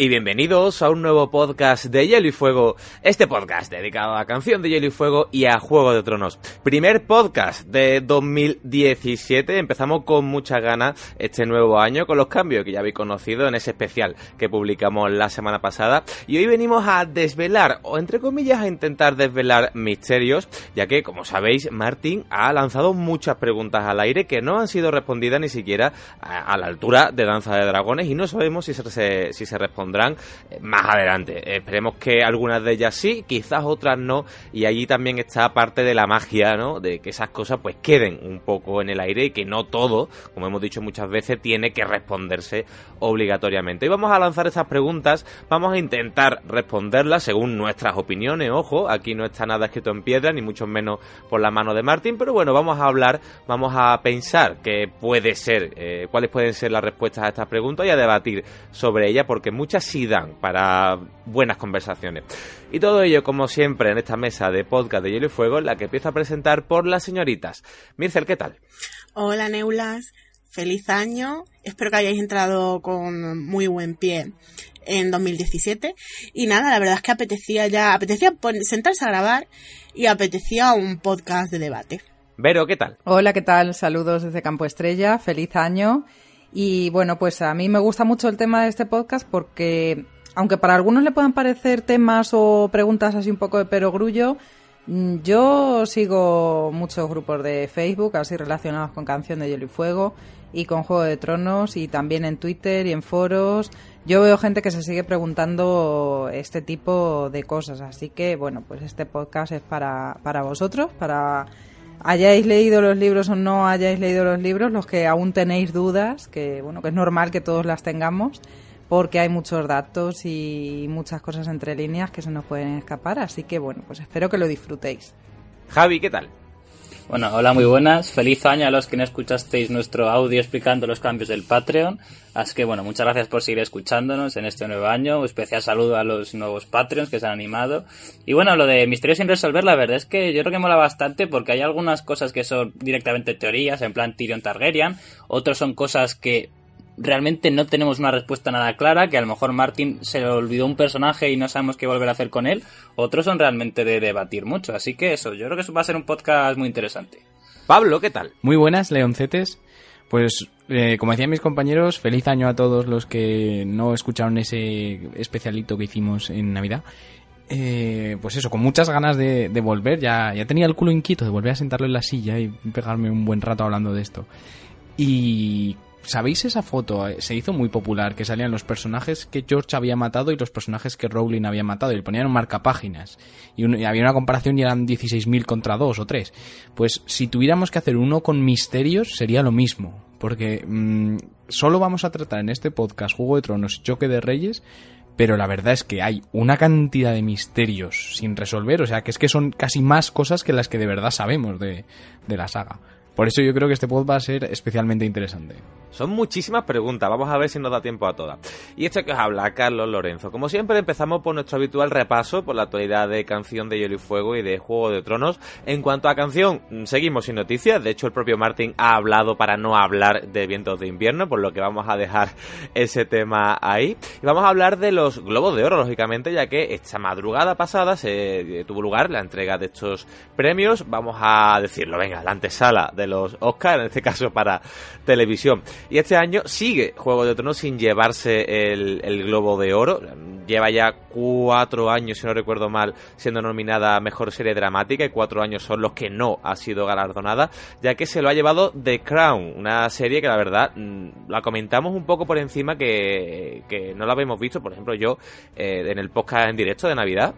y bienvenidos a un nuevo podcast de Hielo y Fuego. Este podcast dedicado a canción de Hielo y Fuego y a Juego de Tronos. Primer podcast de 2017. Empezamos con mucha ganas este nuevo año con los cambios que ya habéis conocido en ese especial que publicamos la semana pasada. Y hoy venimos a desvelar, o entre comillas a intentar desvelar misterios, ya que, como sabéis, Martín ha lanzado muchas preguntas al aire que no han sido respondidas ni siquiera a, la altura de Danza de Dragones y no sabemos si se, si se responderán eh, más adelante. Esperemos que algunas de ellas sí, quizás otras no, y allí también está parte de la magia, ¿no? De que esas cosas pues queden un poco en el aire y que no todo, como hemos dicho muchas veces, tiene que responderse obligatoriamente. Y vamos a lanzar estas preguntas, vamos a intentar responderlas según nuestras opiniones, ojo, aquí no está nada escrito en piedra, ni mucho menos por la mano de Martín, pero bueno, vamos a hablar, vamos a pensar qué puede ser, eh, cuáles pueden ser las respuestas a estas preguntas y a debatir sobre ellas, porque muchas sí dan para buenas conversaciones. Y todo ello, como siempre, en esta mesa de podcast de Hielo y Fuego, en la que empiezo a presentar por las señoritas. Mircel, ¿qué tal? Hola, Neulas. Feliz año. Espero que hayáis entrado con muy buen pie en 2017. Y nada, la verdad es que apetecía ya, apetecía sentarse a grabar y apetecía un podcast de debate. Vero, ¿qué tal? Hola, ¿qué tal? Saludos desde Campo Estrella. Feliz año. Y bueno, pues a mí me gusta mucho el tema de este podcast porque, aunque para algunos le puedan parecer temas o preguntas así un poco de perogrullo, mm, yo sigo muchos grupos de Facebook así relacionados con Canción de Hielo y Fuego y con Juego de Tronos y también en Twitter y en foros. Yo veo gente que se sigue preguntando este tipo de cosas, así que bueno, pues este podcast es para, para vosotros, para hayáis leído los libros o no hayáis leído los libros, los que aún tenéis dudas, que bueno, que es normal que todos las tengamos, porque hay muchos datos y muchas cosas entre líneas que se nos pueden escapar, así que bueno, pues espero que lo disfrutéis. Javi, ¿qué tal? Bueno, hola, muy buenas. Feliz año a los que no escuchasteis nuestro audio explicando los cambios del Patreon. Así que, bueno, muchas gracias por seguir escuchándonos en este nuevo año. Un especial saludo a los nuevos Patreons que se han animado. Y bueno, lo de Misterio sin resolver, la verdad es que yo creo que mola bastante porque hay algunas cosas que son directamente teorías, en plan Tyrion Targaryen. Otros son cosas que realmente no tenemos una respuesta nada clara, que a lo mejor Martin se le olvidó un personaje y no sabemos qué volver a hacer con él. Otros son realmente de debatir mucho. Así que eso, yo creo que eso va a ser un podcast muy interesante. Pablo, ¿qué tal? Muy buenas, Leoncetes. Pues, eh, como decían mis compañeros, feliz año a todos los que no escucharon ese especialito que hicimos en Navidad. Eh, pues eso, con muchas ganas de, de, volver. Ya, ya tenía el culo inquieto de volver a sentarlo en la silla y pegarme un buen rato hablando de esto. Y ¿Sabéis esa foto? Eh, se hizo muy popular, que salían los personajes que George había matado y los personajes que Rowling había matado, y le ponían marcapáginas. Y, y había una comparación y eran 16.000 contra 2 o 3. Pues si tuviéramos que hacer uno con misterios, sería lo mismo. Porque mm, solo vamos a tratar en este podcast Juego de Tronos, Choque de Reyes, pero la verdad es que hay una cantidad de misterios sin resolver, o sea, que es que son casi más cosas que las que de verdad sabemos de, de la saga. Por eso yo creo que este pod va a ser especialmente interesante. Son muchísimas preguntas, vamos a ver si nos da tiempo a todas. Y esto que os habla Carlos Lorenzo. Como siempre empezamos por nuestro habitual repaso por la actualidad de Canción de Hielo y Fuego y de Juego de Tronos. En cuanto a canción, seguimos sin noticias. De hecho, el propio Martin ha hablado para no hablar de Vientos de Invierno, por lo que vamos a dejar ese tema ahí. Y vamos a hablar de los Globos de Oro, lógicamente, ya que esta madrugada pasada se tuvo lugar la entrega de estos premios. Vamos a decirlo, venga, la antesala de los Oscars, en este caso para televisión. Y este año sigue Juego de Tronos sin llevarse el, Globo de Oro. Lleva ya cuatro años, si no recuerdo mal, siendo nominada Mejor Serie Dramática y cuatro años son los que no ha sido galardonada, ya que se lo ha llevado The Crown, una serie que la verdad mm, la comentamos un poco por encima que, no la habíamos visto, por ejemplo yo eh, en el podcast en directo de Navidad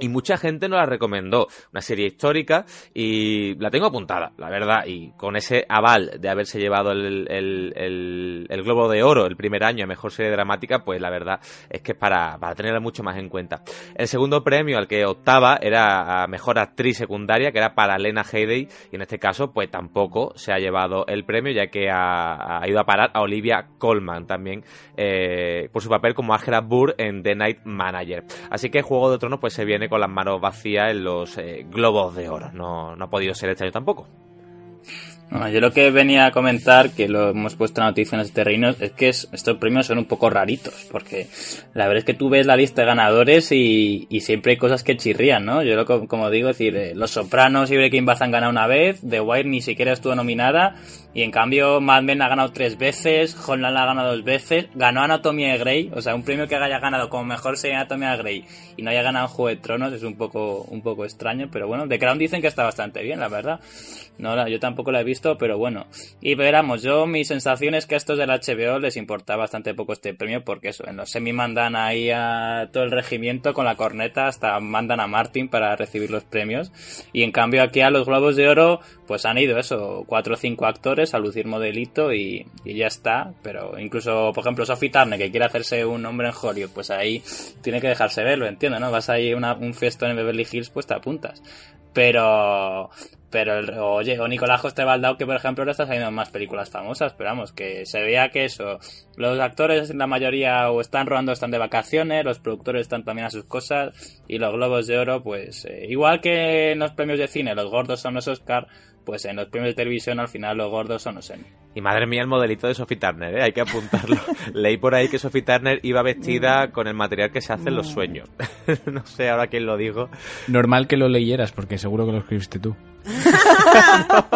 y mucha gente nos la recomendó. Una serie histórica y la tengo apuntada, la verdad. Y con ese aval de haberse llevado el, el, Globo de Oro el primer año a Mejor Serie Dramática, pues la verdad es que es para, para tenerla mucho más en cuenta. El segundo premio al que optaba era a Mejor Actriz Secundaria, que era para Lena Headey. Y en este caso, pues tampoco se ha llevado el premio, ya que ha, ido a parar a Olivia Colman también eh, por su papel como Angela Burr en The Night Manager. Así que Juego de Tronos pues se viene con las manos vacías en los eh, globos de oro. No, no ha podido ser este año tampoco. Yo lo que venía a comentar, que lo hemos puesto en noticias en este reino, es que estos premios son un poco raritos, porque la verdad es que tú ves la lista de ganadores y, siempre hay cosas que chirrían, ¿no? Yo lo como digo, es decir, eh, Los Sopranos y Breaking Bad han ganado una vez, The Wire ni siquiera estuvo nominada, y en cambio Mad Men ha ganado tres veces, Holland ha ganado dos veces, ganó Anatomía de Grey, o sea, un premio que haya ganado como mejor serie Anatomía de Grey y no haya ganado Juego de Tronos es un poco, un poco extraño, pero bueno, The Crown dicen que está bastante bien, la verdad. No, yo tampoco la he visto, pero bueno. Y veramos, yo mi sensación es que a estos del HBO les importa bastante poco este premio porque eso, en los semi mandan ahí a todo el regimiento con la corneta hasta mandan a Martin para recibir los premios. Y en cambio aquí a los Globos de Oro pues han ido eso, cuatro o cinco actores a lucir modelito y, ya está. Pero incluso, por ejemplo, Sophie Turner que quiere hacerse un hombre en Hollywood, pues ahí tiene que dejarse verlo, entiendo, ¿no? Vas ahí a un fiestón en Beverly Hills, pues te apuntas. Pero, pero, el, oye, o Nicolás Coste Baldao, que por ejemplo le está saliendo en más películas famosas, pero vamos, que se vea que eso, los actores la mayoría o están rodando, están de vacaciones, los productores están también a sus cosas, y los Globos de Oro, pues, eh, igual que en los premios de cine, los gordos son los Oscar, pues en los premios de televisión al final los gordos son los Emmy. Y madre mía el modelito de Sophie Turner, ¿eh? hay que apuntarlo. Leí por ahí que Sophie Turner iba vestida mm. con el material que se hace en los mm. sueños. no sé ahora quién lo dijo. Normal que lo leyeras, porque seguro que lo escribiste tú. La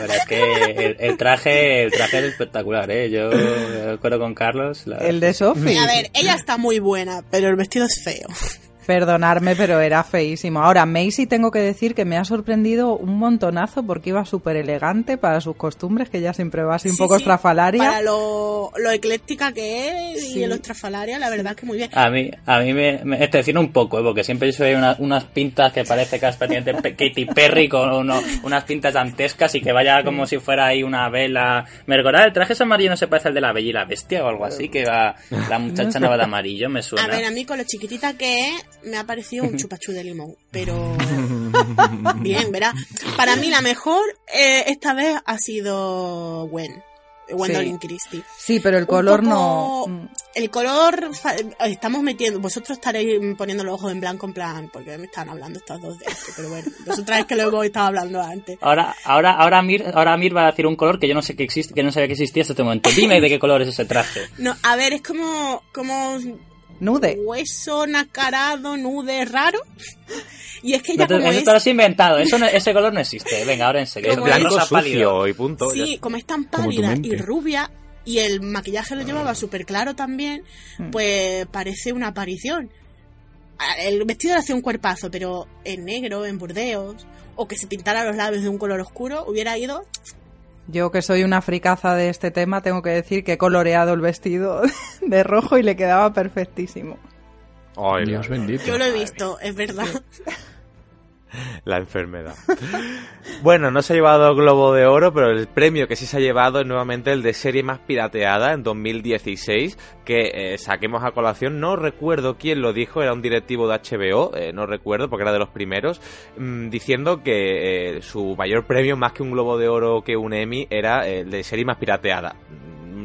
verdad es que el, traje el traje es espectacular, ¿eh? Yo me acuerdo con Carlos. El de Sophie. A ver, ella está muy buena, pero el vestido es feo. Perdonarme, pero era feísimo. Ahora, Macy tengo que decir que me ha sorprendido un montonazo porque iba súper elegante para sus costumbres, que ya siempre va así un poco estrafalaria. Para lo, ecléctica que es y lo estrafalaria, la verdad que muy bien. A mí, a mí me, me un poco, ¿eh? porque siempre yo veo unas pintas que parece que has pendiente Katy Perry con unas pintas dantescas y que vaya como si fuera ahí una vela. Me recuerda, el traje amarillo no se parece al de la Bella y la Bestia o algo así, que va la muchacha no de amarillo, me suena. A ver, a mí con lo chiquitita que es, me ha parecido un chupachú de limón, pero bien, verá. Para mí la mejor eh, esta vez ha sido Gwen. Gwendolyn Christie. Sí, pero el color no. El color. Estamos metiendo. Vosotros estaréis poniendo los ojos en blanco, en plan. Porque me están hablando estas dos de esto. Pero bueno, vosotras es que luego estaba hablando antes. Ahora, ahora, ahora Mir, ahora Mir va a decir un color que yo no sé que existe, que no sabía que existía hasta este momento. Dime de qué color es ese traje. No, a ver, es como. como Nude. Hueso nacarado, nude raro. Y es que ya no como eso te lo has inventado, eso ese color no existe. Venga, ahora en serio. Es blanco sucio y punto. Sí, como es tan pálida y rubia y el maquillaje lo llevaba súper claro también, hmm. pues parece una aparición. El vestido le hacía un cuerpazo, pero en negro, en burdeos, o que se pintara los labios de un color oscuro, hubiera ido yo que soy una fricaza de este tema, tengo que decir que he coloreado el vestido de rojo y le quedaba perfectísimo. Ay, Dios bendito. Yo lo he visto, es verdad. La enfermedad. Bueno, no se ha llevado Globo de Oro, pero el premio que sí se ha llevado es nuevamente el de serie más pirateada en 2016, que eh, saquemos a colación. No recuerdo quién lo dijo, era un directivo de HBO, eh, no recuerdo porque era de los primeros, mm, diciendo que eh, su mayor premio, más que un Globo de Oro que un Emmy, era el de serie más pirateada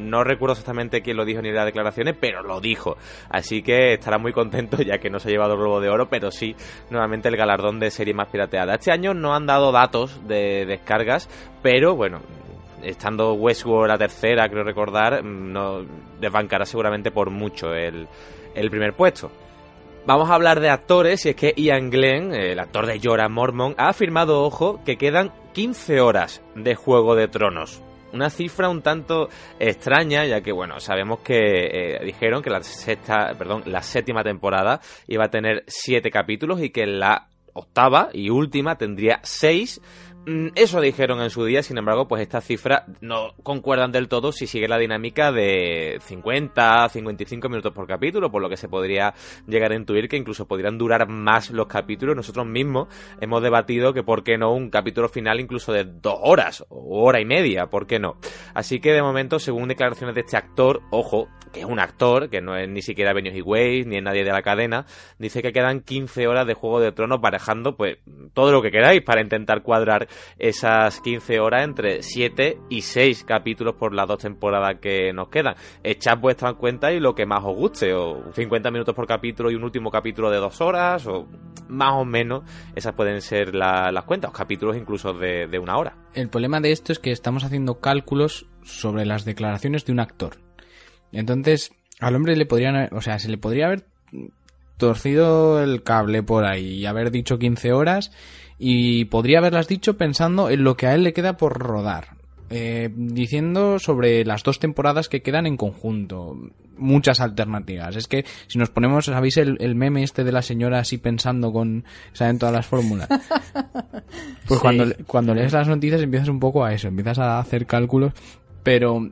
no recuerdo exactamente quién lo dijo ni las declaraciones, pero lo dijo. Así que estará muy contento ya que no se ha llevado el Globo de Oro, pero sí, nuevamente el galardón de serie más pirateada. Este año no han dado datos de descargas, pero bueno, estando Westworld la tercera, creo recordar, no desbancará seguramente por mucho el, el primer puesto. Vamos a hablar de actores y es que Ian Glenn, el actor de Jorah Mormon, ha afirmado, ojo, que quedan 15 horas de Juego de Tronos. Una cifra un tanto extraña, ya que bueno, sabemos que eh, dijeron que la sexta, perdón, la séptima temporada iba a tener siete capítulos y que la octava y última tendría seis eso dijeron en su día, sin embargo, pues estas cifras no concuerdan del todo si sigue la dinámica de 50, 55 minutos por capítulo, por lo que se podría llegar a intuir que incluso podrían durar más los capítulos. Nosotros mismos hemos debatido que por qué no un capítulo final incluso de dos horas o hora y media, ¿por qué no? Así que de momento, según declaraciones de este actor, ojo, que es un actor, que no es ni siquiera Benioff y ni es nadie de la cadena, dice que quedan 15 horas de Juego de Tronos barajando pues todo lo que queráis para intentar cuadrar esas 15 horas entre 7 y 6 capítulos por las dos temporadas que nos quedan. Echad vuestra cuenta y lo que más os guste, o 50 minutos por capítulo y un último capítulo de dos horas, o más o menos esas pueden ser las cuentas, o capítulos incluso de, de una hora. El problema de esto es que estamos haciendo cálculos sobre las declaraciones de un actor. Entonces, al hombre le podrían, o sea, se le podría haber torcido el cable por ahí y haber dicho 15 horas y podría haberlas dicho pensando en lo que a él le queda por rodar. Eh, diciendo sobre las dos temporadas que quedan en conjunto. Muchas alternativas. Es que si nos ponemos, ¿sabéis el, meme este de la señora así pensando con, saben todas las fórmulas? Pues cuando, cuando lees las noticias empiezas un poco a eso, empiezas a hacer cálculos, pero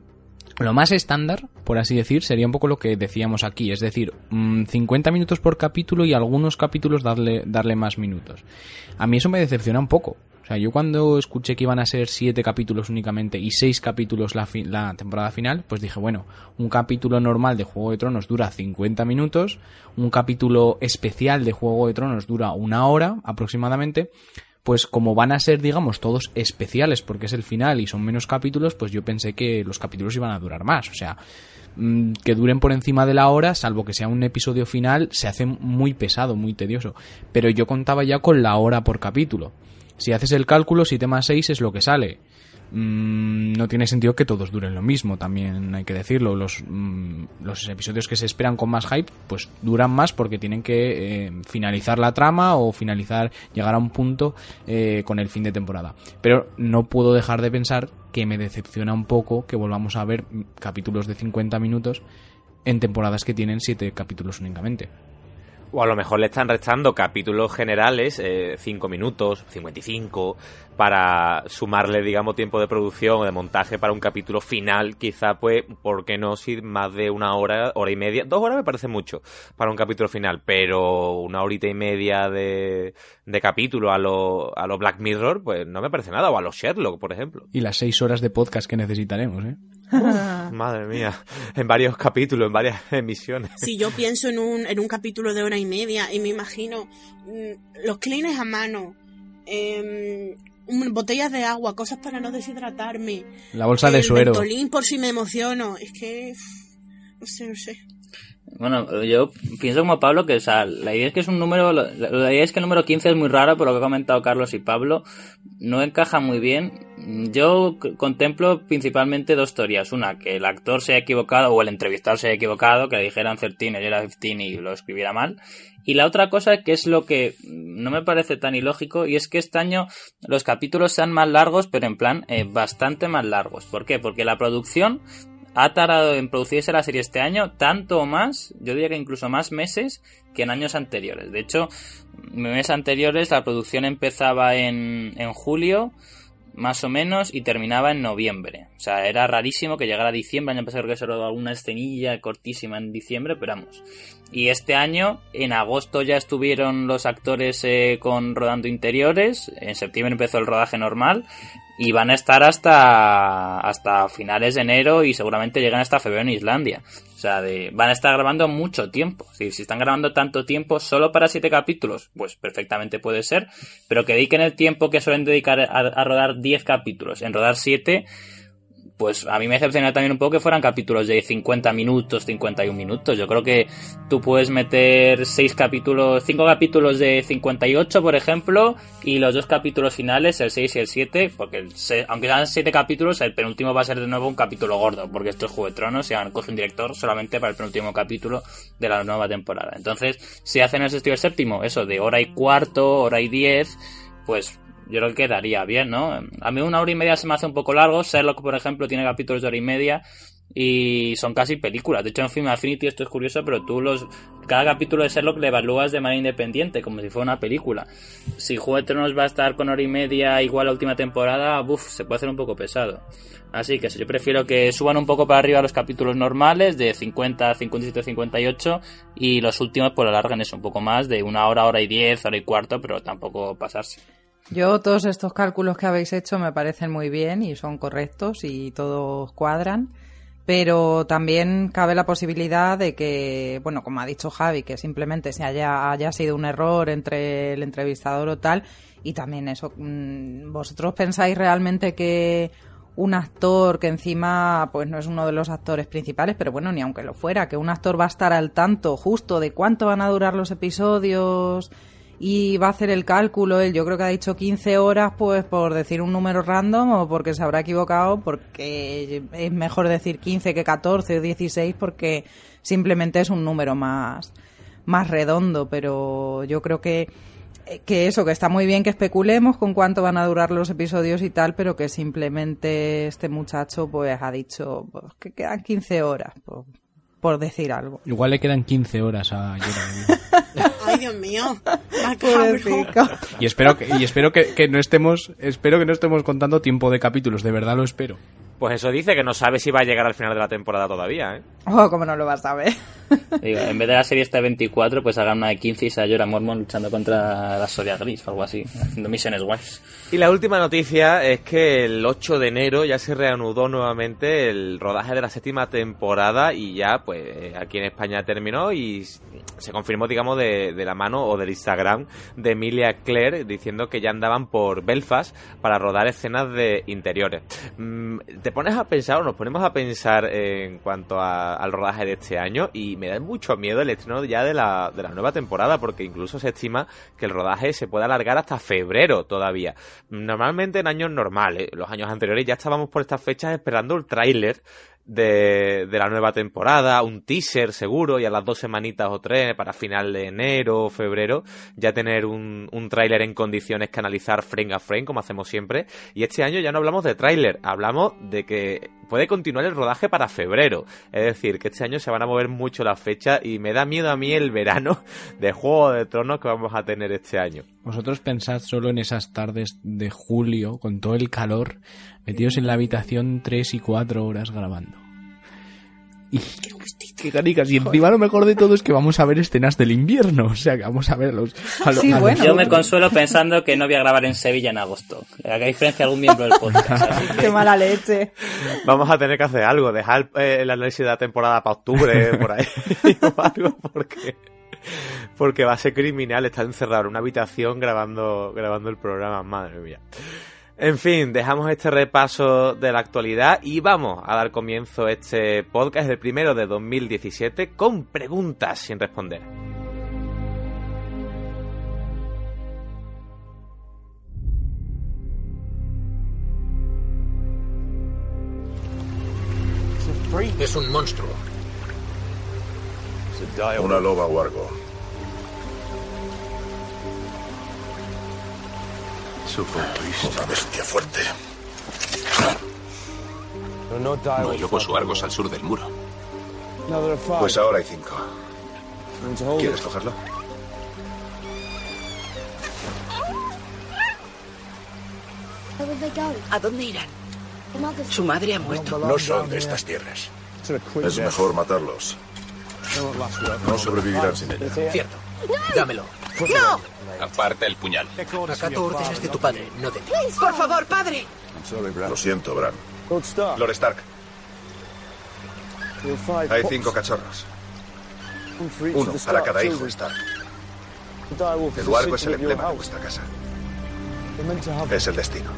lo más estándar, por así decir, sería un poco lo que decíamos aquí, es decir, 50 mm, minutos por capítulo y algunos capítulos darle, darle más minutos. A mí eso me decepciona un poco. O sea, yo cuando escuché que iban a ser 7 capítulos únicamente y 6 capítulos la, la temporada final, pues dije, bueno, un capítulo normal de Juego de Tronos dura 50 minutos, un capítulo especial de Juego de Tronos dura una hora aproximadamente, pues como van a ser, digamos, todos especiales porque es el final y son menos capítulos, pues yo pensé que los capítulos iban a durar más. O sea, mm, que duren por encima de la hora, salvo que sea un episodio final, se hace muy pesado, muy tedioso. Pero yo contaba ya con la hora por capítulo. Si haces el cálculo, 7 más 6 es lo que sale. Mm, no tiene sentido que todos duren lo mismo, también hay que decirlo. Los, mm, los episodios que se esperan con más hype, pues duran más porque tienen que eh, finalizar la trama o finalizar, llegar a un punto eh, con el fin de temporada. Pero no puedo dejar de pensar que me decepciona un poco que volvamos a ver capítulos de 50 minutos en temporadas que tienen 7 capítulos únicamente. O a lo mejor le están restando capítulos generales, 5 eh, minutos, 55, para sumarle, digamos, tiempo de producción o de montaje para un capítulo final, quizá, pues, ¿por qué no si más de una hora, hora y media? Dos horas me parece mucho para un capítulo final, pero una horita y media de, de capítulo a lo, a lo Black Mirror, pues no me parece nada, o a los Sherlock, por ejemplo. Y las seis horas de podcast que necesitaremos, ¿eh? madre mía, en varios capítulos, en varias emisiones. Si yo pienso en un, en un capítulo de hora y media y me imagino mm, los clines a mano, eh, botellas de agua, cosas para no deshidratarme. La bolsa de suero. por si me emociono. Es que. No sé, no sé. Bueno, yo pienso como Pablo que, o sea, la idea es que es un número, la, idea es que el número 15 es muy raro, por lo que ha comentado Carlos y Pablo, no encaja muy bien. Yo contemplo principalmente dos teorías. Una, que el actor se haya equivocado o el entrevistado se haya equivocado, que le dijeran 13 y era 15 y lo escribiera mal. Y la otra cosa que es lo que no me parece tan ilógico y es que este año los capítulos sean más largos, pero en plan eh, bastante más largos. ¿Por qué? Porque la producción ha tardado en producirse la serie este año tanto o más, yo diría que incluso más meses que en años anteriores. De hecho, en meses anteriores la producción empezaba en, en julio, más o menos, y terminaba en noviembre. O sea, era rarísimo que llegara a diciembre, año pasado que se rodó alguna escenilla cortísima en diciembre, pero vamos. Y este año, en agosto ya estuvieron los actores eh, con rodando interiores, en septiembre empezó el rodaje normal, y van a estar hasta, hasta finales de enero y seguramente llegan hasta febrero en Islandia. O sea, de, van a estar grabando mucho tiempo. Si, están grabando tanto tiempo solo para siete capítulos, pues perfectamente puede ser. Pero que dediquen el tiempo que suelen dedicar a, a rodar 10 capítulos en rodar 7, pues a mí me decepciona también un poco que fueran capítulos de 50 minutos, 51 minutos. Yo creo que tú puedes meter seis capítulos, cinco capítulos de 58, por ejemplo, y los dos capítulos finales, el 6 y el 7, porque aunque sean siete capítulos, el penúltimo va a ser de nuevo un capítulo gordo, porque esto es Juego de Tronos y han cogido un director solamente para el penúltimo capítulo de la nueva temporada. Entonces, si hacen ese estilo séptimo, eso de hora y cuarto, hora y diez, pues yo creo que quedaría bien, ¿no? A mí una hora y media se me hace un poco largo. Sherlock, por ejemplo, tiene capítulos de hora y media y son casi películas. De hecho, en Film Affinity esto es curioso, pero tú los cada capítulo de Sherlock le evalúas de manera independiente, como si fuera una película. Si Juego de Tronos va a estar con hora y media igual la última temporada, uff, se puede hacer un poco pesado. Así que yo prefiero que suban un poco para arriba los capítulos normales de 50, 57, 58 y los últimos pues, alarguen eso un poco más de una hora, hora y diez, hora y cuarto, pero tampoco pasarse. Yo todos estos cálculos que habéis hecho me parecen muy bien y son correctos y todos cuadran. pero también cabe la posibilidad de que, bueno, como ha dicho Javi, que simplemente se haya, haya sido un error entre el entrevistador o tal, y también eso, mm, ¿vosotros pensáis realmente que un actor que encima pues no es uno de los actores principales, pero bueno, ni aunque lo fuera, que un actor va a estar al tanto justo de cuánto van a durar los episodios y va a hacer el cálculo, él. Yo creo que ha dicho 15 horas pues por decir un número random o porque se habrá equivocado, porque es mejor decir 15 que 14 o 16 porque simplemente es un número más, más redondo, pero yo creo que que eso, que está muy bien que especulemos con cuánto van a durar los episodios y tal, pero que simplemente este muchacho pues ha dicho pues, que quedan 15 horas, pues, por decir algo. Igual le quedan 15 horas a Dios mío. Y espero que, y espero que, que, no estemos, espero que no estemos contando tiempo de capítulos, de verdad lo espero. Pues eso dice que no sabe si va a llegar al final de la temporada todavía, ¿eh? Oh, como no lo vas a saber. En vez de la serie esta de 24, pues hagan una de 15 y se Jorah Mormon luchando contra la Soria Gris o algo así, haciendo misiones guays. Y la última noticia es que el 8 de enero ya se reanudó nuevamente el rodaje de la séptima temporada y ya, pues, aquí en España terminó y se confirmó, digamos, de, de la mano o del Instagram de Emilia Claire diciendo que ya andaban por Belfast para rodar escenas de interiores. Mm, te pones a pensar, o nos ponemos a pensar en cuanto al rodaje de este año, y me da mucho miedo el estreno ya de la, de la nueva temporada, porque incluso se estima que el rodaje se puede alargar hasta febrero todavía. Normalmente en años normales, los años anteriores ya estábamos por estas fechas esperando el tráiler de, de, la nueva temporada, un teaser seguro, y a las dos semanitas o tres, para final de enero o febrero, ya tener un, un tráiler en condiciones que analizar frame a frame, como hacemos siempre. Y este año ya no hablamos de tráiler, hablamos de que puede continuar el rodaje para febrero. Es decir, que este año se van a mover mucho las fechas y me da miedo a mí el verano de Juego de Tronos que vamos a tener este año. Vosotros pensad solo en esas tardes de julio, con todo el calor, metidos en la habitación tres y cuatro horas grabando. Y qué ganicas. Y encima lo mejor de todo es que vamos a ver escenas del invierno. O sea, que vamos a verlos. A sí, bueno. Yo me consuelo pensando que no voy a grabar en Sevilla en agosto. A diferencia de algún miembro del podcast. Qué mala leche. Vamos a tener que hacer algo. Dejar eh, el análisis de la temporada para octubre, por ahí. o algo, porque porque va a ser criminal estar encerrado en una habitación grabando, grabando el programa, madre mía. En fin, dejamos este repaso de la actualidad y vamos a dar comienzo a este podcast, el primero de 2017, con preguntas sin responder. Es un monstruo. Una loba wargo. Una bestia fuerte. No hay lobos wargos al sur del muro. Pues ahora hay cinco. ¿Quieres cogerlo? ¿A dónde irán? Su madre ha muerto. No son de estas tierras. Es mejor matarlos. No sobrevivirán sin ella. Cierto. Dámelo. ¡No! Aparta el puñal. Acato órdenes de tu padre, no de ti. Por favor, padre. Lo siento, Bran. Lord Stark. Hay cinco cachorros. Uno para cada hijo Stark. El wargo es el emblema de vuestra casa. Es el destino.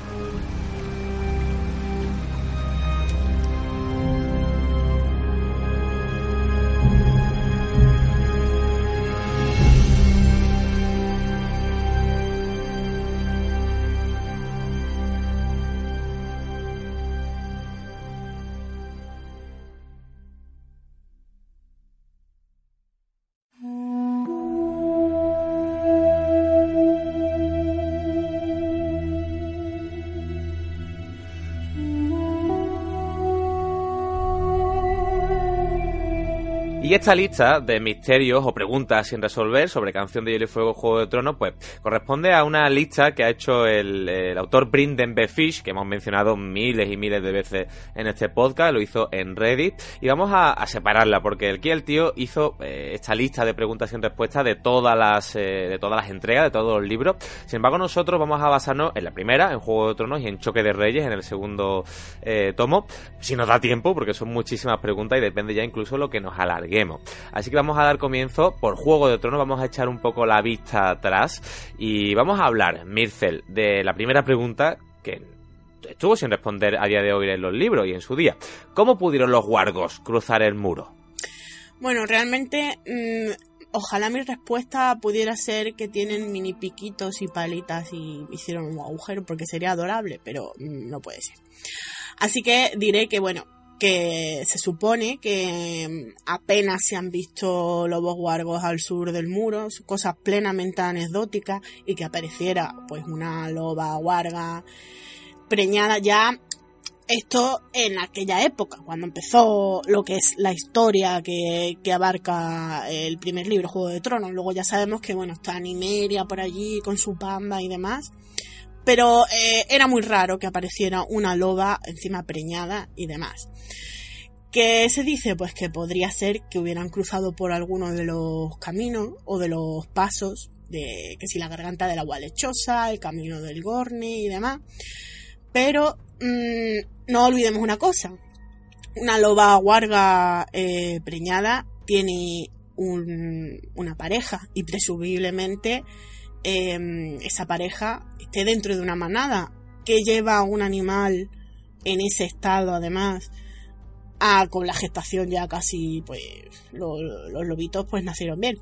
Esta lista de misterios o preguntas sin resolver sobre Canción de Hielo y Fuego, Juego de Tronos, pues corresponde a una lista que ha hecho el, autor Brinden B. Fish, que hemos mencionado miles y miles de veces en este podcast, lo hizo en Reddit, y vamos a, separarla, porque el que el tío hizo eh, esta lista de preguntas sin respuesta de todas las eh, de todas las entregas, de todos los libros. Sin embargo, nosotros vamos a basarnos en la primera, en Juego de Tronos, y en Choque de Reyes, en el segundo eh, tomo, si nos da tiempo, porque son muchísimas preguntas y depende ya incluso lo que nos alarguemos. Así que vamos a dar comienzo por Juego de Tronos, vamos a echar un poco la vista atrás y vamos a hablar, Mircel, de la primera pregunta que estuvo sin responder a día de hoy en los libros y en su día. ¿Cómo pudieron los guargos cruzar el muro? Bueno, realmente mm, ojalá mi respuesta pudiera ser que tienen mini piquitos y palitas y hicieron un agujero porque sería adorable, pero mm, no puede ser. Así que diré que bueno, que se supone que mm, apenas se han visto lobos guargos al sur del muro, cosas plenamente anecdóticas y que apareciera pues una loba guarga preñada ya esto en aquella época, cuando empezó lo que es la historia que, que, abarca el primer libro, Juego de Tronos. Luego ya sabemos que, bueno, está Nimeria por allí con su panda y demás. Pero eh, era muy raro que apareciera una loba encima preñada y demás. ¿Qué se dice? Pues que podría ser que hubieran cruzado por alguno de los caminos o de los pasos de que si la garganta del agua lechosa, el camino del Gorne y demás. Pero mm, no olvidemos una cosa. Una loba guarga eh, preñada tiene una pareja y presumiblemente em, esa pareja esté dentro de una manada que lleva a un animal en ese estado además a, con la gestación ya casi pues los lobitos pues nacieron bien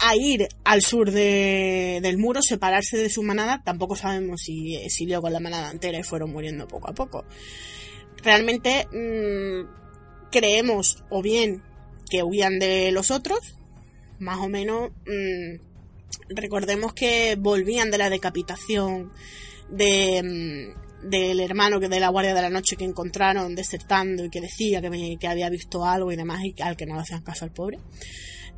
a ir al sur del muro, separarse de su manada. Tampoco sabemos si exilió con la manada entera y fueron muriendo poco a poco. Realmente mm, creemos o bien que huían de los otros, más o menos. Mm, recordemos que volvían de la decapitación de, mm, del hermano que de la Guardia de la Noche que encontraron desertando y que decía que, que había visto algo y demás y al que no le hacían caso al pobre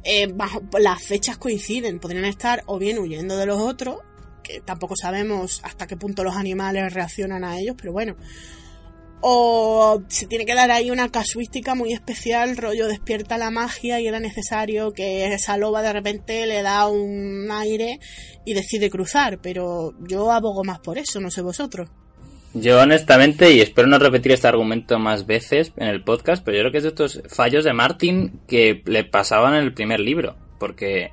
eh, las fechas coinciden, podrían estar o bien huyendo de los otros, que tampoco sabemos hasta qué punto los animales reaccionan a ellos, pero bueno. O se tiene que dar ahí una casuística muy especial, rollo despierta la magia y era necesario que esa loba de repente le da un aire y decide cruzar, pero yo abogo más por eso, no sé vosotros. Yo honestamente, y espero no repetir este argumento más veces en el podcast, pero yo creo que es de estos fallos de Martin que le pasaban en el primer libro, porque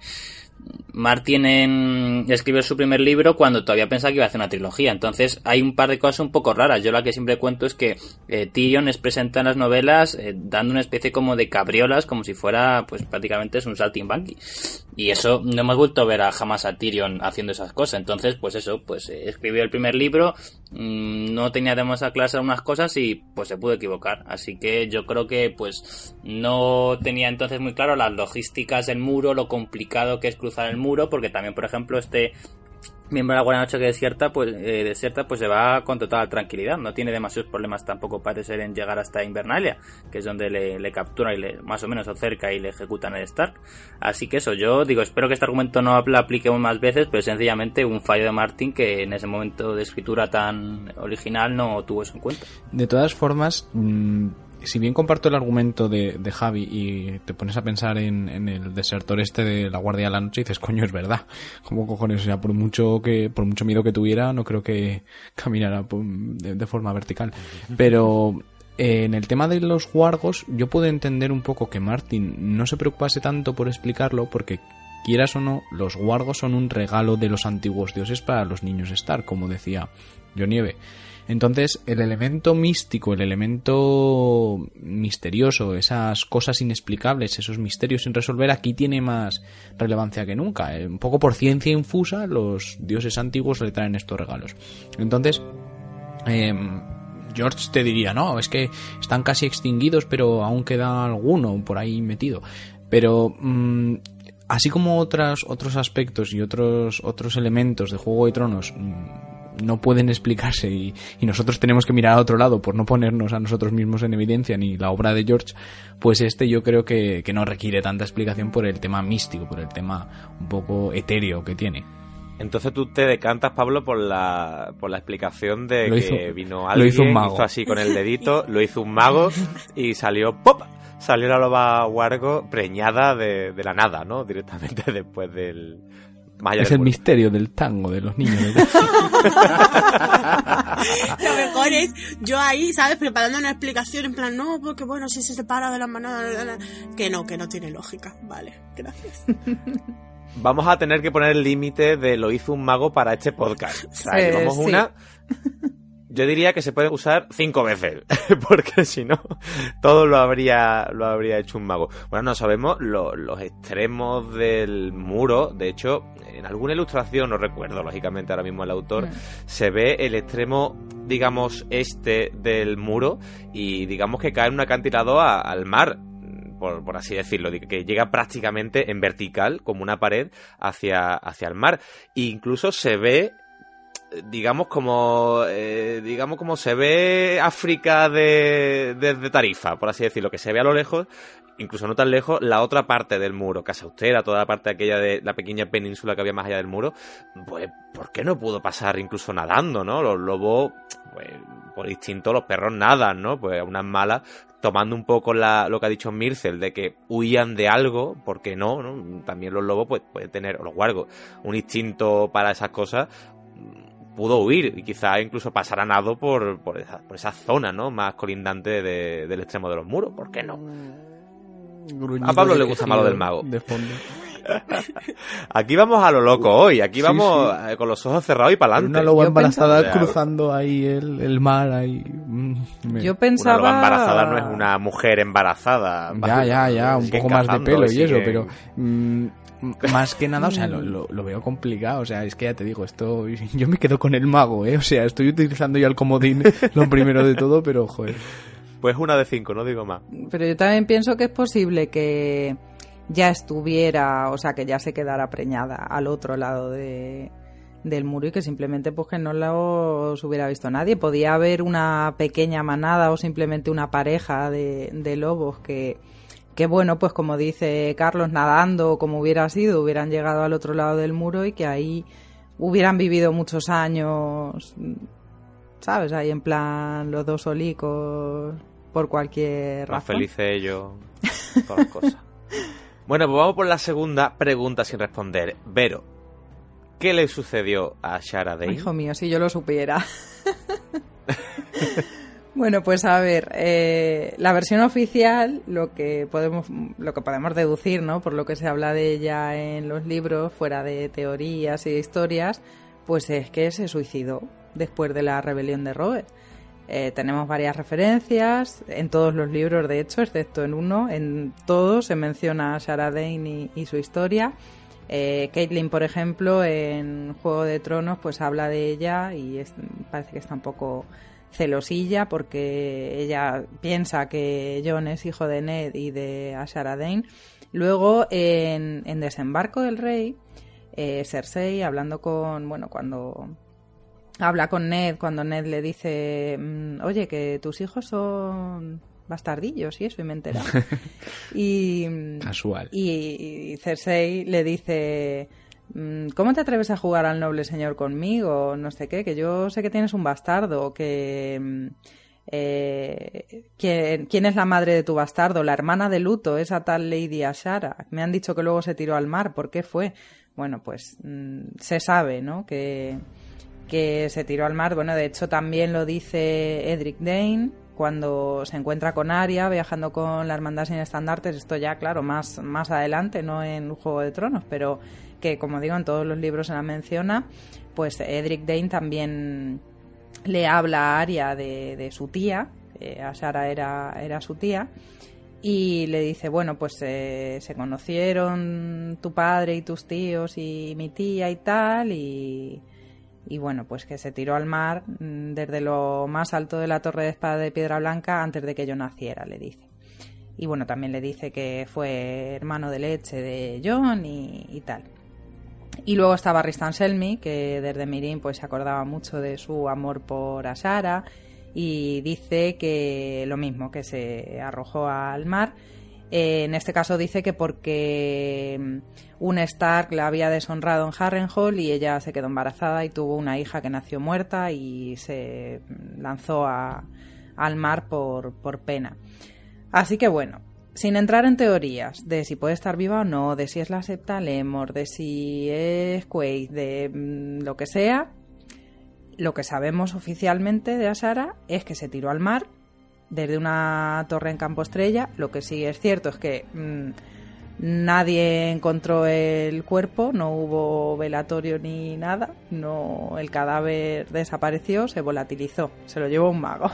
Martin en... escribió su primer libro cuando todavía pensaba que iba a hacer una trilogía. Entonces hay un par de cosas un poco raras. Yo la que siempre cuento es que eh, Tyrion es presenta en las novelas eh, dando una especie como de cabriolas, como si fuera, pues prácticamente es un saltimbanqui. Y eso no hemos vuelto a ver a, jamás a Tyrion haciendo esas cosas. Entonces, pues eso, pues eh, escribió el primer libro, mmm, no tenía demasiada clase algunas cosas y pues se pudo equivocar. Así que yo creo que pues no tenía entonces muy claro las logísticas del muro, lo complicado que es cruzar el muro, porque también, por ejemplo, este miembro de la Guardia Noche que desierta, pues, eh, desierta, pues se va con total tranquilidad. No tiene demasiados problemas tampoco parece en llegar hasta Invernalia, que es donde le, le capturan y le, más o menos acerca y le ejecutan el Stark. Así que eso, yo digo, espero que este argumento no lo apliquemos más veces, pero sencillamente un fallo de Martin que en ese momento de escritura tan original no tuvo eso en cuenta. De todas formas, mm, si bien comparto el argumento de, de Javi y te pones a pensar en, el desertor este de la Guardia de la Noche y dices, coño, es verdad. ¿Cómo cojones? O sea, por mucho que, por mucho miedo que tuviera, no creo que caminara de, forma vertical. Pero eh, en el tema de los guargos, yo puedo entender un poco que Martin no se preocupase tanto por explicarlo porque quieras o no, los guargos son un regalo de los antiguos dioses para los niños Star, como decía Yo Nieve. Entonces, el elemento místico, el elemento misterioso, esas cosas inexplicables, esos misterios sin resolver, aquí tiene más relevancia que nunca. Eh, un poco por ciencia infusa, los dioses antiguos le traen estos regalos. Entonces, em, George te diría, no, es que están casi extinguidos, pero aún queda alguno por ahí metido. Pero mm, así como otras, otros aspectos y otros, otros elementos de Juego de Tronos mm, no pueden explicarse y, y, nosotros tenemos que mirar a otro lado por no ponernos a nosotros mismos en evidencia ni la obra de George, pues este yo creo que, que no requiere tanta explicación por el tema místico, por el tema un poco etéreo que tiene. Entonces tú te decantas, Pablo, por la, por la explicación de Lo que hizo- vino alguien, lo hizo un mago. así con el dedito, lo hizo un mago y salió ¡pop! Salió la loba Wargo preñada de, de la nada, ¿no? Directamente después del... Es el misterio del tango de los niños. Lo mejor es yo ahí, ¿sabes? Preparando una explicación en plan, no, porque bueno, si se separa de la manada, la, la, la". que no, que no tiene lógica. Vale, gracias. Vamos a tener que poner el límite de lo hizo un mago para este podcast. O sea, Sí, llevamos sí. una... Yo diría que se puede usar cinco veces, porque si no, todo lo habría, lo habría hecho un mago. Bueno, no sabemos lo- los extremos del muro. De hecho, en alguna ilustración, no recuerdo lógicamente ahora mismo el autor, Mm. se ve el extremo, digamos, este del muro y digamos que cae en un acantilado a- al mar. Por, por así decirlo, de que llega prácticamente en vertical, como una pared, hacia, hacia el mar. E incluso se ve digamos como eh, digamos como se ve África de, desde Tarifa, por así decirlo, que se ve a lo lejos, incluso no tan lejos, la otra parte del muro, Casa Austera, toda la parte aquella de la pequeña península que había más allá del muro, pues ¿por qué no pudo pasar incluso nadando, no? Los lobos, pues por instinto los perros nadan, ¿no? Pues unas malas tomando un poco la, lo que ha dicho Mircel de que huían de algo, porque no, ¿no? También los lobos pues pueden tener, o los guargos, un instinto para esas cosas, pudo huir y quizá incluso pasar a nado por, por, esa, por esa zona, ¿no? Más colindante de- del extremo de los muros, ¿por qué no? A Pablo le gusta malo del mago. De fondo. Aquí vamos a lo loco hoy, aquí Sí, vamos eh, con los ojos cerrados y para adelante. Una loba Yo embarazada pensaba- cruzando ahí el, el mar ahí. mm, me- Yo Una pensaba... loba embarazada no es una mujer embarazada. Ya, ya, ya, un poco más de pelo y eso, pero mm, más que nada, o sea, lo, lo- lo veo complicado, o sea, es que ya te digo, esto, yo me quedo con el mago, eh, o sea, estoy utilizando ya el comodín, lo primero de todo, pero joder. Pues una de cinco, no digo más. Pero yo también pienso que es posible que ya estuviera, o sea, que ya se quedara preñada al otro lado de, del muro y que simplemente pues que no los hubiera visto nadie. Podía haber una pequeña manada o simplemente una pareja de, de lobos que, que, bueno, pues como dice Carlos, nadando como hubiera sido, hubieran llegado al otro lado del muro y que ahí hubieran vivido muchos años, ¿sabes? Ahí en plan los dos solicos por cualquier Más razón. felices ellos, todas las cosas. Bueno, pues vamos por la segunda pregunta sin responder. Vero, ¿qué le sucedió a Shara Dane? Hijo mío, si yo lo supiera. bueno, pues a ver, eh, la versión oficial, lo que podemos, lo que podemos deducir, ¿no? Por lo que se habla de ella en los libros, fuera de teorías y de historias, pues es que se suicidó después de la rebelión de Robert. Eh, tenemos varias referencias en todos los libros, de hecho, excepto en uno. En todos se menciona a Sarah Dane y, su historia. Eh, Caitlin, por ejemplo, en Juego de Tronos, pues habla de ella y es- parece que está un poco celosilla porque ella piensa que Jon es hijo de Ned y de Ashara Dane. Luego, en, en Desembarco del Rey, eh, Cersei hablando con, bueno, cuando habla con Ned, cuando Ned le dice, mm, oye, que tus hijos son bastardillos y eso, y me entera. y, Casual. y, y Cersei le dice, ¿cómo te atreves a jugar al noble señor conmigo? No sé qué, que yo sé que tienes un bastardo, que... mm, eh, ¿quién, es la madre de tu bastardo? La hermana de luto, esa tal Lady Ashara. Me han dicho que luego se tiró al mar. ¿Por qué fue? Bueno, pues mm, se sabe, ¿no? Que, que se tiró al mar. Bueno, de hecho también lo dice Edric Dane cuando se encuentra con Arya viajando con la hermandad sin estandartes. Esto ya, claro, más, más adelante, no en Juego de Tronos, pero que, como digo, en todos los libros se la menciona. Pues Edric Dane también le habla a Arya de, su tía, eh, Ashara era, era su tía, y le dice, bueno, pues eh, se conocieron tu padre y tus tíos y mi tía y tal, y, y bueno, pues que se tiró al mar mm, desde lo más alto de la torre de espada de piedra blanca antes de que yo naciera, le dice. Y bueno, también le dice que fue hermano de leche de John y, y tal. Y luego estaba Ristan Selmy, que desde Mirin pues se acordaba mucho de su amor por Ashara y dice que lo mismo, que se arrojó al mar. Eh, en este caso dice que porque mm, un Stark la había deshonrado en Harrenhal y ella se quedó embarazada y tuvo una hija que nació muerta y se lanzó al mar por, por pena. Así que bueno, sin entrar en teorías de si puede estar viva o no, de si es la septa Lemor, de si es Quaid, de mm, lo que sea, lo que sabemos oficialmente de Asara es que se tiró al mar desde una torre en Campo Estrella. Lo que sí es cierto es que mm, nadie encontró el cuerpo, no hubo velatorio ni nada, no el cadáver desapareció, se volatilizó, se lo llevó un mago.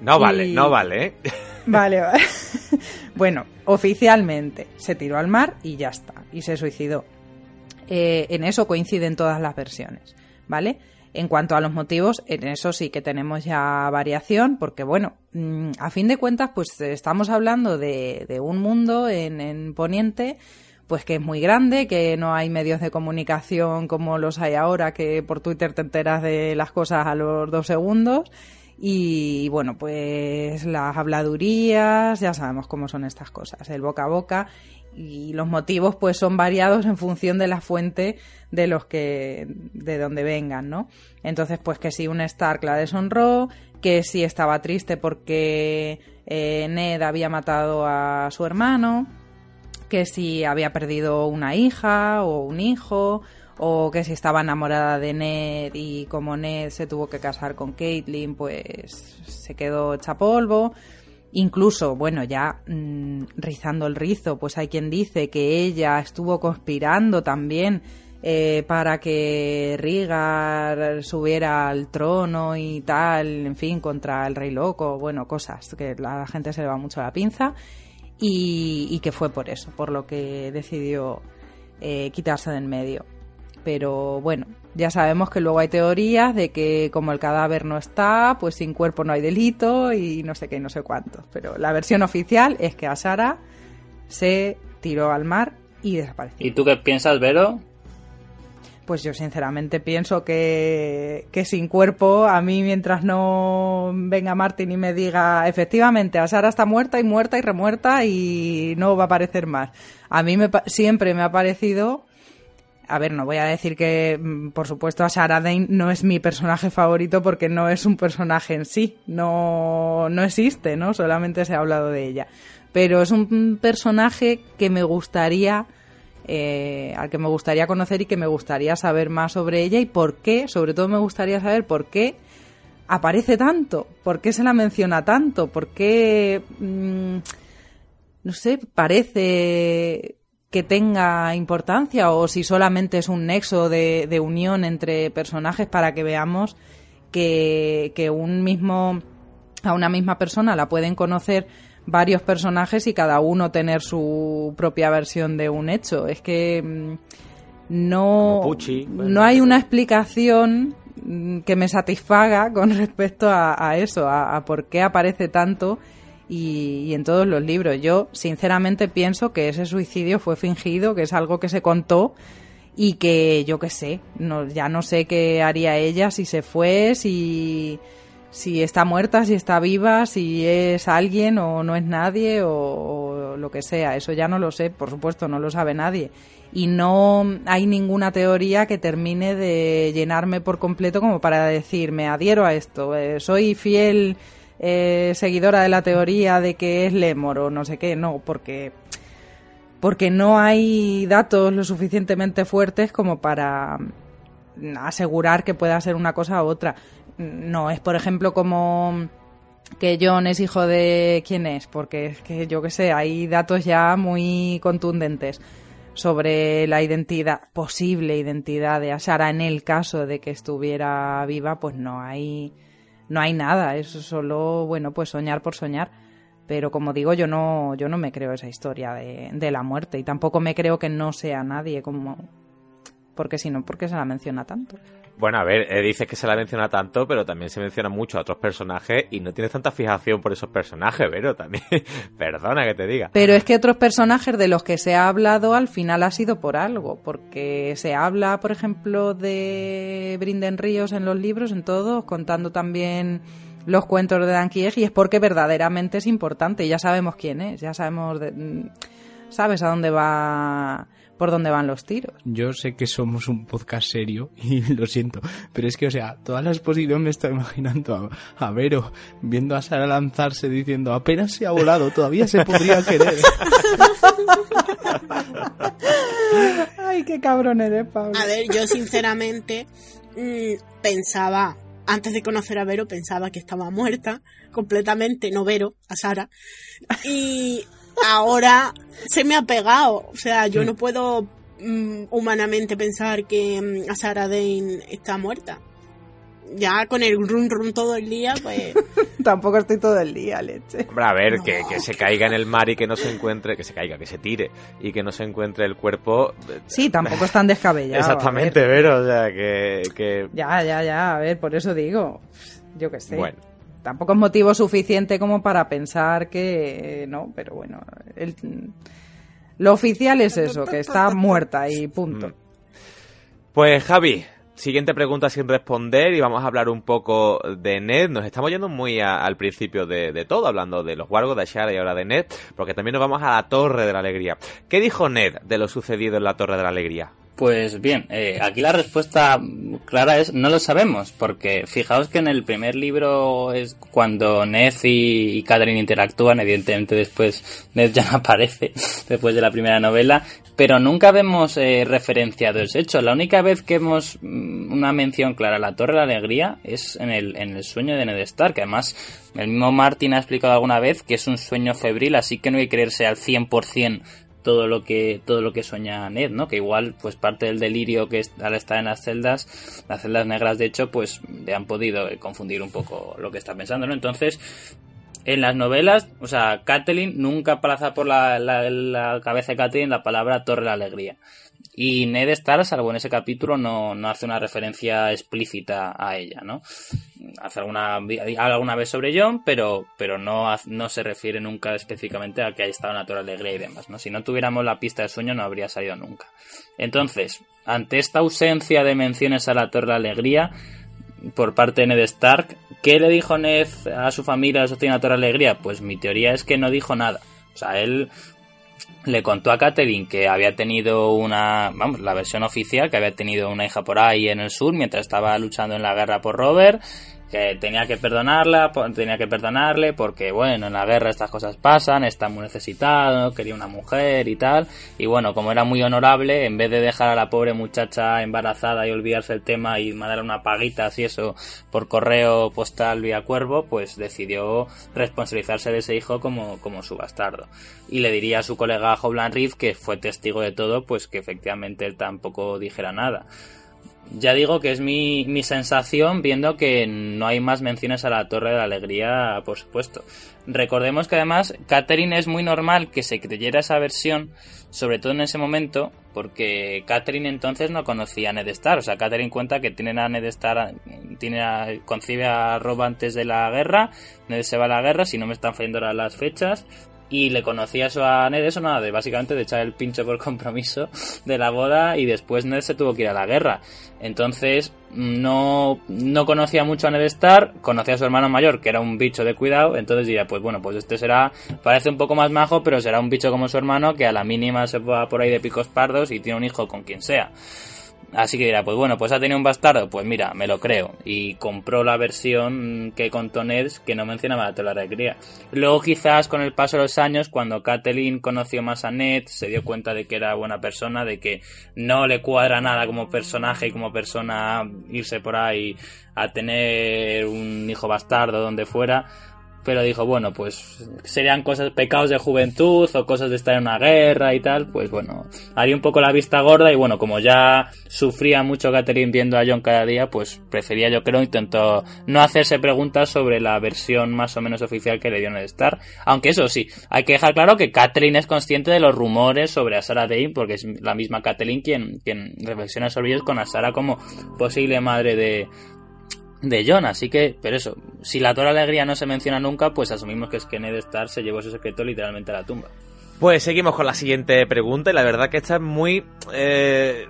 No vale, no vale. ¿eh? Vale, bueno, oficialmente se tiró al mar y ya está, y se suicidó. Eh, en eso coinciden todas las versiones, ¿vale? En cuanto a los motivos, en eso sí que tenemos ya variación, porque bueno, mm, a fin de cuentas, pues estamos hablando de, un mundo en, en Poniente, pues que es muy grande, que no hay medios de comunicación como los hay ahora, que por Twitter te enteras de las cosas a los dos segundos. Y bueno, pues las habladurías, ya sabemos cómo son estas cosas, el boca a boca y los motivos pues son variados en función de la fuente de los que de donde vengan, ¿no? Entonces pues que si un Stark la deshonró, que si estaba triste porque eh, Ned había matado a su hermano, que si había perdido una hija o un hijo, o que si estaba enamorada de Ned y como Ned se tuvo que casar con Caitlyn, pues se quedó hecha polvo. Incluso, bueno, ya mm, rizando el rizo, pues hay quien dice que ella estuvo conspirando también eh, para que Rigar subiera al trono y tal, en fin, contra el rey loco, bueno, cosas que la gente se le va mucho la pinza y, que fue por eso, por lo que decidió eh, quitarse de en medio. Pero bueno, ya sabemos que luego hay teorías de que como el cadáver no está, pues sin cuerpo no hay delito y no sé qué, no sé cuántos. Pero la versión oficial es que Asara se tiró al mar y desapareció. ¿Y tú qué piensas, Vero? Pues yo sinceramente pienso que, que sin cuerpo, a mí mientras no venga Martín y me diga, efectivamente, Asara está muerta y muerta y remuerta y no va a aparecer más. A mí me, siempre me ha parecido a ver, no voy a decir que, mm, por supuesto, a Sarah Dane no es mi personaje favorito porque no es un personaje en sí, no, no existe, ¿no? Solamente se ha hablado de ella. Pero es un personaje que me gustaría, eh, al que me gustaría conocer y que me gustaría saber más sobre ella y por qué, sobre todo me gustaría saber por qué aparece tanto, por qué se la menciona tanto, por qué, mm, no sé, parece que tenga importancia o si solamente es un nexo de, unión entre personajes para que veamos que, que, un mismo a una misma persona la pueden conocer varios personajes y cada uno tener su propia versión de un hecho. Es que mm, no, no hay una explicación mm, que me satisfaga con respecto a, eso, a por qué aparece tanto y, en todos los libros. Yo, sinceramente, pienso que ese suicidio fue fingido, que es algo que se contó y que yo qué sé, no, ya no sé qué haría ella si se fue, si, si está muerta, si está viva, si es alguien o no es nadie o, lo que sea. Eso ya no lo sé, por supuesto, no lo sabe nadie. Y no hay ninguna teoría que termine de llenarme por completo como para decir, me adhiero a esto, eh, soy fiel eh, seguidora de la teoría de que es Lemor o no sé qué, no, porque porque no hay datos lo suficientemente fuertes como para asegurar que pueda ser una cosa u otra. No es, por ejemplo, como que John es hijo de quién es, porque es que yo que sé, hay datos ya muy contundentes sobre la identidad, posible identidad de Ashara en el caso de que estuviera viva, pues no hay no hay nada, es solo, bueno, pues soñar por soñar. Pero como digo, yo no, yo no me creo esa historia de, de la muerte y tampoco me creo que no sea nadie como... Porque si no, ¿por qué se la menciona tanto? Bueno, a ver, eh, dices que se la menciona tanto, pero también se menciona mucho a otros personajes y no tienes tanta fijación por esos personajes, pero también, perdona que te diga. Pero es que otros personajes de los que se ha hablado al final ha sido por algo, porque se habla, por ejemplo, de Brinden Ríos en los libros, en todos, contando también los cuentos de Dan Kieg, y es porque verdaderamente es importante, ya sabemos quién es, ya sabemos, de, sabes a dónde va por dónde van los tiros. Yo sé que somos un podcast serio y lo siento, pero es que, o sea, toda la exposición me estoy imaginando a, Vero viendo a Sara lanzarse diciendo apenas se ha volado, todavía se podría querer. Ay, qué cabrón eres, Pablo. A ver, yo sinceramente mm, pensaba, antes de conocer a Vero, pensaba que estaba muerta completamente, no Vero, a Sara. Y ahora se me ha pegado. O sea, yo no puedo mm, humanamente pensar que mm, Sarah Dane está muerta. Ya con el run run todo el día, pues. Tampoco estoy todo el día, leche. Hombre, a ver, que, que, se caiga en el mar y que no se encuentre, que se caiga, que se tire y que no se encuentre el cuerpo. Sí, tampoco es tan descabellado. Exactamente, pero, o sea, que, que. Ya, ya, ya, a ver, por eso digo. Yo qué sé. Bueno tampoco es motivo suficiente como para pensar que no, pero bueno, lo oficial es eso, que está muerta y punto. Mm. Pues Javi, siguiente pregunta sin responder y vamos a hablar un poco de Ned. Nos estamos yendo muy al principio de, todo, hablando de los Wargos, de Ashara y ahora de Ned, porque también nos vamos a la Torre de la Alegría. ¿Qué dijo Ned de lo sucedido en la Torre de la Alegría? Pues bien, eh, aquí la respuesta clara es no lo sabemos, porque fijaos que en el primer libro es cuando Ned y, y Catherine interactúan, evidentemente después Ned ya no aparece, después de la primera novela, pero nunca vemos eh, referenciado ese hecho. La única vez que vemos mm, una mención clara a la Torre de la Alegría es en el, en el sueño de Ned Stark, que además el mismo Martin ha explicado alguna vez que es un sueño febril, así que no hay que creerse al 100% todo lo que todo lo que sueña Ned, ¿no? Que igual pues parte del delirio que al estar en las celdas, las celdas negras de hecho, pues le han podido confundir un poco lo que está pensando, ¿no? Entonces, en las novelas, o sea, Catelyn nunca pasa por la, la, cabeza de Catelyn la palabra Torre de la Alegría. Y Ned Stark, salvo en ese capítulo, no, no hace una referencia explícita a ella, ¿no? Hace alguna, alguna vez sobre John, pero, pero no, no se refiere nunca específicamente a que haya estado Torre de Alegría y demás, ¿no? Si no tuviéramos la pista de sueño, no habría salido nunca. Entonces, ante esta ausencia de menciones a la Torre de Alegría, por parte de Ned Stark, ¿qué le dijo Ned a su familia de la Torre de Alegría? Pues mi teoría es que no dijo nada. O sea, él le contó a Catherine que había tenido una, vamos, la versión oficial, que había tenido una hija por ahí en el sur mientras estaba luchando en la guerra por Robert que tenía que perdonarla, tenía que perdonarle porque bueno, en la guerra estas cosas pasan, está muy necesitado, quería una mujer y tal, y bueno, como era muy honorable, en vez de dejar a la pobre muchacha embarazada y olvidarse el tema y mandar una paguita así eso por correo postal vía cuervo, pues decidió responsabilizarse de ese hijo como, como su bastardo. Y le diría a su colega Hoblan Reed, que fue testigo de todo, pues que efectivamente él tampoco dijera nada ya digo que es mi, mi, sensación viendo que no hay más menciones a la Torre de la Alegría, por supuesto. Recordemos que además Catherine es muy normal que se creyera esa versión, sobre todo en ese momento, porque Catherine entonces no conocía a Ned Stark. O sea, Catherine cuenta que tienen a Ned Stark, tiene concibe a Rob antes de la guerra, Ned se va a la guerra, si no me están fallando las fechas, y le conocía eso a Ned, eso nada, de básicamente de echar el pincho por compromiso de la boda y después Ned se tuvo que ir a la guerra. Entonces no, no conocía mucho a Ned Stark, conocía a su hermano mayor, que era un bicho de cuidado, entonces diría, pues bueno, pues este será, parece un poco más majo, pero será un bicho como su hermano, que a la mínima se va por ahí de picos pardos y tiene un hijo con quien sea. Así que dirá, pues bueno, pues ha tenido un bastardo, pues mira, me lo creo. Y compró la versión que contó Ned que no mencionaba la la alegría. Luego quizás con el paso de los años, cuando Kathleen conoció más a Ned, se dio cuenta de que era buena persona, de que no le cuadra nada como personaje y como persona irse por ahí a tener un hijo bastardo donde fuera pero dijo, bueno, pues serían cosas, pecados de juventud o cosas de estar en una guerra y tal, pues bueno, haría un poco la vista gorda y bueno, como ya sufría mucho Catherine viendo a John cada día, pues prefería yo creo, intentó no hacerse preguntas sobre la versión más o menos oficial que le dio en el Star, aunque eso sí, hay que dejar claro que Catherine es consciente de los rumores sobre a Sarah Dane, porque es la misma Catherine quien, quien reflexiona sobre ellos con a Sarah como posible madre de, de John, así que, pero eso, si la Torre Alegría no se menciona nunca, pues asumimos que es que Ned Stark se llevó ese secreto literalmente a la tumba. Pues seguimos con la siguiente pregunta y la verdad que esta es muy eh,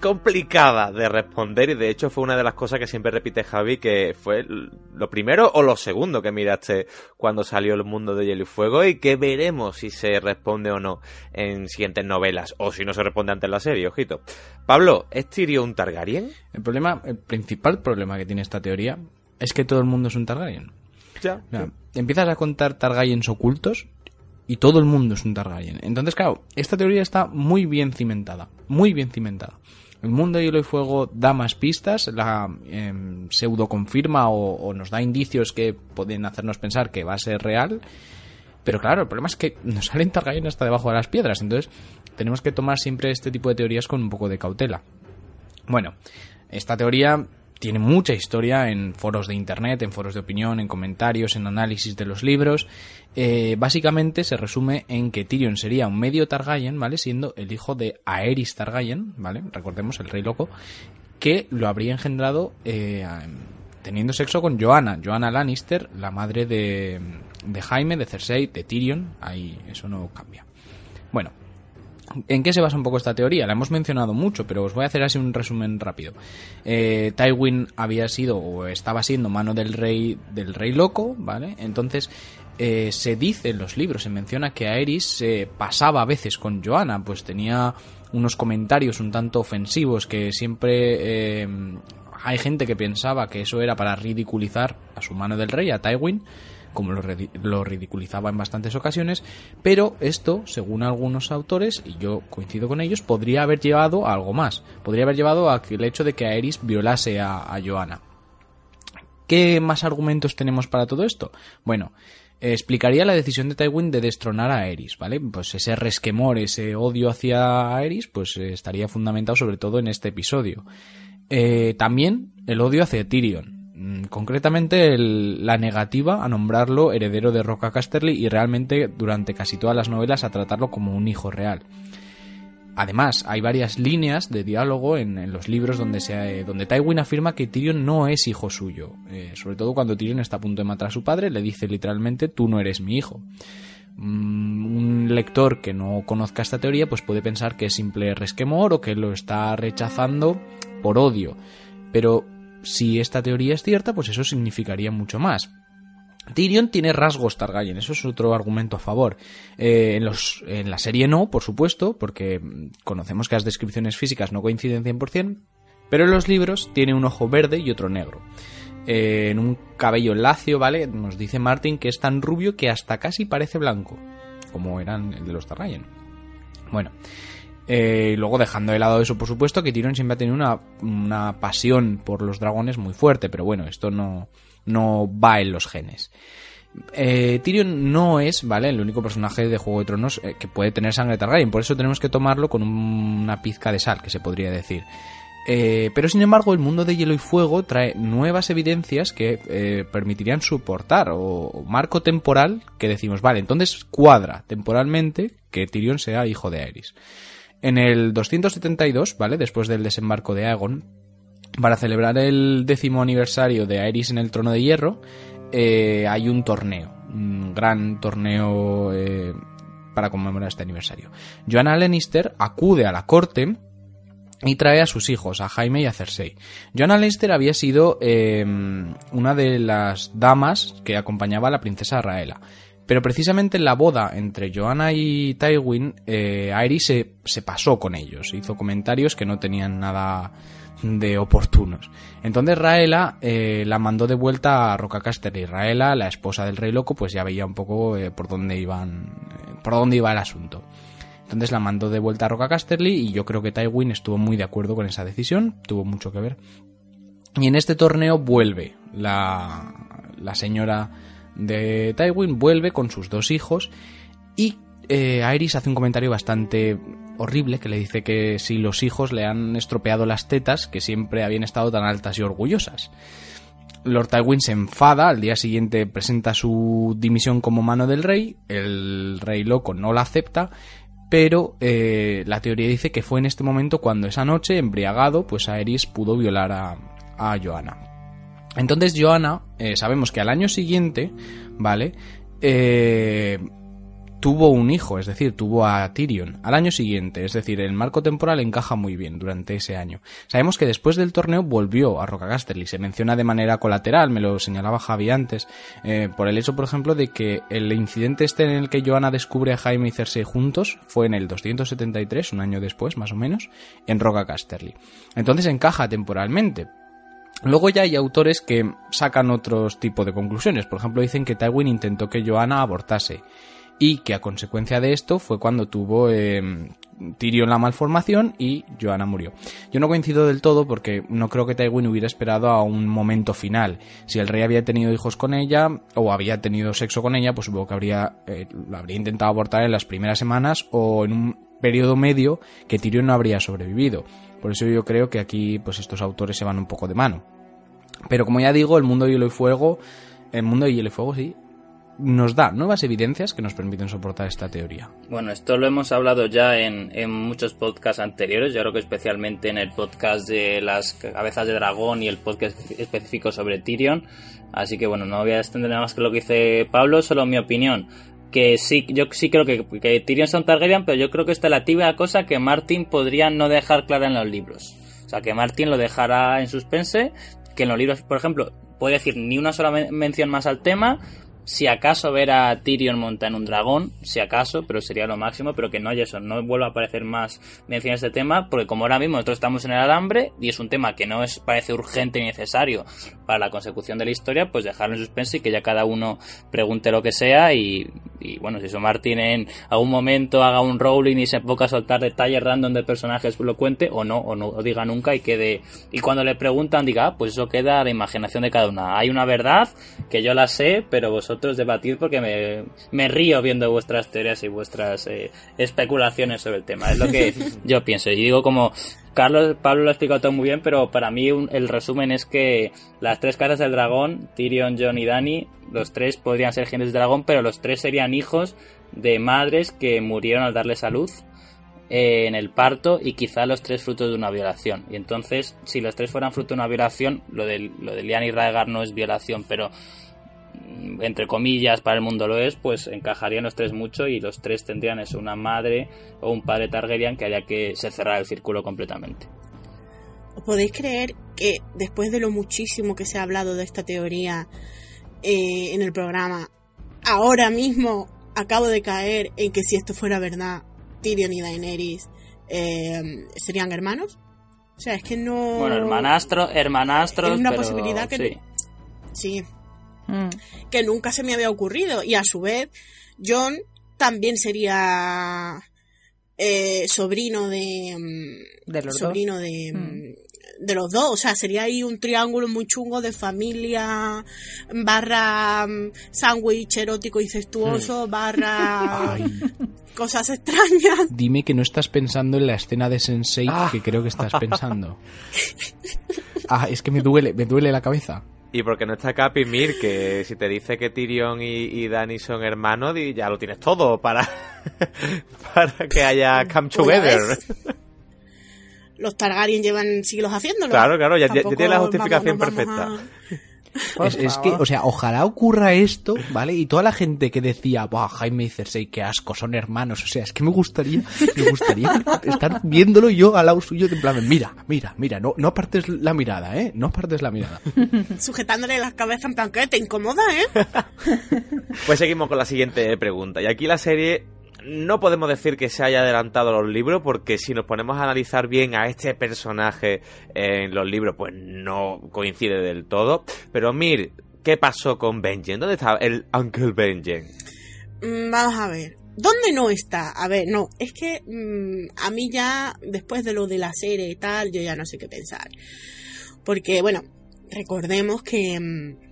complicada de responder y de hecho fue una de las cosas que siempre repite Javi que fue lo primero o lo segundo que miraste cuando salió el mundo de Hielo y Fuego y que veremos si se responde o no en siguientes novelas o si no se responde antes en la serie, ojito. Pablo, ¿es Tyrion un Targaryen? El problema, el principal problema que tiene esta teoría es que todo el mundo es un Targaryen. Ya. Empiezas a contar Targaryens ocultos y todo el mundo es un Targaryen. Entonces, claro, esta teoría está muy bien cimentada, muy bien cimentada. El mundo de hielo y fuego da más pistas, la em, pseudo confirma o, nos da indicios que pueden hacernos pensar que va a ser real. Pero claro, el problema es que nos salen Targaryen hasta debajo de las piedras. Entonces, tenemos que tomar siempre este tipo de teorías con un poco de cautela. Bueno, esta teoría tiene mucha historia en foros de internet, en foros de opinión, en comentarios, en análisis de los libros. Eh, básicamente se resume en que Tyrion sería un medio Targaryen, ¿vale? Siendo el hijo de Aerys Targaryen, ¿vale? Recordemos, el rey loco, que lo habría engendrado eh, teniendo sexo con Joanna, Joanna Lannister, la madre de, de Jaime, de Cersei, de Tyrion. Ahí eso no cambia. Bueno, ¿En qué se basa un poco esta teoría? La hemos mencionado mucho, pero os voy a hacer así un resumen rápido. Eh, Tywin había sido o estaba siendo mano del rey del rey loco, ¿vale? Entonces eh, se dice en los libros, se menciona que Aerys se pasaba a veces con Joanna, pues tenía unos comentarios un tanto ofensivos que siempre eh, hay gente que pensaba que eso era para ridiculizar a su mano del rey, a Tywin como lo, ridiculizaba en bastantes ocasiones, pero esto, según algunos autores, y yo coincido con ellos, podría haber llevado a algo más. Podría haber llevado a el hecho de que Aerys violase a, a. ¿Qué más argumentos tenemos para todo esto? Bueno, explicaría la decisión de Tywin de destronar a Aerys, ¿vale? Pues ese resquemor, ese odio hacia Aerys, pues eh, estaría fundamentado sobre todo en este episodio. Eh, también el odio hacia Tyrion. Mm, concretamente la negativa a nombrarlo heredero de Roca Casterly y realmente durante casi todas las novelas a tratarlo como un hijo real. Además, hay varias líneas de diálogo en, los libros donde, se, donde Tywin afirma que Tyrion no es hijo suyo. Eh, sobre todo cuando Tyrion está a punto de matar a su padre, le dice literalmente tú no eres mi hijo. Mm, un lector que no conozca esta teoría pues puede pensar que es simple resquemor o que lo está rechazando por odio. Pero si esta teoría es cierta, pues eso significaría mucho más. Tyrion tiene rasgos Targaryen, eso es otro argumento a favor. Eh, en, los, en la serie no, por supuesto, porque conocemos que las descripciones físicas no coinciden 100%, pero en los libros tiene un ojo verde y otro negro. Eh, en un cabello lacio, ¿vale? Nos dice Martin que es tan rubio que hasta casi parece blanco, como eran el de los Targaryen. Bueno, eh, luego dejando de lado eso, por supuesto, que Tyrion siempre ha tenido una, pasión por los dragones muy fuerte, pero bueno, esto no, no va en los genes. Eh, Tyrion no es, ¿vale? El único personaje de Juego de Tronos eh, que puede tener sangre Targaryen, por eso tenemos que tomarlo con una pizca de sal, que se podría decir. pero sin embargo, el mundo de hielo y fuego trae nuevas evidencias que permitirían soportar o, marco temporal que decimos, vale, entonces cuadra temporalmente que Tyrion sea hijo de Aerys. En el 272, ¿vale? Después del desembarco de Aegon, para celebrar el décimo aniversario de Aerys en el trono de hierro, eh, hay un torneo, un gran torneo eh, para conmemorar este aniversario. Joanna Lannister acude a la corte y trae a sus hijos, a Jaime y a Cersei. Joanna Lannister había sido eh, una de las damas que acompañaba a la princesa Raela. Pero precisamente en la boda entre Joanna y Tywin, eh, Aerys se, pasó con ellos, hizo comentarios que no tenían nada de oportunos. Entonces Raela eh, la mandó de vuelta a Rocacaster y Raela, la esposa del rey loco, pues ya veía un poco eh, por dónde iban, eh, por dónde iba el asunto. Entonces la mandó de vuelta a Rocacasterly y yo creo que Tywin estuvo muy de acuerdo con esa decisión, tuvo mucho que ver. Y en este torneo vuelve la, la señora de Tywin, vuelve con sus dos hijos y eh, hace un comentario bastante horrible que le dice que si los hijos le han estropeado las tetas que siempre habían estado tan altas y orgullosas. Lord Tywin se enfada, al día siguiente presenta su dimisión como mano del rey, el rey loco no la acepta, pero eh, la teoría dice que fue en este momento cuando esa noche, embriagado, pues Aerys pudo violar a, a Joanna. Entonces Joanna, eh, sabemos que al año siguiente, ¿vale? Eh, tuvo un hijo, es decir, tuvo a Tyrion al año siguiente, es decir, el marco temporal encaja muy bien durante ese año. Sabemos que después del torneo volvió a Rocacasterly, se menciona de manera colateral, me lo señalaba Javi antes, eh, por el hecho, por ejemplo, de que el incidente este en el que Joanna descubre a Jaime y Cersei juntos fue en el 273, un año después, más o menos, en Rocacasterly. Entonces encaja temporalmente, Luego ya hay autores que sacan otros tipos de conclusiones. Por ejemplo, dicen que Tywin intentó que Joanna abortase y que a consecuencia de esto fue cuando tuvo eh, Tyrion la malformación y Joanna murió. Yo no coincido del todo porque no creo que Tywin hubiera esperado a un momento final. Si el rey había tenido hijos con ella o había tenido sexo con ella, pues supongo que habría, eh, lo habría intentado abortar en las primeras semanas o en un periodo medio que Tyrion no habría sobrevivido. Por eso yo creo que aquí pues estos autores se van un poco de mano. Pero como ya digo, el mundo de hielo y fuego, el mundo de hielo y fuego sí, nos da nuevas evidencias que nos permiten soportar esta teoría. Bueno, esto lo hemos hablado ya en, en, muchos podcasts anteriores, yo creo que especialmente en el podcast de las cabezas de dragón y el podcast específico sobre Tyrion, así que bueno, no voy a extender nada más que lo que dice Pablo, solo mi opinión. Que sí, yo sí creo que, que Tyrion son Targaryen, pero yo creo que esta es la tibia cosa que Martin podría no dejar clara en los libros. O sea, que Martin lo dejará en suspense, que en los libros, por ejemplo, puede decir ni una sola mención más al tema, si acaso ver a Tyrion montar en un dragón, si acaso, pero sería lo máximo, pero que no haya eso, no vuelva a aparecer más menciones de este tema, porque como ahora mismo nosotros estamos en el alambre y es un tema que no es parece urgente y necesario para la consecución de la historia, pues dejarlo en suspenso y que ya cada uno pregunte lo que sea y, y bueno, si eso Martin en algún momento haga un rolling y se ponga a soltar detalles random de personajes, pues lo cuente o no, o no diga nunca y quede, y cuando le preguntan diga, ah, pues eso queda a la imaginación de cada una. Hay una verdad que yo la sé, pero vosotros debatid porque me, me río viendo vuestras teorías y vuestras eh, especulaciones sobre el tema. Es lo que yo pienso. Y digo como Carlos, Pablo lo ha explicado todo muy bien, pero para mí un, el resumen es que las tres casas del dragón, Tyrion, Jon y Dany, los tres podrían ser genes del dragón, pero los tres serían hijos de madres que murieron al darles a luz eh, en el parto y quizá los tres frutos de una violación. Y entonces, si los tres fueran fruto de una violación, lo de, lo de Lian y Raegar no es violación, pero entre comillas para el mundo lo es, pues encajarían los tres mucho y los tres tendrían eso, una madre o un padre Targaryen que haya que se cerrar el círculo completamente. ¿Os podéis creer que después de lo muchísimo que se ha hablado de esta teoría eh, en el programa, ahora mismo acabo de caer en que si esto fuera verdad, Tyrion y Daenerys eh, serían hermanos? O sea, es que no... Bueno, hermanastro, hermanastros, Es una pero posibilidad que... sí. Sí, que nunca se me había ocurrido. Y a su vez, John también sería eh, sobrino de. mm, De los sobrino dos. de. Mm. mm, De los dos, o sea, sería ahí un triángulo muy chungo de familia barra sándwich erótico incestuoso barra Ay, cosas extrañas. dime que no estás pensando en la escena de Sensei Ah. que creo que estás pensando. Ah, es que me duele, me duele la cabeza. Y porque no está Capi Mir, que si te dice que Tyrion y, y Dany son hermanos, ya lo tienes todo para, para que haya come together. Los Targaryen llevan siglos haciéndolo. Claro, claro, ya- ya- tiene la justificación vamos perfecta. a- Es, es que, o sea, ojalá ocurra esto, ¿vale? Y toda la gente que decía, Buah, Jaime y Cersei, qué asco, son hermanos. O sea, es que me gustaría, me gustaría estar viéndolo yo al lado suyo, de en plan, mira, mira, mira, no, no apartes la mirada, ¿eh? No apartes la mirada. sujetándole las cabezas en plan, ¿qué? ¿Te incomoda, eh? Pues seguimos con la siguiente pregunta. Y aquí la serie no podemos decir que se haya adelantado los libros, porque si nos ponemos a analizar bien a este personaje en los libros, pues no coincide del todo. Pero Mir, ¿qué pasó con Benjen? ¿Dónde está el Uncle Benjen? Mm, Vamos a ver. ¿Dónde no está? A ver, no, es que mm, a mí ya, después de lo de la serie y tal, yo ya no sé qué pensar. Porque, bueno, recordemos que mm,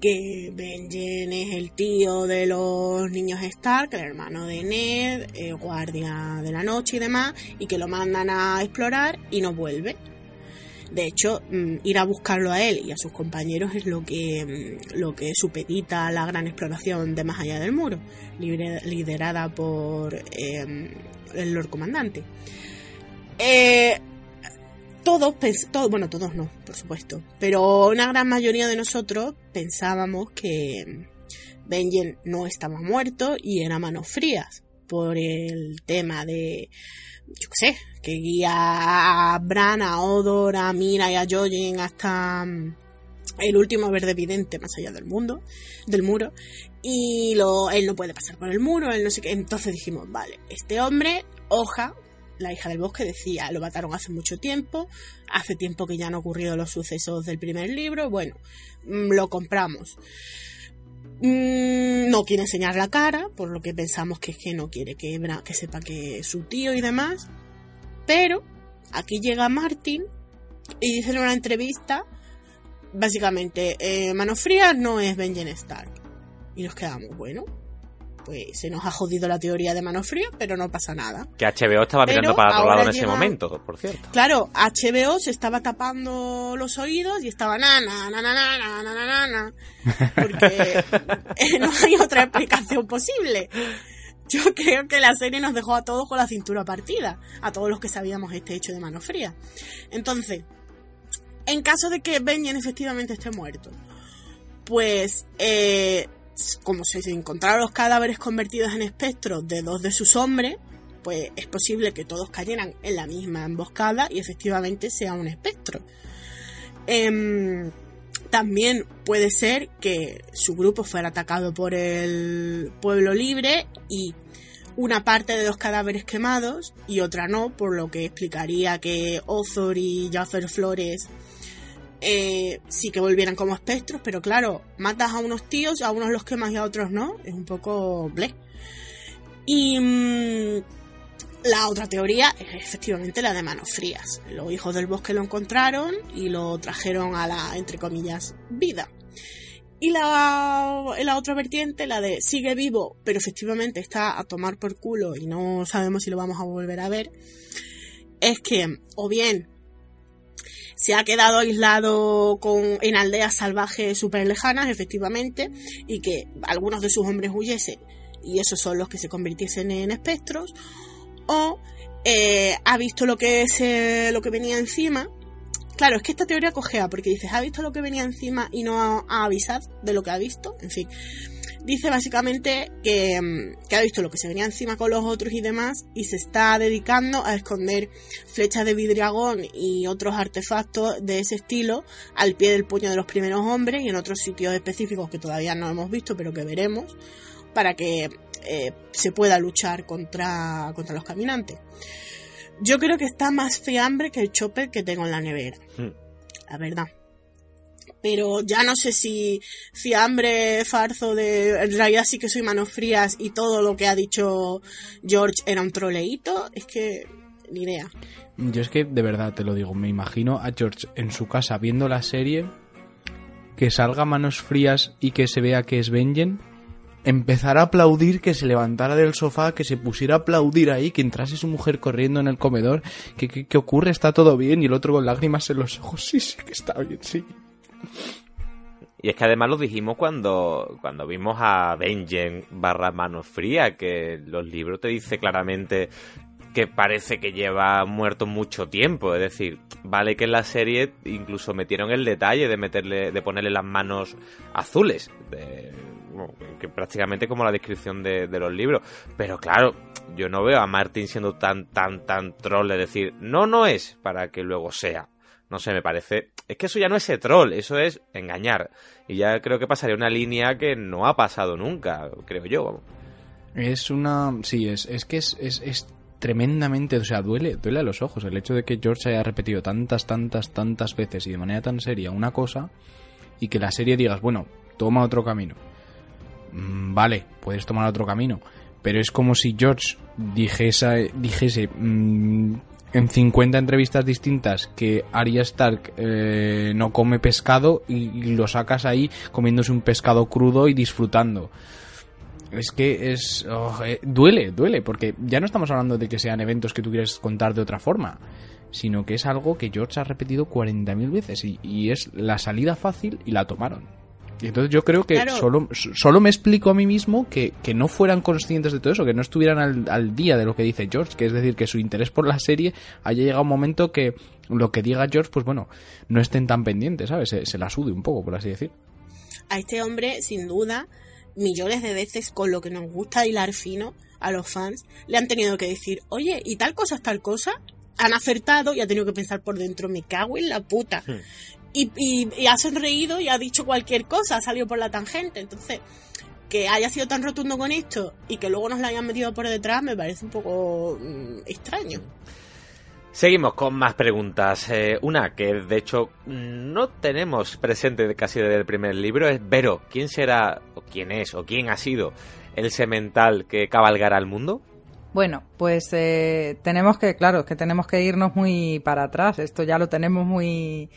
que Benjen es el tío de los niños Stark, el hermano de Ned, guardia de la noche y demás, y que lo mandan a explorar y no vuelve. De hecho, mm, ir a buscarlo a él y a sus compañeros es lo que, mm, lo que supedita la gran exploración de más allá del muro, liderada por em, el Lord Comandante. Eh, todos, todos, bueno, todos no, por supuesto, pero una gran mayoría de nosotros pensábamos que Benjen no estaba muerto y era manos frías por el tema de yo qué sé, que guía a Bran, a Odor, a Mira y a Jojen hasta mm, el último verde evidente más allá del mundo, del muro, y lo, él no puede pasar por el muro, él no sé qué. Entonces dijimos, vale, este hombre, Hoja, la hija del bosque, decía, lo mataron hace mucho tiempo, hace tiempo que ya han ocurrido los sucesos del primer libro, bueno, mm, lo compramos. Mm, no quiere enseñar la cara, por lo que pensamos que es que no quiere que, sepa que es su tío y demás. Pero aquí llega Martin y dice en una entrevista, básicamente, eh, Mano Fría no es Benjen Stark. Y nos quedamos, bueno, pues se nos ha jodido la teoría de mano fría, pero no pasa nada. Que HBO estaba mirando para otro lado en ese momento, por cierto. Claro, HBO se estaba tapando los oídos y estaba na na na na na na na na porque no hay otra explicación posible. Yo creo que la serie nos dejó a todos con la cintura partida, a todos los que sabíamos este hecho de mano fría. Entonces, en caso de que Benjen efectivamente esté muerto, pues eh, como se encontraron los cadáveres convertidos en espectros de dos de sus hombres, pues es posible que todos cayeran en la misma emboscada y efectivamente sea un espectro. Em, también puede ser que su grupo fuera atacado por el pueblo libre y una parte de los cadáveres quemados y otra no, por lo que explicaría que Ozor y Jaffer Flores eh, sí que volvieran como espectros, pero claro, matas a unos tíos, a unos los quemas y a otros no, es un poco ble. Y mm, la otra teoría es efectivamente la de manos frías. Los hijos del bosque lo encontraron y lo trajeron a la, entre comillas, vida. Y la, la otra vertiente, la de sigue vivo, pero efectivamente está a tomar por culo y no sabemos si lo vamos a volver a ver, es que o bien se ha quedado aislado con, en aldeas salvajes súper lejanas, efectivamente, y que algunos de sus hombres huyesen y esos son los que se convirtiesen en espectros, o eh, ha visto lo que, es, eh, lo que venía encima. Claro, es que esta teoría cogea porque dices, ha visto lo que venía encima y no ha, avisado de lo que ha visto, en fin dice básicamente que, mm, que, ha visto lo que se venía encima con los otros y demás y se está dedicando a esconder flechas de vidriagón y otros artefactos de ese estilo al pie del puño de los primeros hombres y en otros sitios específicos que todavía no hemos visto pero que veremos para que eh, se pueda luchar contra, contra los caminantes. Yo creo que está más fiambre que el chopper que tengo en la nevera. Hmm. La verdad pero ya no sé si, hambre, farzo de, en realidad sí que soy manos frías y todo lo que ha dicho George era un troleíto, es que ni idea. Yo es que de verdad te lo digo, me imagino a George en su casa viendo la serie, que salga manos frías y que se vea que es Benjen, empezar a aplaudir, que se levantara del sofá, que se pusiera a aplaudir ahí, que entrase su mujer corriendo en el comedor, que, que ocurre, está todo bien, y el otro con lágrimas en los ojos, sí, sí que está bien, sí. Y es que además lo dijimos cuando, cuando vimos a Benjen barra Mano Fría, que los libros te dice claramente que parece que lleva muerto mucho tiempo. Es decir, vale que en la serie incluso metieron el detalle de meterle, de ponerle las manos azules. Que prácticamente como la descripción de, los libros. Pero claro, yo no veo a Martin siendo tan, tan, tan troll de decir, no, no es para que luego sea. No sé, me parece. Es que eso ya no es ese troll, eso es engañar. Y ya creo que pasaría una línea que no ha pasado nunca, creo yo. Es una. Sí, es, es que es, es, es tremendamente. O sea, duele, duele a los ojos el hecho de que George haya repetido tantas, tantas, tantas veces y de manera tan seria una cosa y que la serie digas, bueno, toma otro camino. Mm, vale, puedes tomar otro camino. Pero es como si George dijese, dijese mm, en 50 entrevistas distintas que Arya Stark eh, no come pescado y, lo sacas ahí comiéndose un pescado crudo y disfrutando. Es que es... Oh, eh, duele, duele, porque ya no estamos hablando de que sean eventos que tú quieres contar de otra forma, sino que es algo que George ha repetido 40.000 veces y, y es la salida fácil y la tomaron. Y entonces yo creo que solo, solo me explico a mí mismo que, no fueran conscientes de todo eso, que no estuvieran al, al, día de lo que dice George, que es decir, que su interés por la serie haya llegado un momento que lo que diga George, pues bueno, no estén tan pendientes, ¿sabes? Se, la sude un poco, por así decir. A este hombre, sin duda, millones de veces con lo que nos gusta hilar fino a los fans, le han tenido que decir, oye, ¿y tal cosa es tal cosa? Han acertado y ha tenido que pensar por dentro, me cago en la puta. Hmm y, ha sonreído y ha dicho cualquier cosa, ha salido por la tangente. Entonces, que haya sido tan rotundo con esto y que luego nos la hayan metido por detrás me parece un poco mm, extraño. Seguimos con más preguntas. Eh, una que de hecho no tenemos presente casi desde el primer libro es Vero. ¿Quién será, o quién es, o quién ha sido el semental que cabalgará el mundo? Bueno, pues eh, tenemos que, claro, que tenemos que irnos muy para atrás. Esto ya lo tenemos muy,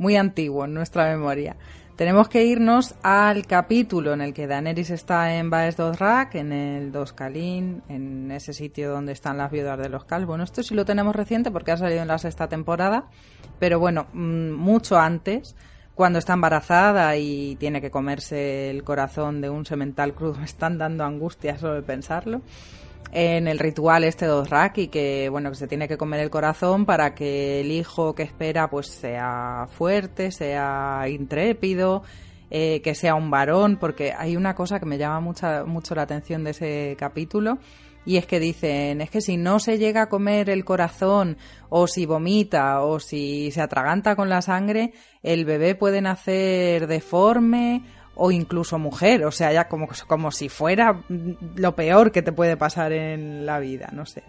muy antiguo en nuestra memoria. Tenemos que irnos al capítulo en el que Daenerys está en Baes Dothraki, en el Doscalín, en ese sitio donde están las viudas de los Cal. Bueno, esto sí lo tenemos reciente porque ha salido en la sexta temporada, pero bueno, mm, mucho antes, cuando está embarazada y tiene que comerse el corazón de un semental crudo, me están dando angustia solo de pensarlo en el ritual este Dothraki que bueno que se tiene que comer el corazón para que el hijo que espera pues sea fuerte sea intrépido eh, que sea un varón porque hay una cosa que me llama mucha, mucho la atención de ese capítulo y es que dicen, es que si no se llega a comer el corazón o si vomita o si se atraganta con la sangre, el bebé puede nacer deforme o incluso mujer, o sea, ya como, como si fuera lo peor que te puede pasar en la vida, no sé,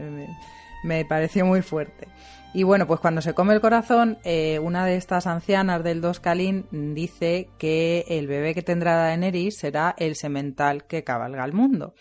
me, pareció muy fuerte. Y bueno, pues cuando se come el corazón, eh, una de estas ancianas del Dos Calín dice que el bebé que tendrá Daenerys será el semental que cabalga el mundo.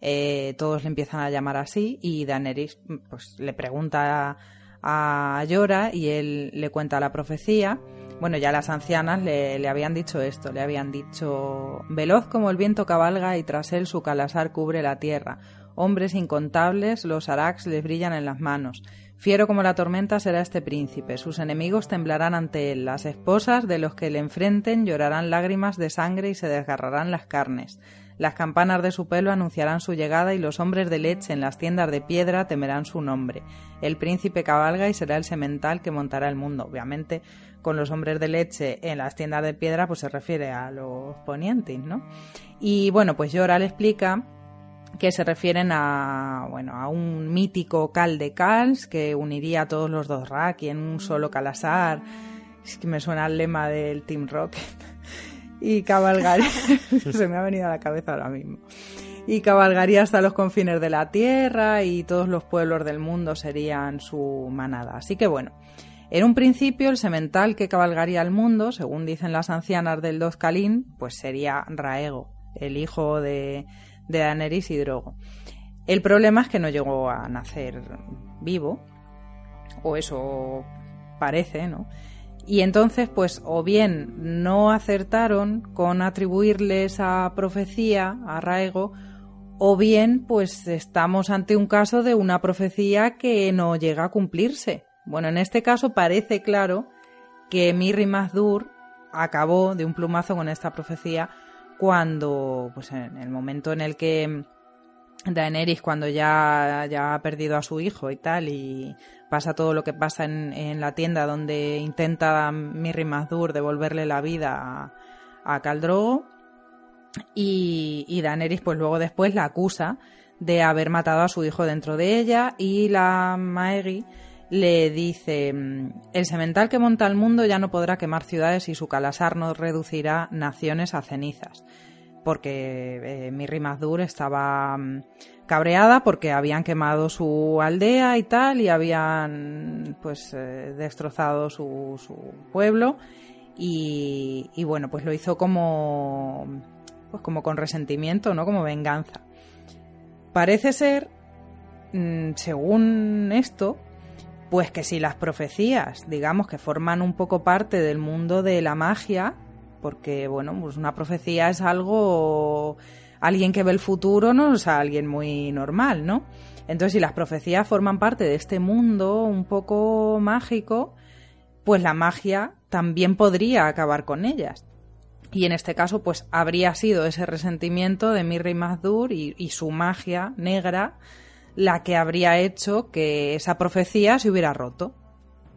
Eh, todos le empiezan a llamar así y Daenerys pues, le pregunta a, a y él le cuenta la profecía bueno, ya las ancianas le, habían dicho esto, le habían dicho, veloz como el viento cabalga y tras él su calasar cubre la tierra. Hombres incontables, los arax les brillan en las manos. Fiero como la tormenta será este príncipe, sus enemigos temblarán ante él, las esposas de los que le enfrenten llorarán lágrimas de sangre y se desgarrarán las carnes. Las campanas de su pelo anunciarán su llegada y los hombres de leche en las tiendas de piedra temerán su nombre. El príncipe cabalga y será el semental que montará el mundo. Obviamente, con los hombres de leche en las tiendas de piedra, pues se refiere a los ponientes, ¿no? Y bueno, pues Yora le explica que se refieren a, bueno, a un mítico Cal de Cals que uniría a todos los dos Raki en un solo calasar. Es que me suena el lema del Team Rocket. y cabalgaría, se me ha venido a la cabeza ahora mismo. Y cabalgaría hasta los confines de la tierra y todos los pueblos del mundo serían su manada. Así que bueno, en un principio, el semental que cabalgaría al mundo, según dicen las ancianas del Doscalín, pues sería Raego, el hijo de, de Daenerys y Drogo. El problema es que no llegó a nacer vivo, o eso parece, ¿no? Y entonces, pues, o bien no acertaron con atribuirle esa profecía a Raego, o bien, pues, estamos ante un caso de una profecía que no llega a cumplirse. Bueno, en este caso parece claro que Mirri Mazdur acabó de un plumazo con esta profecía cuando, pues en el momento en el que Daenerys, cuando ya, ya ha perdido a su hijo y tal, y pasa todo lo que pasa en, la tienda donde intenta Mirri Mazdur devolverle la vida a, a Caldrogo, y, y Daenerys pues luego después la acusa de haber matado a su hijo dentro de ella y la Maegi le dice, mm, el semental que monta el mundo ya no podrá quemar ciudades y su calasar no reducirá naciones a cenizas. Porque eh, Mirri Mazdur estaba mm, cabreada porque habían quemado su aldea y tal y habían pues eh, destrozado su, pueblo y, y, bueno pues lo hizo como pues como con resentimiento no como venganza parece ser mm, según esto Pues que si las profecías, digamos que forman un poco parte del mundo de la magia, porque bueno, pues una profecía es algo alguien que ve el futuro, no es alguien muy normal, ¿no? Entonces, si las profecías forman parte de este mundo un poco mágico, pues la magia también podría acabar con ellas. Y en este caso, pues habría sido ese resentimiento de Mirri Mazdur y, y su magia negra la que habría hecho que esa profecía se hubiera roto.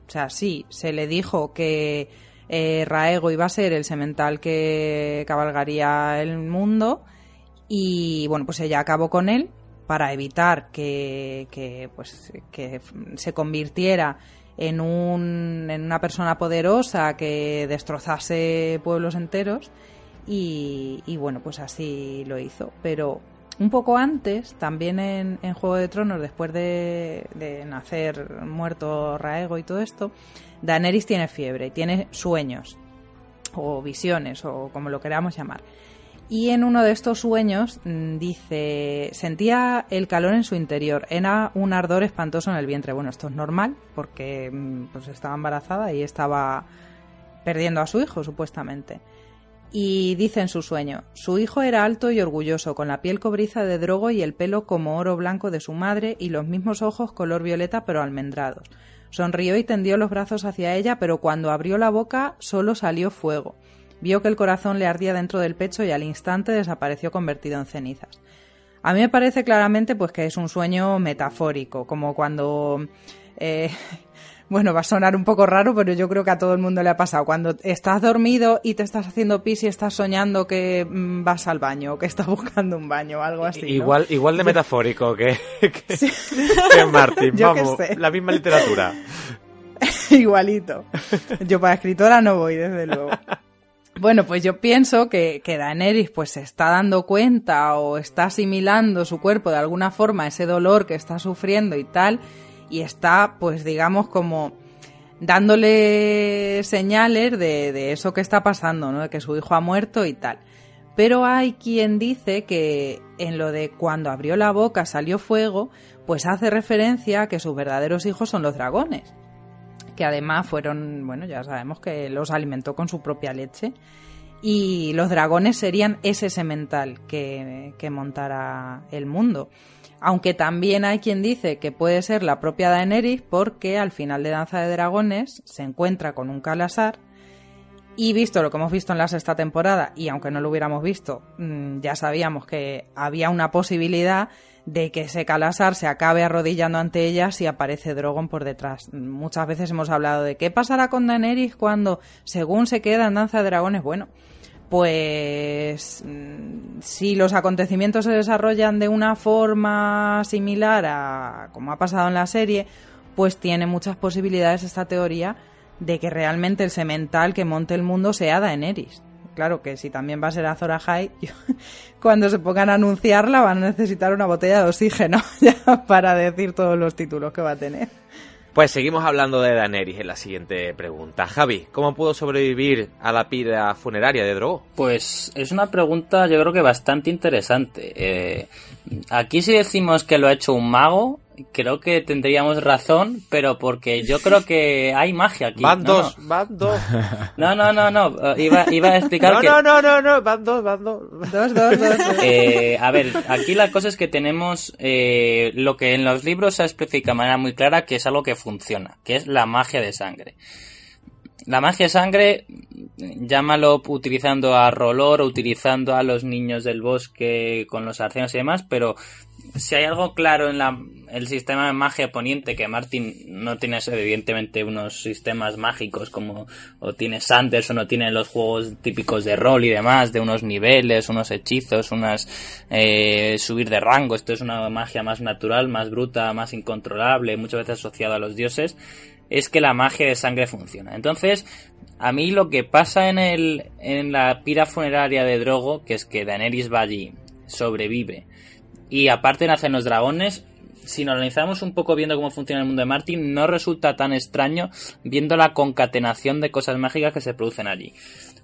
O sea, sí, se le dijo que eh, Raego iba a ser el semental que cabalgaría el mundo y bueno, pues ella acabó con él para evitar que, que, pues, que se convirtiera en, un, en una persona poderosa que destrozase pueblos enteros y, y bueno, pues así lo hizo. Pero un poco antes, también en, Juego de Tronos, después de, nacer muerto Raego y todo esto, Daenerys tiene fiebre, tiene sueños, o visiones, o como lo queramos llamar. Y en uno de estos sueños mm, dice, sentía el calor en su interior, era un ardor espantoso en el vientre. Bueno, esto es normal porque mm, pues estaba embarazada y estaba perdiendo a su hijo, supuestamente. Y dice en su sueño, su hijo era alto y orgulloso, con la piel cobriza de drogo y el pelo como oro blanco de su madre y los mismos ojos color violeta pero almendrados. Sonrió y tendió los brazos hacia ella, pero cuando abrió la boca solo salió fuego. Vio que el corazón le ardía dentro del pecho y al instante desapareció convertido en cenizas. A mí me parece claramente pues que es un sueño metafórico, como cuando eh, bueno, va a sonar un poco raro, pero yo creo que a todo el mundo le ha pasado. Cuando estás dormido y te estás haciendo pis y estás soñando que mm, vas al baño o que estás buscando un baño o algo así. ¿no? Igual, igual de metafórico que, que, sí. que Martín, vamos, la misma literatura. Igualito. Yo para escritora no voy, desde luego. Bueno, pues yo pienso que, que Daenerys pues se está dando cuenta o está asimilando su cuerpo de alguna forma a ese dolor que está sufriendo y tal, y está pues digamos como dándole señales de, de eso que está pasando, ¿no? De que su hijo ha muerto y tal. Pero hay quien dice que en lo de cuando abrió la boca salió fuego, pues hace referencia a que sus verdaderos hijos son los dragones que además fueron, bueno, ya sabemos que los alimentó con su propia leche. Y los dragones serían ese semental que, que montara el mundo. Aunque también hay quien dice que puede ser la propia Daenerys porque al final de Danza de Dragones se encuentra con un Calasar y visto lo que hemos visto en la sexta temporada y aunque no lo hubiéramos visto, mm, ya sabíamos que había una posibilidad de que ese Calasar se acabe arrodillando ante ella si aparece Drogon por detrás. Muchas veces hemos hablado de qué pasará con Daenerys cuando, según se queda en Danza de Dragones, bueno, pues mm, si los acontecimientos se desarrollan de una forma similar a como ha pasado en la serie, pues tiene muchas posibilidades esta teoría de que realmente el semental que monte el mundo sea Daenerys claro que si también va a ser Azor Ahai, cuando se pongan a anunciarla van a necesitar una botella de oxígeno ya para decir todos los títulos que va a tener. Pues seguimos hablando de Daenerys en la siguiente pregunta. Javi, ¿cómo pudo sobrevivir a la pira funeraria de Drogo? Pues es una pregunta yo creo que bastante interesante. Eh, aquí si decimos que lo ha hecho un mago, creo que tendríamos razón, pero porque yo creo que hay magia aquí. Van no, dos, no. van dos. No, no, no, no. Iba, iba a explicar no, que. No, no, no, no, van dos, van dos. Dos, dos, dos. Eh, a ver, aquí la cosa es que tenemos eh, lo que en los libros se explica de manera muy clara que es algo que funciona, que es la magia de sangre. La magia de sangre, llámalo utilizando a Rolor o utilizando a los niños del bosque con los arcenos y demás, pero si hay algo claro en la, el sistema de magia poniente, que Martin no tiene evidentemente unos sistemas mágicos como o tiene Sanders o no tiene los juegos típicos de rol y demás, de unos niveles, unos hechizos, unas eh, subir de rango, esto es una magia más natural, más bruta, más incontrolable, muchas veces asociada a los dioses es que la magia de sangre funciona. Entonces, a mí lo que pasa en el en la pira funeraria de Drogo, que es que Daenerys va allí, sobrevive y aparte nacen los dragones, si nos analizamos un poco viendo cómo funciona el mundo de Martin, no resulta tan extraño viendo la concatenación de cosas mágicas que se producen allí.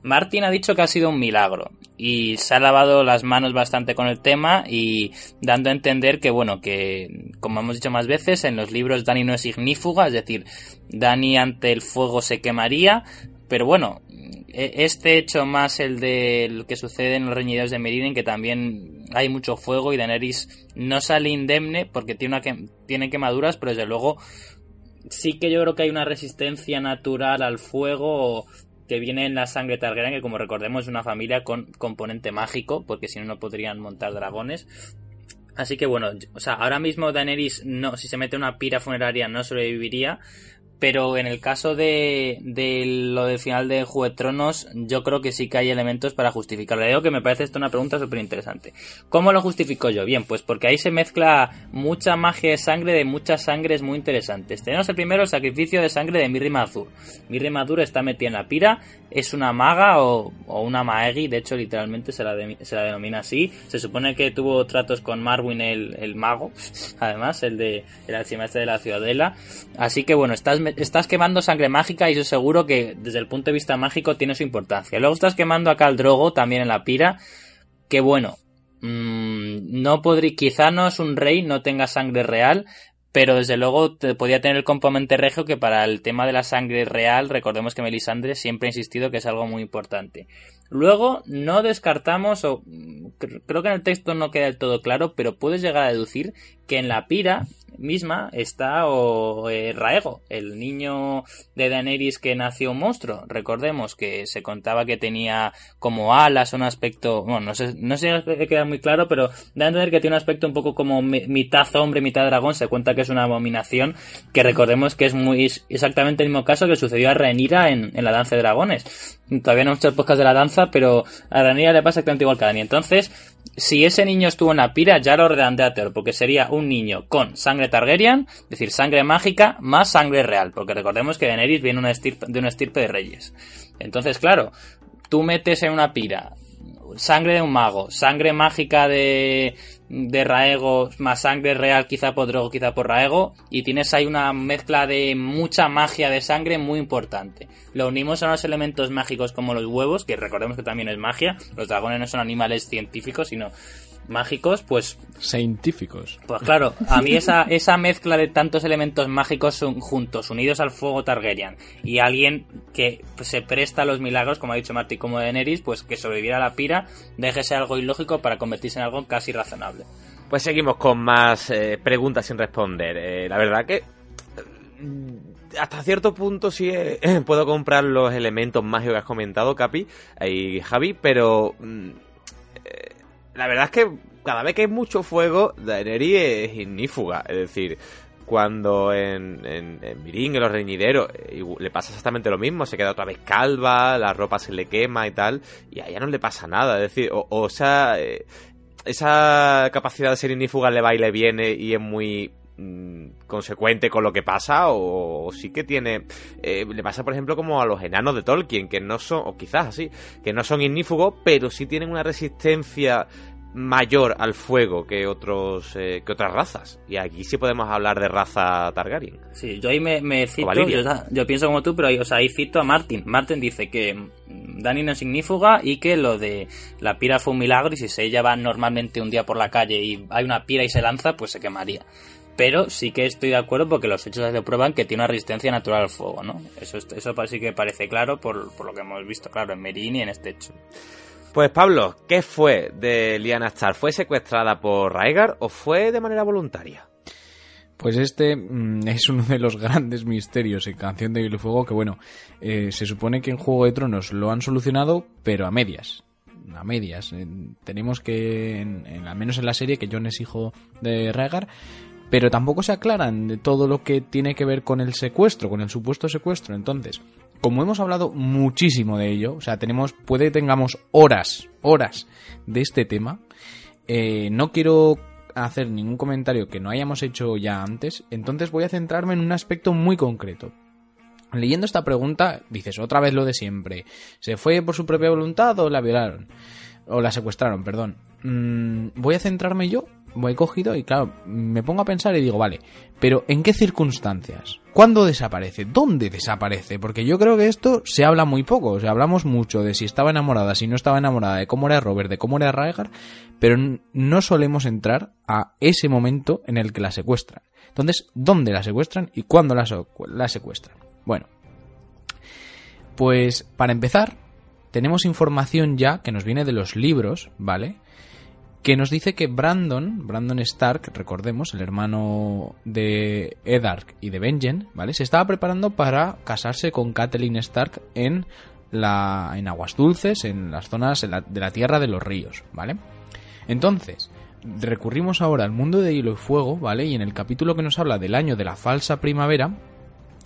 Martin ha dicho que ha sido un milagro y se ha lavado las manos bastante con el tema y dando a entender que, bueno, que como hemos dicho más veces, en los libros Dani no es ignífuga, es decir, Dani ante el fuego se quemaría, pero bueno, este hecho más el de que sucede en los reñideros de Meriden, que también hay mucho fuego y Daenerys no sale indemne porque tiene, una tiene quemaduras, pero desde luego sí que yo creo que hay una resistencia natural al fuego que viene en la sangre Targaryen, que como recordemos es una familia con componente mágico, porque si no, no podrían montar dragones. Así que bueno, o sea, ahora mismo Daenerys no, si se mete una pira funeraria no sobreviviría, pero en el caso de, de, lo del final de Juego de Tronos, yo creo que sí que hay elementos para justificarlo. Digo que me parece esto una pregunta súper interesante. ¿Cómo lo justifico yo? Bien, pues porque ahí se mezcla mucha magia de sangre de muchas sangres muy interesantes. Tenemos el primero, el sacrificio de sangre de Mirri Mazur. Mirri Mazur está metida en la pira, es una maga o, una maegi, de hecho literalmente se la, se la, denomina así. Se supone que tuvo tratos con Marwin el, el mago, además, el de el archimaestre de la ciudadela. Así que bueno, estás estás quemando sangre mágica y eso seguro que desde el punto de vista mágico tiene su importancia. Luego estás quemando acá al Drogo también en la pira, que bueno, mmm, no podría, quizá no es un rey, no tenga sangre real, pero desde luego te podía tener el componente regio que para el tema de la sangre real, recordemos que Melisandre siempre ha insistido que es algo muy importante. Luego, no descartamos, o creo que en el texto no queda del todo claro, pero puedes llegar a deducir que en la pira misma está o, eh, Raego, el niño de Daenerys que nació monstruo. Recordemos que se contaba que tenía como alas, un aspecto, bueno, no sé, no sé si queda muy claro, pero da a entender que tiene un aspecto un poco como mitad hombre, mitad dragón. Se cuenta que es una abominación, que recordemos que es muy exactamente el mismo caso que sucedió a Rhaenyra en, en la danza de dragones. Todavía no hemos hecho el podcast de la danza, pero a Rhaenyra le pasa exactamente igual que a Dani. Entonces, si ese niño estuvo en la pira, ya lo redondea porque sería un niño con sangre Targaryen, es decir, sangre mágica más sangre real, porque recordemos que Daenerys viene de una estirpe de reyes. Entonces, claro, tú metes en una pira sangre de un mago, sangre mágica de, de Raego, más sangre real quizá por Drogo, quizá por Raego, y tienes ahí una mezcla de mucha magia de sangre muy importante. Lo unimos a unos elementos mágicos como los huevos, que recordemos que también es magia, los dragones no son animales científicos, sino mágicos, pues... Científicos. Pues claro, a mí esa, esa mezcla de tantos elementos mágicos son juntos, unidos al fuego Targaryen, y alguien que se presta a los milagros, como ha dicho Marty, como Daenerys, pues que sobreviviera a la pira, déjese algo ilógico para convertirse en algo casi razonable. Pues seguimos con más eh, preguntas sin responder. Eh, la verdad que mm, hasta cierto punto sí eh, puedo comprar los elementos mágicos que has comentado, Capi y Javi, pero mm, la verdad es que cada vez que hay mucho fuego, Daenerys es ignífuga. Es decir, cuando en, en, en Mirín, en los reñideros, eh, le pasa exactamente lo mismo, se queda otra vez calva, la ropa se le quema y tal, y a ella no le pasa nada. Es decir, o, sea, eh, esa capacidad de ser ignífuga le va y le viene y es muy mm, consecuente con lo que pasa o, sí que tiene eh, le pasa por ejemplo como a los enanos de Tolkien que no son o quizás así que no son ignífugos pero sí tienen una resistencia mayor al fuego que otros eh, que otras razas. Y aquí sí podemos hablar de raza Targaryen. Sí yo ahí me, me cito yo, pienso como tú pero ahí, o sea, ahí cito a Martin. Martin dice que Dani no es ignífuga y que lo de la pira fue un milagro y si ella va normalmente un día por la calle y hay una pira y se lanza pues se quemaría pero sí que estoy de acuerdo porque los hechos prueban que tiene una resistencia natural al fuego, ¿no? Eso, eso sí que parece claro por, por lo que hemos visto, claro, en Merin y en este hecho. Pues Pablo, ¿qué fue de Lyanna Stark? ¿Fue secuestrada por Raegar o fue de manera voluntaria? Pues este mm, es uno de los grandes misterios en Canción de Hielo y Fuego que, bueno, eh, se supone que en Juego de Tronos lo han solucionado, pero a medias. A medias. tenemos que, en, al menos en la serie, que Jon es hijo de Raegar, pero tampoco se aclaran de todo lo que tiene que ver con el secuestro, con el supuesto secuestro. Entonces, como hemos hablado muchísimo de ello, o sea, tenemos, puede tengamos horas, horas de este tema, eh, no quiero hacer ningún comentario que no hayamos hecho ya antes, entonces voy a centrarme en un aspecto muy concreto. Leyendo esta pregunta, dices otra vez lo de siempre. ¿Se fue por su propia voluntad o la violaron? O la secuestraron, perdón. Mm, voy a centrarme yo voy cogido y claro, me pongo a pensar y digo, vale, pero ¿en qué circunstancias? ¿Cuándo desaparece? ¿Dónde desaparece? Porque yo creo que esto se habla muy poco, o sea, hablamos mucho de si estaba enamorada, si no estaba enamorada, de cómo era Robert, de cómo era Raegar, pero no solemos entrar a ese momento en el que la secuestran. Entonces, ¿dónde la secuestran y cuándo la, la secuestran? Bueno, pues para empezar, tenemos información ya que nos viene de los libros, ¿vale? Que nos dice que Brandon, Brandon Stark, recordemos, el hermano de Edark y de Benjen, ¿vale? Se estaba preparando para casarse con Catelyn Stark en la en aguas dulces, en las zonas de la tierra de los ríos, ¿vale? Entonces, recurrimos ahora al mundo de hielo y fuego, ¿vale? Y en el capítulo que nos habla del año de la falsa primavera,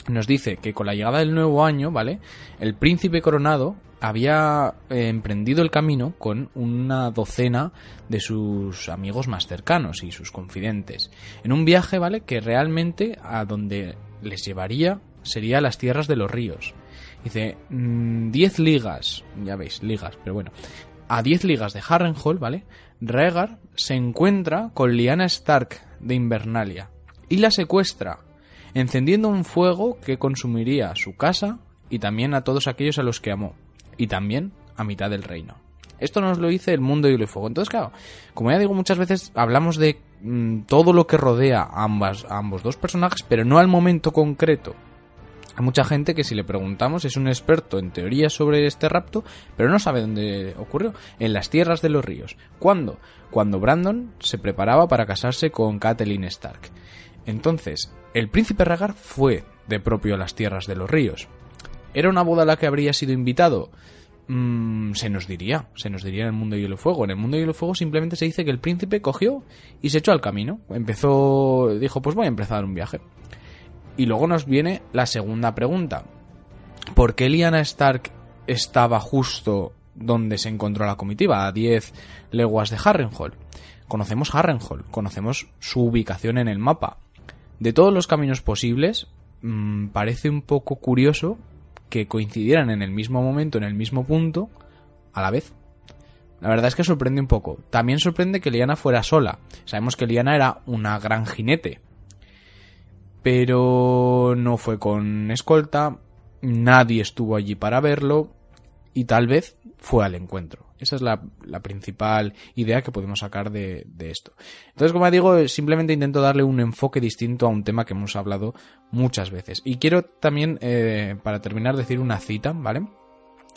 nos dice que con la llegada del nuevo año, ¿vale? El príncipe coronado había eh, emprendido el camino con una docena de sus amigos más cercanos y sus confidentes. En un viaje, ¿vale? Que realmente a donde les llevaría sería las tierras de los ríos. Dice, 10 mm, ligas, ya veis, ligas, pero bueno, a 10 ligas de Harrenhal, ¿vale? Rhaegar se encuentra con Lyanna Stark de Invernalia y la secuestra, encendiendo un fuego que consumiría su casa y también a todos aquellos a los que amó y también a mitad del reino. Esto nos lo dice el mundo y el fuego. Entonces, claro, como ya digo, muchas veces hablamos de mm, todo lo que rodea a, a ambos dos personajes, pero no al momento concreto. Hay mucha gente que si le preguntamos es un experto en teoría sobre este rapto, pero no sabe dónde ocurrió. En las tierras de los ríos. ¿Cuándo? Cuando Brandon se preparaba para casarse con Catelyn Stark. Entonces, el príncipe Ragar fue de propio a las tierras de los ríos. ¿Era una boda a la que habría sido invitado? Mm, se nos diría, se nos diría en el mundo de hielo y fuego. En el mundo de hielo y fuego simplemente se dice que el príncipe cogió y se echó al camino. Empezó, dijo, pues voy a empezar un viaje. Y luego nos viene la segunda pregunta. ¿Por qué Lyanna Stark estaba justo donde se encontró la comitiva, a 10 leguas de Harrenhal? Conocemos Harrenhal, conocemos su ubicación en el mapa. De todos los caminos posibles, mm, parece un poco curioso que coincidieran en el mismo momento, en el mismo punto, a la vez. La verdad es que sorprende un poco. También sorprende que Liana fuera sola. Sabemos que Liana era una gran jinete. Pero no fue con escolta, nadie estuvo allí para verlo y tal vez fue al encuentro. Esa es la, principal idea que podemos sacar de, esto. Entonces, como digo, simplemente intento darle un enfoque distinto a un tema que hemos hablado muchas veces. Y quiero también, eh, para terminar, decir una cita, ¿vale?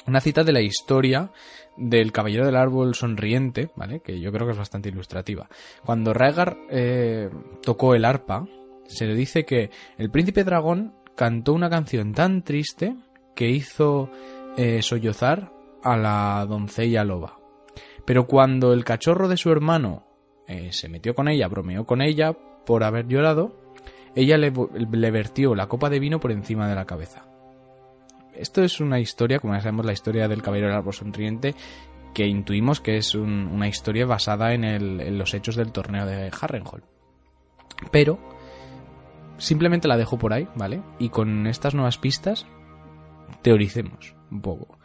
Una cita de la historia del Caballero del Árbol Sonriente, ¿vale? Que yo creo que es bastante ilustrativa. Cuando Rhaegar eh, tocó el arpa, se le dice que el príncipe dragón cantó una canción tan triste que hizo eh, sollozar a la doncella loba. Pero cuando el cachorro de su hermano eh, se metió con ella, bromeó con ella por haber llorado, ella le, vertió la copa de vino por encima de la cabeza. Esto es una historia, como ya sabemos, la historia del caballero del árbol sonriente, que intuimos que es una historia basada en, los hechos del torneo de Harrenhal. Pero simplemente la dejo por ahí, ¿vale? Y con estas nuevas pistas teoricemos un poco.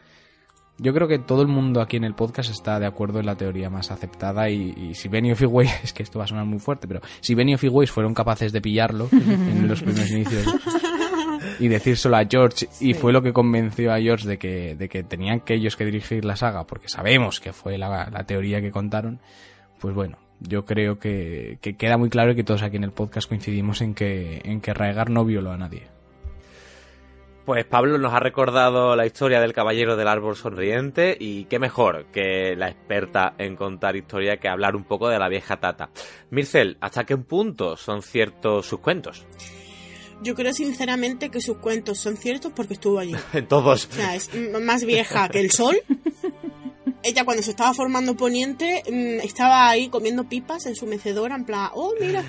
Yo creo que todo el mundo aquí en el podcast está de acuerdo en la teoría más aceptada y, si Benioff y Weiss, es que esto va a sonar muy fuerte, pero si Benioff y Weiss fueron capaces de pillarlo en los primeros inicios y decírselo a George y fue lo que convenció a George de que, de que tenían que ellos que dirigir la saga porque sabemos que fue la, teoría que contaron, pues bueno, yo creo que, que, queda muy claro y que todos aquí en el podcast coincidimos en que, en que Raegar no violó a nadie. Pues Pablo nos ha recordado la historia del caballero del árbol sonriente y qué mejor que la experta en contar historia que hablar un poco de la vieja tata. Mircel, ¿hasta qué punto son ciertos sus cuentos? Yo creo sinceramente que sus cuentos son ciertos porque estuvo allí. Todos. O sea, es más vieja que el sol. Ella cuando se estaba formando poniente mm, estaba ahí comiendo pipas en su mecedora en plan, oh mira,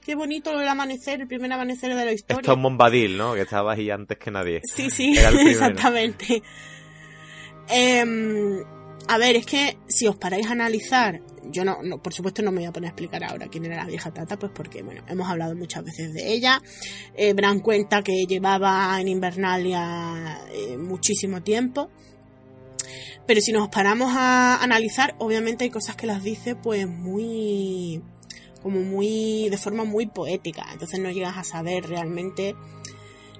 qué bonito el amanecer, el primer amanecer de la historia. Esto es Bombadil, ¿no? Que estaba ahí antes que nadie. Sí, sí, exactamente. Em, a ver, es que si os paráis a analizar, yo no, por supuesto no me voy a poner a explicar ahora quién era la vieja Tata, pues porque, bueno, hemos hablado muchas veces de ella. Eh, Bran cuenta que llevaba en Invernalia eh, muchísimo tiempo. Pero si nos paramos a analizar, obviamente hay cosas que las dice pues muy como muy, de forma muy poética. Entonces no llegas a saber realmente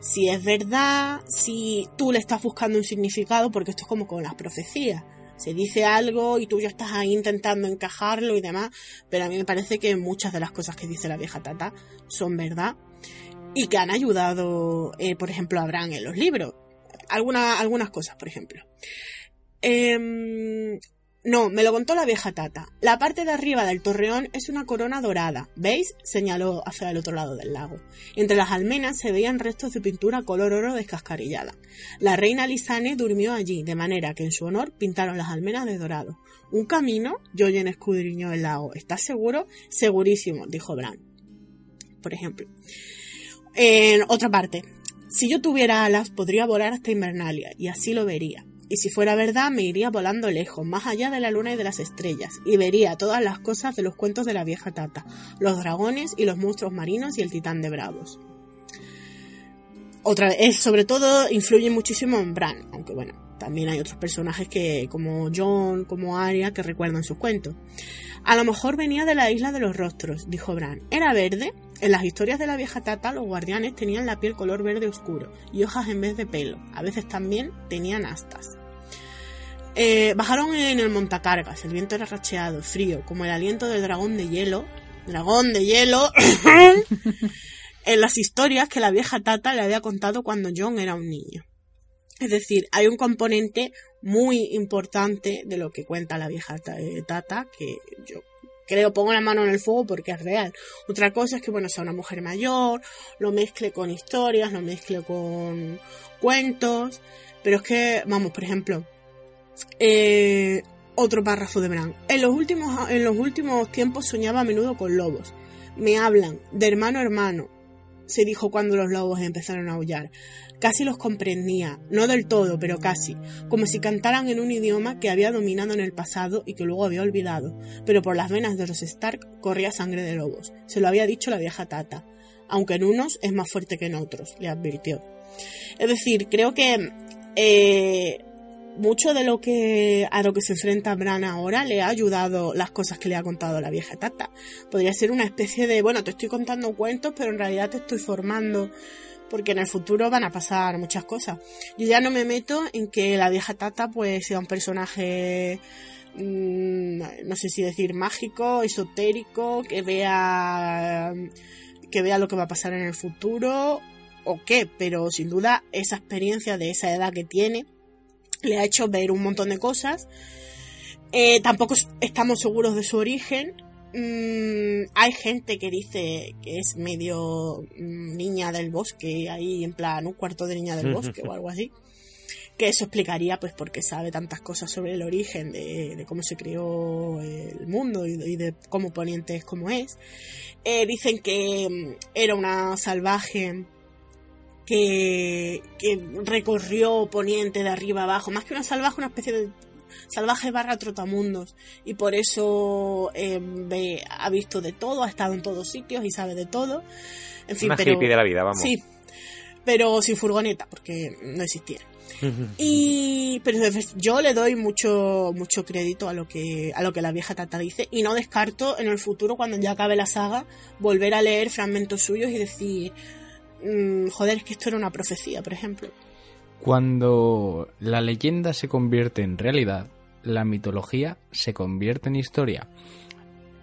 si es verdad, si tú le estás buscando un significado, porque esto es como con las profecías. Se dice algo y tú ya estás ahí intentando encajarlo y demás, pero a mí me parece que muchas de las cosas que dice la vieja Tata son verdad y que han ayudado, eh, por ejemplo, a Abraham en los libros. algunas cosas, por ejemplo. Eh, no, me lo contó la vieja tata. La parte de arriba del torreón es una corona dorada. ¿Veis? señaló hacia el otro lado del lago. Entre las almenas se veían restos de pintura color oro descascarillada. La reina Lisane durmió allí, de manera que en su honor pintaron las almenas de dorado. ¿Un camino? Jojen escudriñó el lago. ¿Estás seguro? Segurísimo, dijo Bran. Por ejemplo. En otra parte. Si yo tuviera alas, podría volar hasta Invernalia, y así lo vería y si fuera verdad me iría volando lejos, más allá de la luna y de las estrellas, y vería todas las cosas de los cuentos de la vieja tata, los dragones y los monstruos marinos y el titán de bravos. Otra vez, sobre todo influye muchísimo en Bran, aunque bueno, también hay otros personajes que, como John, como Arya, que recuerdan sus cuentos. A lo mejor venía de la isla de los rostros, dijo Bran. Era verde. En las historias de la vieja tata, los guardianes tenían la piel color verde oscuro y hojas en vez de pelo. A veces también tenían astas. Eh, bajaron en el montacargas, el viento era racheado, frío, como el aliento del dragón de hielo. Dragón de hielo. en las historias que la vieja Tata le había contado cuando John era un niño. Es decir, hay un componente muy importante de lo que cuenta la vieja eh, Tata, que yo creo pongo la mano en el fuego porque es real. Otra cosa es que, bueno, sea una mujer mayor, lo mezcle con historias, lo mezcle con cuentos, pero es que, vamos, por ejemplo, eh, otro párrafo de Bran. En los, últimos, en los últimos tiempos soñaba a menudo con lobos. Me hablan de hermano a hermano, se dijo cuando los lobos empezaron a aullar. Casi los comprendía, no del todo, pero casi, como si cantaran en un idioma que había dominado en el pasado y que luego había olvidado, pero por las venas de los Stark corría sangre de lobos. Se lo había dicho la vieja Tata, aunque en unos es más fuerte que en otros, le advirtió. Es decir, creo que eh, mucho de lo que a lo que se enfrenta Bran ahora le ha ayudado las cosas que le ha contado la vieja tata. Podría ser una especie de, bueno, te estoy contando cuentos, pero en realidad te estoy formando porque en el futuro van a pasar muchas cosas. Yo ya no me meto en que la vieja tata pues sea un personaje mm, no sé si decir mágico, esotérico, que vea que vea lo que va a pasar en el futuro o qué, pero sin duda esa experiencia de esa edad que tiene le ha hecho ver un montón de cosas. Eh, tampoco estamos seguros de su origen. Mm, hay gente que dice que es medio mm, niña del bosque, ahí en plan un cuarto de niña del bosque o algo así. Que eso explicaría, pues, por qué sabe tantas cosas sobre el origen de, cómo se creó el mundo y de, cómo Poniente es como es. Eh, dicen que mm, era una salvaje que, recorrió Poniente de arriba abajo, más que una salvaje, una especie de salvaje barra trotamundos y por eso eh, ha visto de todo, ha estado en todos sitios y sabe de todo. En fin, una pero hippie de la vida, vamos. Sí, pero sin furgoneta porque no existía. y pero yo le doy mucho mucho crédito a lo que a lo que la vieja tata dice y no descarto en el futuro cuando ya acabe la saga volver a leer fragmentos suyos y decir Mm, joder, es que esto era una profecía, por ejemplo. Cuando la leyenda se convierte en realidad, la mitología se convierte en historia.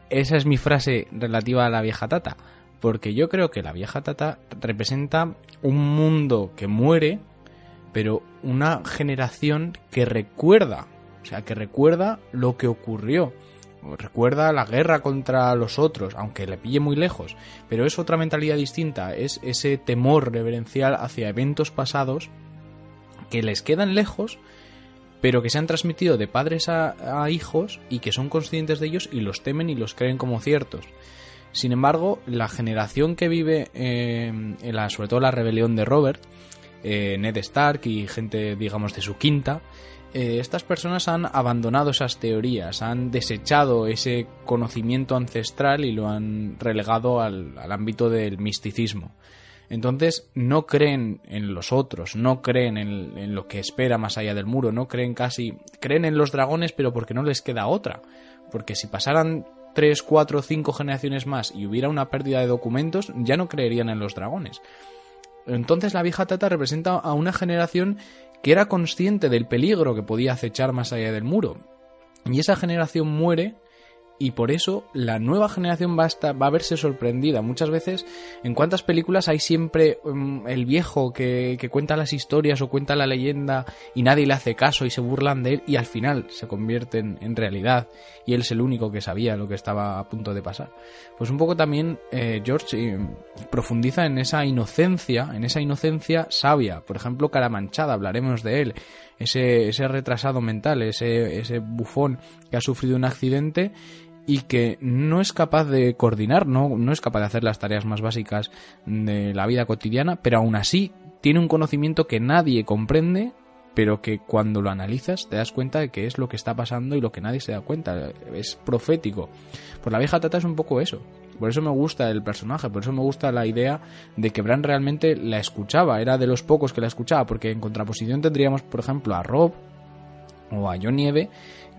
Esa es mi frase relativa a la vieja tata, porque yo creo que la vieja tata representa un mundo que muere, pero una generación que recuerda, o sea, que recuerda lo que ocurrió recuerda la guerra contra los otros, aunque le pille muy lejos, pero es otra mentalidad distinta, es ese temor reverencial hacia eventos pasados que les quedan lejos, pero que se han transmitido de padres a, hijos y que son conscientes de ellos y los temen y los creen como ciertos. Sin embargo, la generación que vive eh, la, sobre todo la rebelión de Robert, eh, Ned Stark y gente, digamos, de su quinta, eh, estas personas han abandonado esas teorías, han desechado ese conocimiento ancestral y lo han relegado al, ámbito del misticismo. Entonces no creen en los otros, no creen en, en, lo que espera más allá del muro, no creen casi, creen en los dragones pero porque no les queda otra, porque si pasaran tres, cuatro, cinco generaciones más y hubiera una pérdida de documentos, ya no creerían en los dragones. Entonces la vieja tata representa a una generación que era consciente del peligro que podía acechar más allá del muro. Y esa generación muere y por eso la nueva generación va a, estar, va a verse sorprendida. Muchas veces, en cuántas películas hay siempre um, el viejo que, que, cuenta las historias o cuenta la leyenda y nadie le hace caso y se burlan de él y al final se convierten en realidad y él es el único que sabía lo que estaba a punto de pasar. Pues un poco también eh, George eh, profundiza en esa inocencia, en esa inocencia sabia. Por ejemplo, Caramanchada, hablaremos de él. Ese, ese retrasado mental, ese, ese bufón que ha sufrido un accidente y que no es capaz de coordinar, no, no es capaz de hacer las tareas más básicas de la vida cotidiana, pero aún así tiene un conocimiento que nadie comprende, pero que cuando lo analizas te das cuenta de que es lo que está pasando y lo que nadie se da cuenta, es profético. Pues la vieja tata es un poco eso. Por eso me gusta el personaje, por eso me gusta la idea de que Bran realmente la escuchaba, era de los pocos que la escuchaba, porque en contraposición tendríamos, por ejemplo, a Rob o a John Nieve,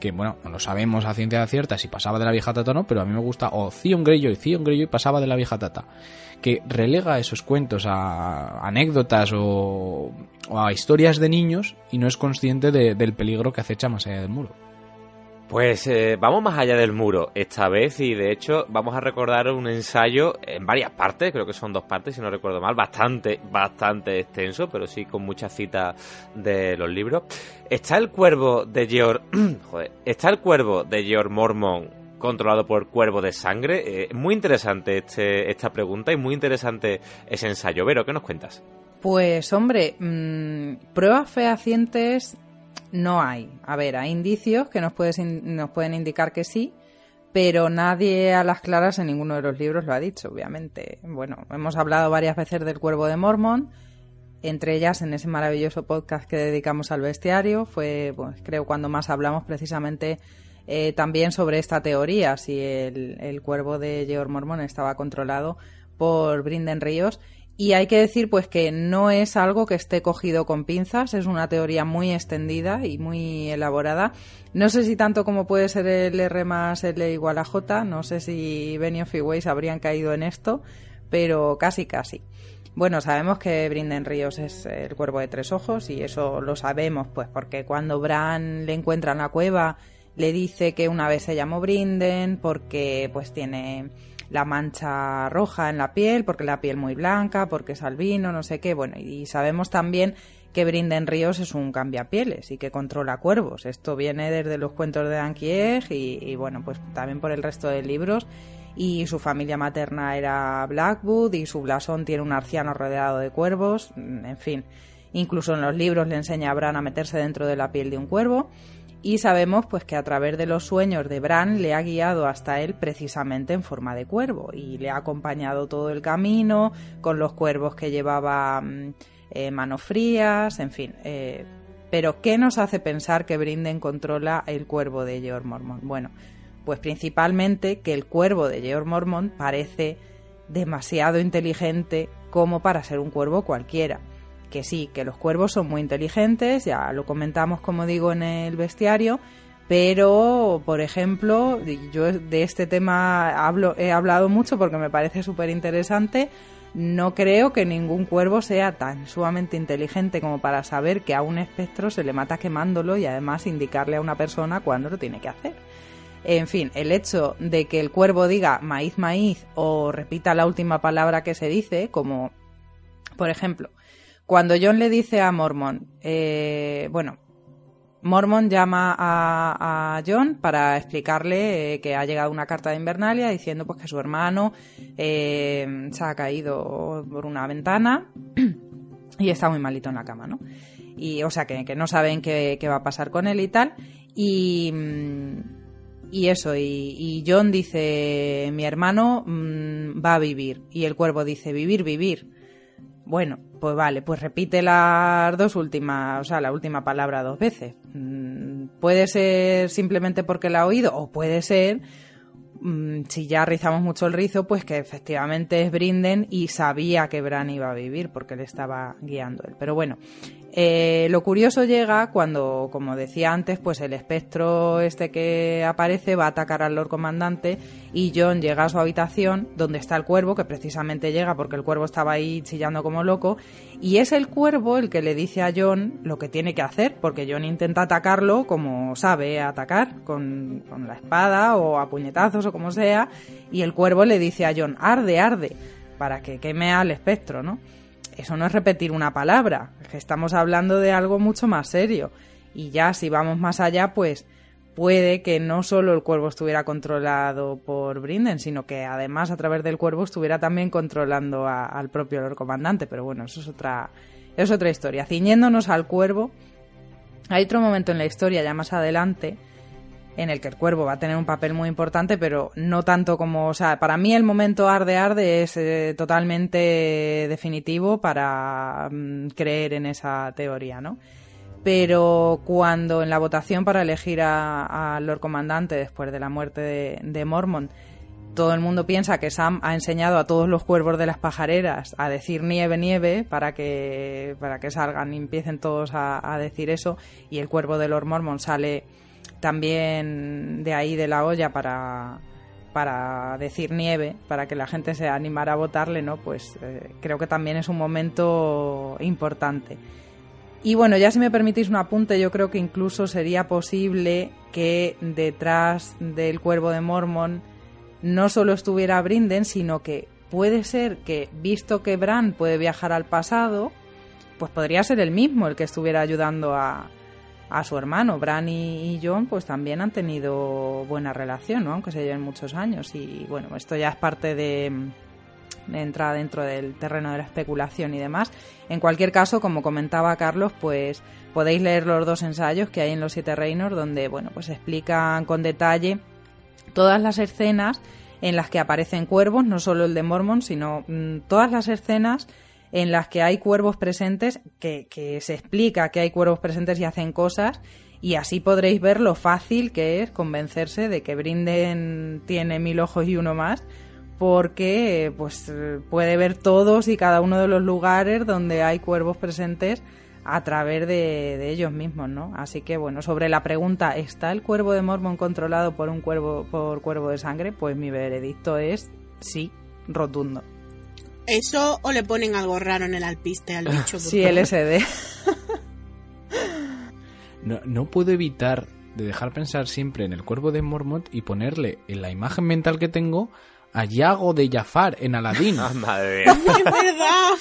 que bueno, no sabemos a ciencia cierta si pasaba de la vieja tata o no, pero a mí me gusta, o Theon Greyjoy, Theon Greyjoy pasaba de la vieja tata, que relega esos cuentos a anécdotas o, o a historias de niños y no es consciente de, del peligro que acecha más allá del muro. Pues eh, vamos más allá del muro esta vez y de hecho vamos a recordar un ensayo en varias partes, creo que son dos partes si no recuerdo mal, bastante, bastante extenso, pero sí con muchas citas de los libros. Está el cuervo de George, joder, está el cuervo de George Mormon controlado por cuervo de sangre. Eh, muy interesante este, esta pregunta y muy interesante ese ensayo. Vero, ¿qué nos cuentas? Pues hombre, mmm, pruebas fehacientes no hay. A ver, hay indicios que nos, nos pueden indicar que sí, pero nadie a las claras en ninguno de los libros lo ha dicho, obviamente. Bueno, hemos hablado varias veces del cuervo de Mormon, entre ellas en ese maravilloso podcast que dedicamos al bestiario, fue, pues, creo, cuando más hablamos precisamente eh, también sobre esta teoría, si el, el cuervo de George Mormon estaba controlado por Brinden Ríos y hay que decir pues que no es algo que esté cogido con pinzas, es una teoría muy extendida y muy elaborada. No sé si tanto como puede ser el R más L igual a J, no sé si Benioff y Weiss habrían caído en esto, pero casi casi. Bueno, sabemos que Brinden Ríos es el cuervo de tres ojos y eso lo sabemos pues porque cuando Bran le encuentra en la cueva le dice que una vez se llamó Brinden porque pues tiene la mancha roja en la piel, porque la piel muy blanca, porque es albino, no sé qué. Bueno, y sabemos también que Brinden Ríos es un cambiapieles y que controla cuervos. Esto viene desde los cuentos de Anquieg y, y bueno, pues también por el resto de libros. Y su familia materna era Blackwood y su blasón tiene un arciano rodeado de cuervos. En fin, incluso en los libros le enseña a Bran a meterse dentro de la piel de un cuervo y sabemos pues que a través de los sueños de Bran le ha guiado hasta él precisamente en forma de cuervo y le ha acompañado todo el camino con los cuervos que llevaba mm, eh, manos frías, en fin. Eh, pero ¿qué nos hace pensar que Brinden controla el cuervo de George Mormont? Bueno, pues principalmente que el cuervo de George Mormont parece demasiado inteligente como para ser un cuervo cualquiera que sí, que los cuervos son muy inteligentes, ya lo comentamos como digo en el bestiario, pero por ejemplo, yo de este tema hablo, he hablado mucho porque me parece súper interesante, no creo que ningún cuervo sea tan sumamente inteligente como para saber que a un espectro se le mata quemándolo y además indicarle a una persona cuándo lo tiene que hacer. En fin, el hecho de que el cuervo diga maíz, maíz o repita la última palabra que se dice, como por ejemplo, cuando John le dice a Mormon, eh, bueno, Mormon llama a, John para explicarle eh, que ha llegado una carta de Invernalia diciendo pues que su hermano eh, se ha caído por una ventana y está muy malito en la cama, ¿no? Y, o sea, que, no saben qué, va a pasar con él y tal. Y, y eso, y, John dice, mi hermano mm, va a vivir. Y el cuervo dice, vivir, vivir. Bueno, pues vale, pues repite las dos últimas, o sea, la última palabra dos veces. Mm, puede ser simplemente porque la ha oído, o puede ser, mm, si ya rizamos mucho el rizo, pues que efectivamente es Brinden y sabía que Bran iba a vivir porque le estaba guiando él. Pero bueno, Eh, lo curioso llega cuando, como decía antes, pues el espectro este que aparece va a atacar al Lord Comandante y John llega a su habitación donde está el cuervo, que precisamente llega porque el cuervo estaba ahí chillando como loco, y es el cuervo el que le dice a John lo que tiene que hacer, porque John intenta atacarlo como sabe atacar, con, con la espada o a puñetazos o como sea, y el cuervo le dice a John, arde, arde, para que queme al espectro, ¿no? Eso no es repetir una palabra, estamos hablando de algo mucho más serio. Y ya si vamos más allá, pues puede que no solo el cuervo estuviera controlado por Brinden, sino que además a través del cuervo estuviera también controlando al propio Lord Comandante. Pero bueno, eso es otra, es otra historia. Ciñéndonos al cuervo, hay otro momento en la historia ya más adelante en el que el cuervo va a tener un papel muy importante, pero no tanto como, o sea, para mí el momento arde arde es eh, totalmente definitivo para mm, creer en esa teoría, ¿no? Pero cuando en la votación para elegir al Lord Comandante después de la muerte de, Mormont, todo el mundo piensa que Sam ha enseñado a todos los cuervos de las pajareras a decir nieve, nieve, para que, para que salgan y empiecen todos a, a decir eso, y el cuervo de Lord Mormont sale también de ahí de la olla para, para decir nieve, para que la gente se animara a votarle, ¿no? Pues eh, creo que también es un momento importante. Y bueno, ya si me permitís un apunte, yo creo que incluso sería posible que detrás del cuervo de Mormon no solo estuviera Brinden, sino que puede ser que, visto que Bran puede viajar al pasado, pues podría ser el mismo el que estuviera ayudando a, a su hermano. Bran y, John pues también han tenido buena relación, ¿no? aunque se lleven muchos años. Y bueno, esto ya es parte de, entrar dentro del terreno de la especulación y demás. En cualquier caso, como comentaba Carlos, pues podéis leer los dos ensayos que hay en los Siete Reinos, donde bueno, pues explican con detalle todas las escenas en las que aparecen cuervos, no solo el de Mormon, sino mm, todas las escenas en las que hay cuervos presentes, que, se explica que hay cuervos presentes y hacen cosas, y así podréis ver lo fácil que es convencerse de que Brinden tiene mil ojos y uno más, porque pues puede ver todos y cada uno de los lugares donde hay cuervos presentes a través de, de, ellos mismos, ¿no? Así que bueno, sobre la pregunta ¿está el cuervo de Mormon controlado por un cuervo por cuervo de sangre? Pues mi veredicto es sí, rotundo. Eso o le ponen algo raro en el alpiste al bicho. sí, LSD. no, no puedo evitar de dejar pensar siempre en el cuervo de Mormont y ponerle en la imagen mental que tengo a Yago de Jafar en Aladdin. Ah, madre ¡Es verdad!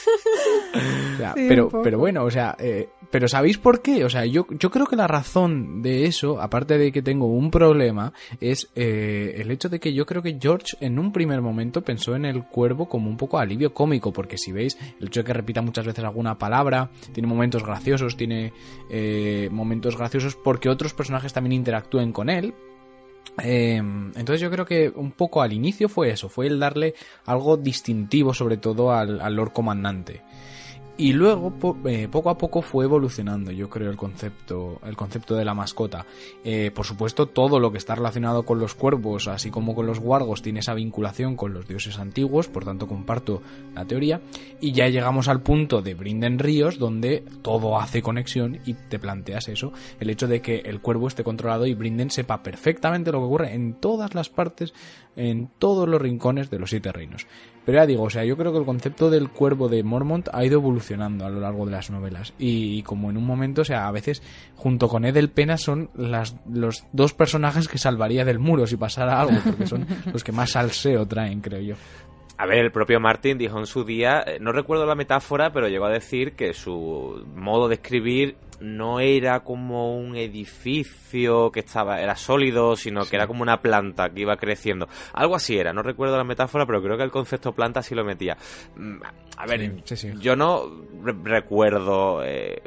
O sea, pero, pero bueno, o sea, eh, pero ¿sabéis por qué? O sea, yo, yo creo que la razón de eso, aparte de que tengo un problema, es eh, el hecho de que yo creo que George en un primer momento pensó en el cuervo como un poco alivio cómico, porque si veis, el hecho de que repita muchas veces alguna palabra, tiene momentos graciosos, tiene eh, momentos graciosos porque otros personajes también interactúen con él, eh, entonces yo creo que un poco al inicio fue eso, fue el darle algo distintivo sobre todo al, al Lord Comandante. Y luego, eh, poco a poco fue evolucionando, yo creo, el concepto, el concepto de la mascota. Eh, por supuesto, todo lo que está relacionado con los cuervos, así como con los guargos, tiene esa vinculación con los dioses antiguos, por tanto comparto la teoría. Y ya llegamos al punto de Brinden Ríos, donde todo hace conexión y te planteas eso, el hecho de que el cuervo esté controlado y Brinden sepa perfectamente lo que ocurre en todas las partes, en todos los rincones de los siete reinos. Pero ya digo, o sea, yo creo que el concepto del cuervo de Mormont ha ido evolucionando a lo largo de las novelas. Y, y como en un momento, o sea, a veces, junto con Edel Pena, son las, los dos personajes que salvaría del muro si pasara algo, porque son los que más salseo traen, creo yo. A ver, el propio Martin dijo en su día, no recuerdo la metáfora, pero llegó a decir que su modo de escribir no era como un edificio que estaba era sólido, sino que era como una planta que iba creciendo. Algo así era, no recuerdo la metáfora, pero creo que el concepto planta sí lo metía. A ver, sí, sí, sí. yo no re recuerdo eh,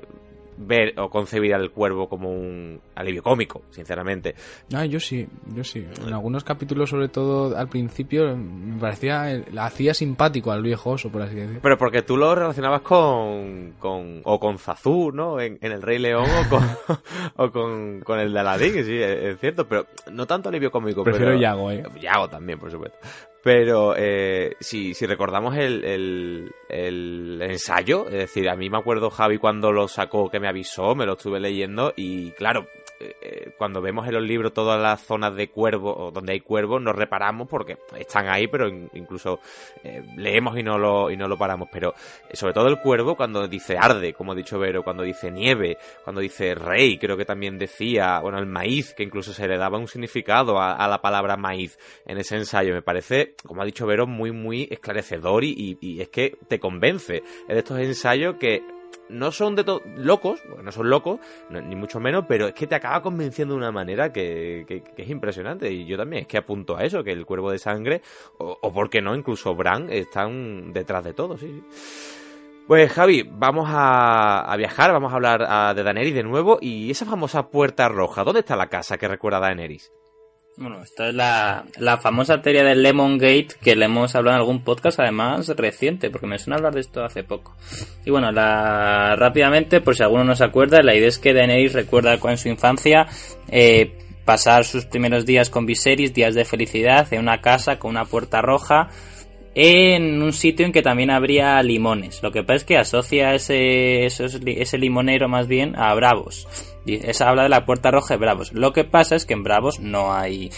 ver o concebir al cuervo como un alivio cómico, sinceramente. Ah, yo sí, yo sí. En algunos capítulos, sobre todo al principio, me parecía, la hacía simpático al viejo oso, por así decirlo. Pero porque tú lo relacionabas con, con o con Zazú, ¿no? En, en, el Rey León o con, o con, con el de Aladdin, sí, es, es, cierto, pero no tanto alivio cómico. Prefiero pero, Yago, ¿eh? Yago también, por supuesto. Pero eh, si, si recordamos el, el, el, ensayo, es decir, a mí me acuerdo Javi cuando lo sacó, que me avisó, me lo estuve leyendo y claro, eh, cuando vemos en los libros todas las zonas de cuervos, donde hay cuervos, nos reparamos porque están ahí, pero incluso eh, leemos y no, lo, y no lo paramos. Pero eh, sobre todo el cuervo cuando dice arde, como ha dicho Vero, cuando dice nieve, cuando dice rey, creo que también decía, bueno, el maíz, que incluso se le daba un significado a, la palabra maíz en ese ensayo. Me parece, como ha dicho Vero, muy, muy esclarecedor y, y es que te convence. Es de estos ensayos que no son de locos, no son locos, ni mucho menos, pero es que te acaba convenciendo de una manera que, es impresionante. Y yo también es que apunto a eso, que el cuervo de sangre, o, o por qué no, incluso Bran, están detrás de todo, sí. Pues Javi, vamos a, viajar, vamos a hablar de Daenerys de nuevo. Y esa famosa puerta roja, ¿dónde está la casa que recuerda a Daenerys? Bueno, esta es la, la famosa teoría del Lemon Gate que le hemos hablado en algún podcast además reciente, porque me suena hablar de esto hace poco. Y bueno, la, rápidamente, por si alguno no se acuerda, la idea es que Daenerys recuerda en su infancia eh, pasar sus primeros días con Viserys, días de felicidad, en una casa con una puerta roja, en un sitio en que también habría limones. Lo que pasa es que asocia ese, ese limonero más bien a Bravos. Esa habla de la puerta roja de Bravos. Lo que pasa es que en Bravos no hay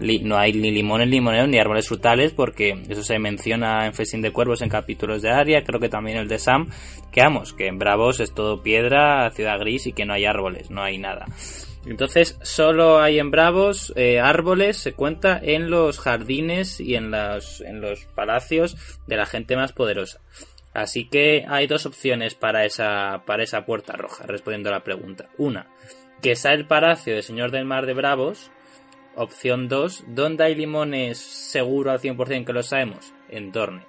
no hay ni limones limoneros ni árboles frutales porque eso se menciona en Festín de Cuervos en capítulos de Aria, creo que también el de Sam, que vamos, que en Bravos es todo piedra, ciudad gris y que no hay árboles, no hay nada. Entonces, solo hay en Bravos eh, árboles, se cuenta en los jardines y en los, en los palacios de la gente más poderosa. Así que hay dos opciones para esa, para esa puerta roja, respondiendo a la pregunta. Una, que sea el palacio del Señor del Mar de Bravos. Opción 2, ¿dónde hay limones seguro al 100% que lo sabemos? En Dorne.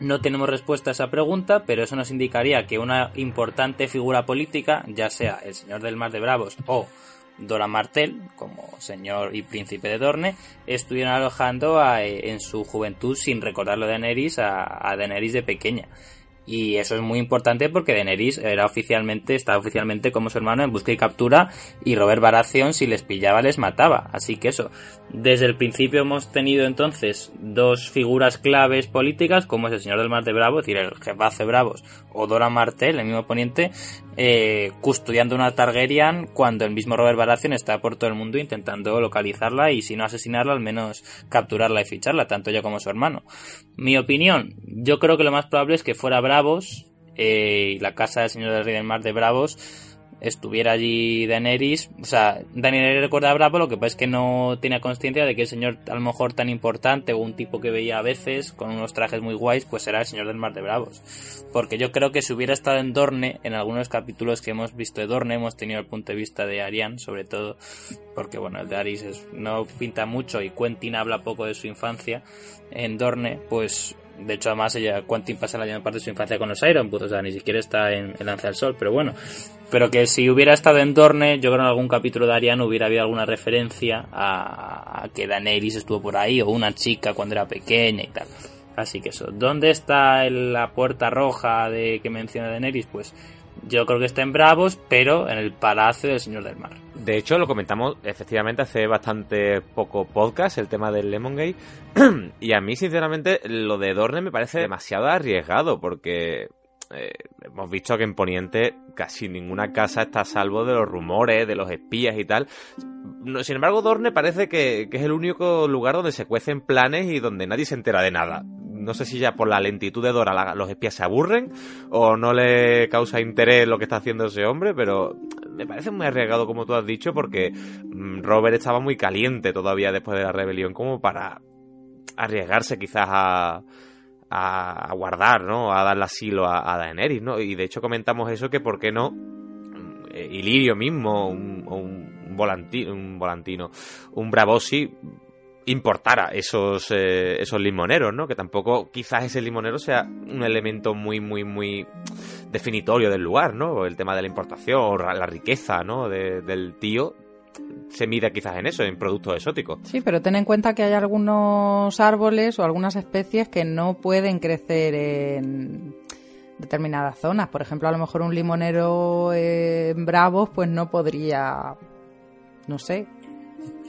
No tenemos respuesta a esa pregunta, pero eso nos indicaría que una importante figura política, ya sea el Señor del Mar de Bravos o Dora Martel, como señor y príncipe de Dorne, estuvieron alojando eh, en su juventud, sin recordarlo de Daenerys, a, a Daenerys de pequeña. Y eso es muy importante porque Daenerys era oficialmente, estaba oficialmente como su hermano en busca y captura y Robert Baratheon si les pillaba les mataba. Así que eso, desde el principio hemos tenido entonces dos figuras claves políticas como es el Señor del Mar de Bravos, es decir, el jefazo de Bravos, o Dora Martell, el mismo oponente, eh, custodiando una Targaryen cuando el mismo Robert Baratheon está por todo el mundo intentando localizarla y si no asesinarla al menos capturarla y ficharla, tanto ella como su hermano. Mi opinión, yo creo que lo más probable es que fuera Bravos Bravos eh, y la casa del señor del rey del mar de Bravos estuviera allí Daenerys, o sea, Daenerys recuerda a Bravo, lo que pasa es que no tenía conciencia de que el señor a lo mejor tan importante o un tipo que veía a veces con unos trajes muy guays, pues era el señor del mar de Bravos. Porque yo creo que si hubiera estado en Dorne, en algunos capítulos que hemos visto de Dorne, hemos tenido el punto de vista de Ariane, sobre todo, porque bueno, el de Aris no pinta mucho y Quentin habla poco de su infancia en Dorne, pues de hecho, además, ella, Quentin pasa la mayor parte de su infancia con los Iron o sea, ni siquiera está en, el Lanza del Sol, pero bueno. Pero que si hubiera estado en Dorne, yo creo en algún capítulo de Ariane hubiera habido alguna referencia a, que Daenerys estuvo por ahí, o una chica cuando era pequeña y tal. Así que eso. ¿Dónde está la puerta roja de que menciona Daenerys? Pues yo creo que está en Bravos, pero en el Palacio del Señor del Mar. De hecho, lo comentamos efectivamente hace bastante poco podcast, el tema del Lemongate. y a mí, sinceramente, lo de Dorne me parece demasiado arriesgado, porque eh, hemos visto que en Poniente casi ninguna casa está a salvo de los rumores, de los espías y tal. Sin embargo, Dorne parece que, que es el único lugar donde se cuecen planes y donde nadie se entera de nada no sé si ya por la lentitud de Dora los espías se aburren o no le causa interés lo que está haciendo ese hombre, pero me parece muy arriesgado como tú has dicho porque mm, Robert estaba muy caliente todavía después de la rebelión como para arriesgarse quizás a, a, guardar, ¿no? A darle asilo a, Daenerys, ¿no? Y de hecho comentamos eso que por qué no eh, Ilirio mismo, un, un, volantino, un volantino, un Bravosi importara esos, eh, esos limoneros, ¿no? Que tampoco quizás ese limonero sea un elemento muy, muy, muy definitorio del lugar, ¿no? El tema de la importación, la riqueza, ¿no? del tío se mide quizás en eso, en productos exóticos. Sí, pero ten en cuenta que hay algunos árboles o algunas especies que no pueden crecer en determinadas zonas. Por ejemplo, a lo mejor un limonero en Bravos pues no podría, no sé,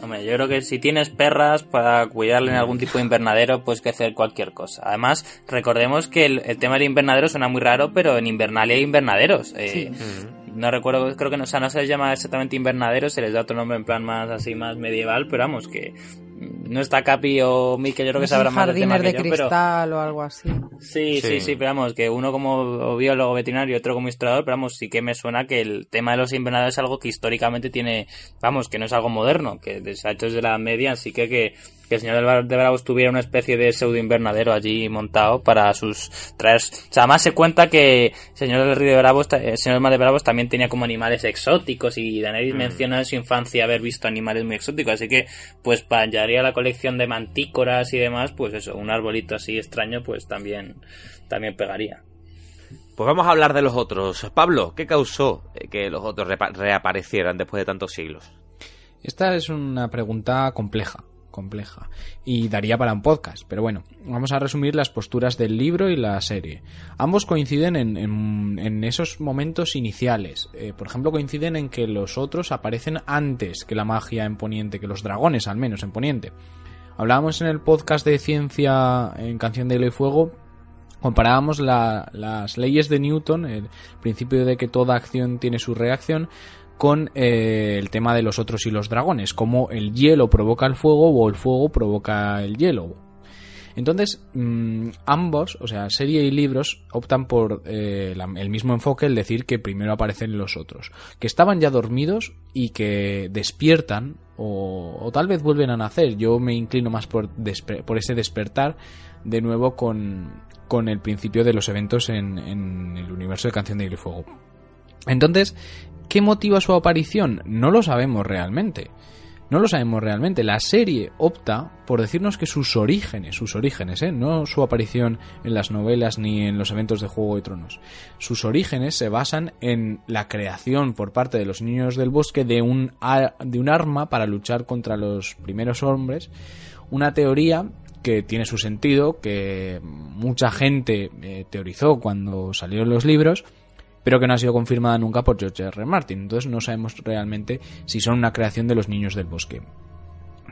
Hombre, yo creo que si tienes perras para cuidarle en algún tipo de invernadero, puedes que hacer cualquier cosa. Además, recordemos que el, tema del invernadero suena muy raro, pero en Invernalia hay invernaderos. Eh, no recuerdo, creo que no, o sea, no se les llama exactamente invernadero, se les da otro nombre en plan más así, más medieval, pero vamos, que no está Capi o Mikel, yo creo que sabrá más del tema de cristal o algo así. Sí, sí, sí, pero vamos, que uno como biólogo veterinario y otro como historiador, pero vamos, sí que me suena que el tema de los invernaderos es algo que históricamente tiene, vamos, que no es algo moderno, que se ha hecho desde la media, así que que que el señor de Bravos tuviera una especie de pseudo invernadero allí montado para sus traer. O sea, además se cuenta que el señor del Río de Bravos, el señor de Bravos también tenía como animales exóticos y Daenerys mm. menciona en su infancia haber visto animales muy exóticos, así que pues para añadir la colección de mantícoras y demás, pues eso, un arbolito así extraño, pues también, también pegaría. Pues vamos a hablar de los otros. Pablo, ¿qué causó que los otros reaparecieran después de tantos siglos? Esta es una pregunta compleja compleja y daría para un podcast, pero bueno, vamos a resumir las posturas del libro y la serie. Ambos coinciden en, esos momentos iniciales, eh, por ejemplo coinciden en que los otros aparecen antes que la magia en Poniente, que los dragones al menos en Poniente. Hablábamos en el podcast de ciencia en Canción de Hielo y Fuego comparábamos las leyes de Newton, el principio de que toda acción tiene su reacción, con eh, el tema de los otros y los dragones, como el hielo provoca el fuego o el fuego provoca el hielo. Entonces, mm, ambos, o sea, serie y libros, optan por eh, el mismo enfoque, el decir que primero aparecen los otros, que estaban ya dormidos y que despiertan o, tal vez vuelven a nacer. Yo me inclino más por, ese despertar de nuevo con, con el principio de los eventos en, en el universo de Canción de Hielo y Fuego. Entonces, ¿Qué motiva su aparición? No lo sabemos realmente. No lo sabemos realmente. La serie opta por decirnos que sus orígenes, sus orígenes, ¿eh? no su aparición en las novelas ni en los eventos de Juego de Tronos, sus orígenes se basan en la creación por parte de los niños del bosque de un, de un arma para luchar contra los primeros hombres, una teoría que tiene su sentido, que mucha gente eh, teorizó cuando salieron los libros, pero que no ha sido confirmada nunca por George R. Martin. Entonces no sabemos realmente si son una creación de los niños del bosque.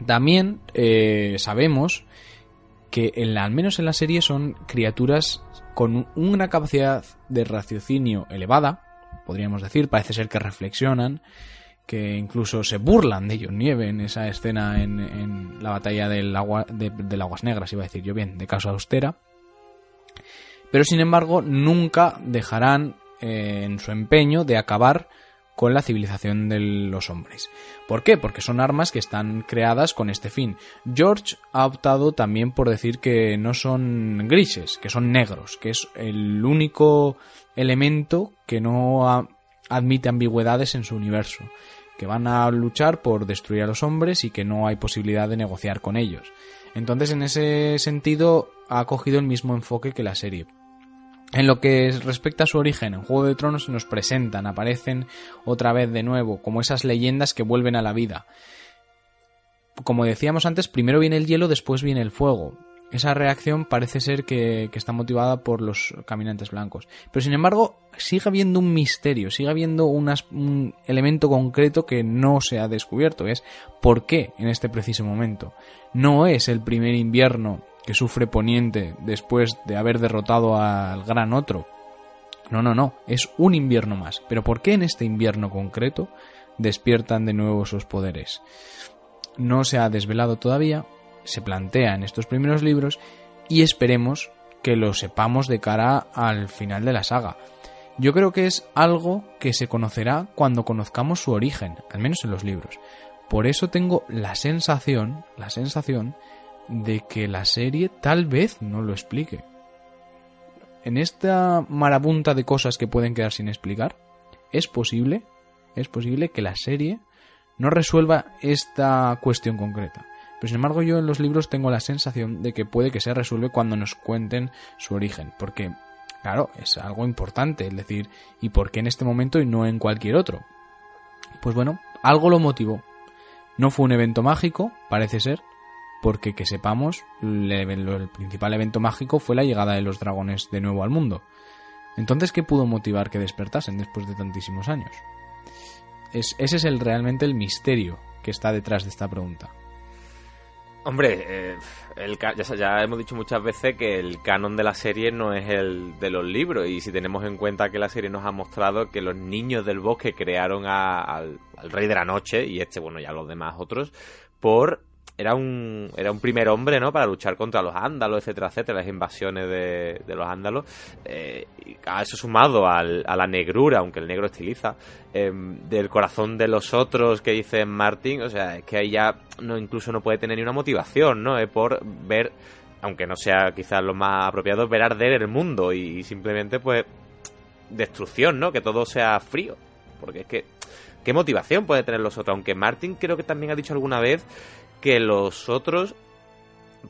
También eh, sabemos que en al menos en la serie son criaturas con una capacidad de raciocinio elevada, podríamos decir, parece ser que reflexionan, que incluso se burlan de John Nieve en esa escena en, la batalla del agua, de, Aguas Negras, iba a decir yo bien, de Casa Austera. Pero sin embargo, nunca dejarán en su empeño de acabar con la civilización de los hombres. ¿Por qué? Porque son armas que están creadas con este fin. George ha optado también por decir que no son grises, que son negros, que es el único elemento que no admite ambigüedades en su universo, que van a luchar por destruir a los hombres y que no hay posibilidad de negociar con ellos. Entonces, en ese sentido, ha cogido el mismo enfoque que la serie. En lo que respecta a su origen, en Juego de Tronos nos presentan, aparecen otra vez de nuevo, como esas leyendas que vuelven a la vida. Como decíamos antes, primero viene el hielo, después viene el fuego. Esa reacción parece ser que, está motivada por los caminantes blancos. Pero sin embargo, sigue habiendo un misterio, sigue habiendo un elemento concreto que no se ha descubierto. Es por qué en este preciso momento. No es el primer invierno que sufre Poniente después de haber derrotado al gran otro. No, no, no, es un invierno más. Pero ¿por qué en este invierno concreto despiertan de nuevo sus poderes? No se ha desvelado todavía, se plantea en estos primeros libros y esperemos que lo sepamos de cara al final de la saga. Yo creo que es algo que se conocerá cuando conozcamos su origen, al menos en los libros. Por eso tengo la sensación, la sensación de que la serie tal vez no lo explique. En esta marabunta de cosas que pueden quedar sin explicar, es posible, es posible que la serie no resuelva esta cuestión concreta. Pero sin embargo yo en los libros tengo la sensación de que puede que se resuelve cuando nos cuenten su origen, porque claro, es algo importante, es decir, ¿y por qué en este momento y no en cualquier otro? Pues bueno, algo lo motivó. No fue un evento mágico, parece ser, porque que sepamos, el, principal evento mágico fue la llegada de los dragones de nuevo al mundo. Entonces, ¿qué pudo motivar que despertasen después de tantísimos años? ese es el, realmente el misterio que está detrás de esta pregunta. Hombre, eh, ya, hemos dicho muchas veces que el canon de la serie no es el de los libros y si tenemos en cuenta que la serie nos ha mostrado que los niños del bosque crearon al, al, rey de la noche y este, bueno, ya los demás otros, por era un, era un primer hombre, ¿no? Para luchar contra los ándalos, etcétera, etcétera, las invasiones de, de los ándalos. Eh, a eso sumado al, a la negrura, aunque el negro estiliza, em, del corazón de los otros que dice Martin, o sea, es que ahí ya no, incluso no puede tener ni una motivación, ¿no? Es por ver, aunque no sea quizás lo más apropiado, ver arder el mundo y, y simplemente, pues, destrucción, ¿no? Que todo sea frío. Porque es que, ¿qué motivación puede tener los otros? Aunque Martin creo que también ha dicho alguna vez que los otros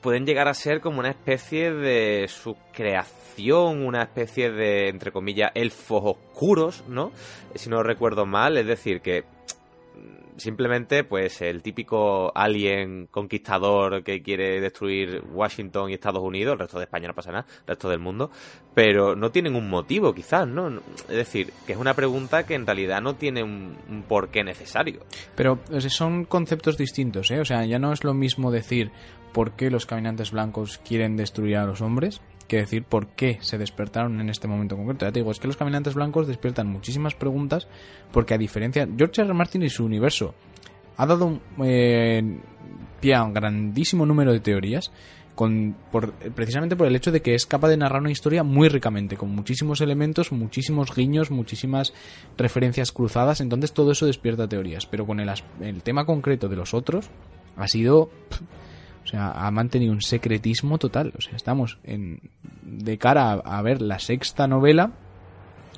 pueden llegar a ser como una especie de su creación, una especie de, entre comillas, elfos oscuros, ¿no? Si no recuerdo mal, es decir, que simplemente pues el típico alien conquistador que quiere destruir Washington y Estados Unidos, el resto de España no pasa nada, el resto del mundo, pero no tienen un motivo quizás, ¿no? Es decir, que es una pregunta que en realidad no tiene un, un porqué necesario. Pero son conceptos distintos, ¿eh? O sea, ya no es lo mismo decir por qué los caminantes blancos quieren destruir a los hombres que decir por qué se despertaron en este momento concreto. Ya te digo, es que los caminantes blancos despiertan muchísimas preguntas porque a diferencia, George R. Martin y su universo ha dado eh, pie a un grandísimo número de teorías con, precisamente por el hecho de que es capaz de narrar una historia muy ricamente, con muchísimos elementos, muchísimos guiños, muchísimas referencias cruzadas, entonces todo eso despierta teorías, pero con el tema concreto de los otros ha sido... O sea, ha mantenido un secretismo total. O sea, estamos en, de cara a, a, ver la sexta novela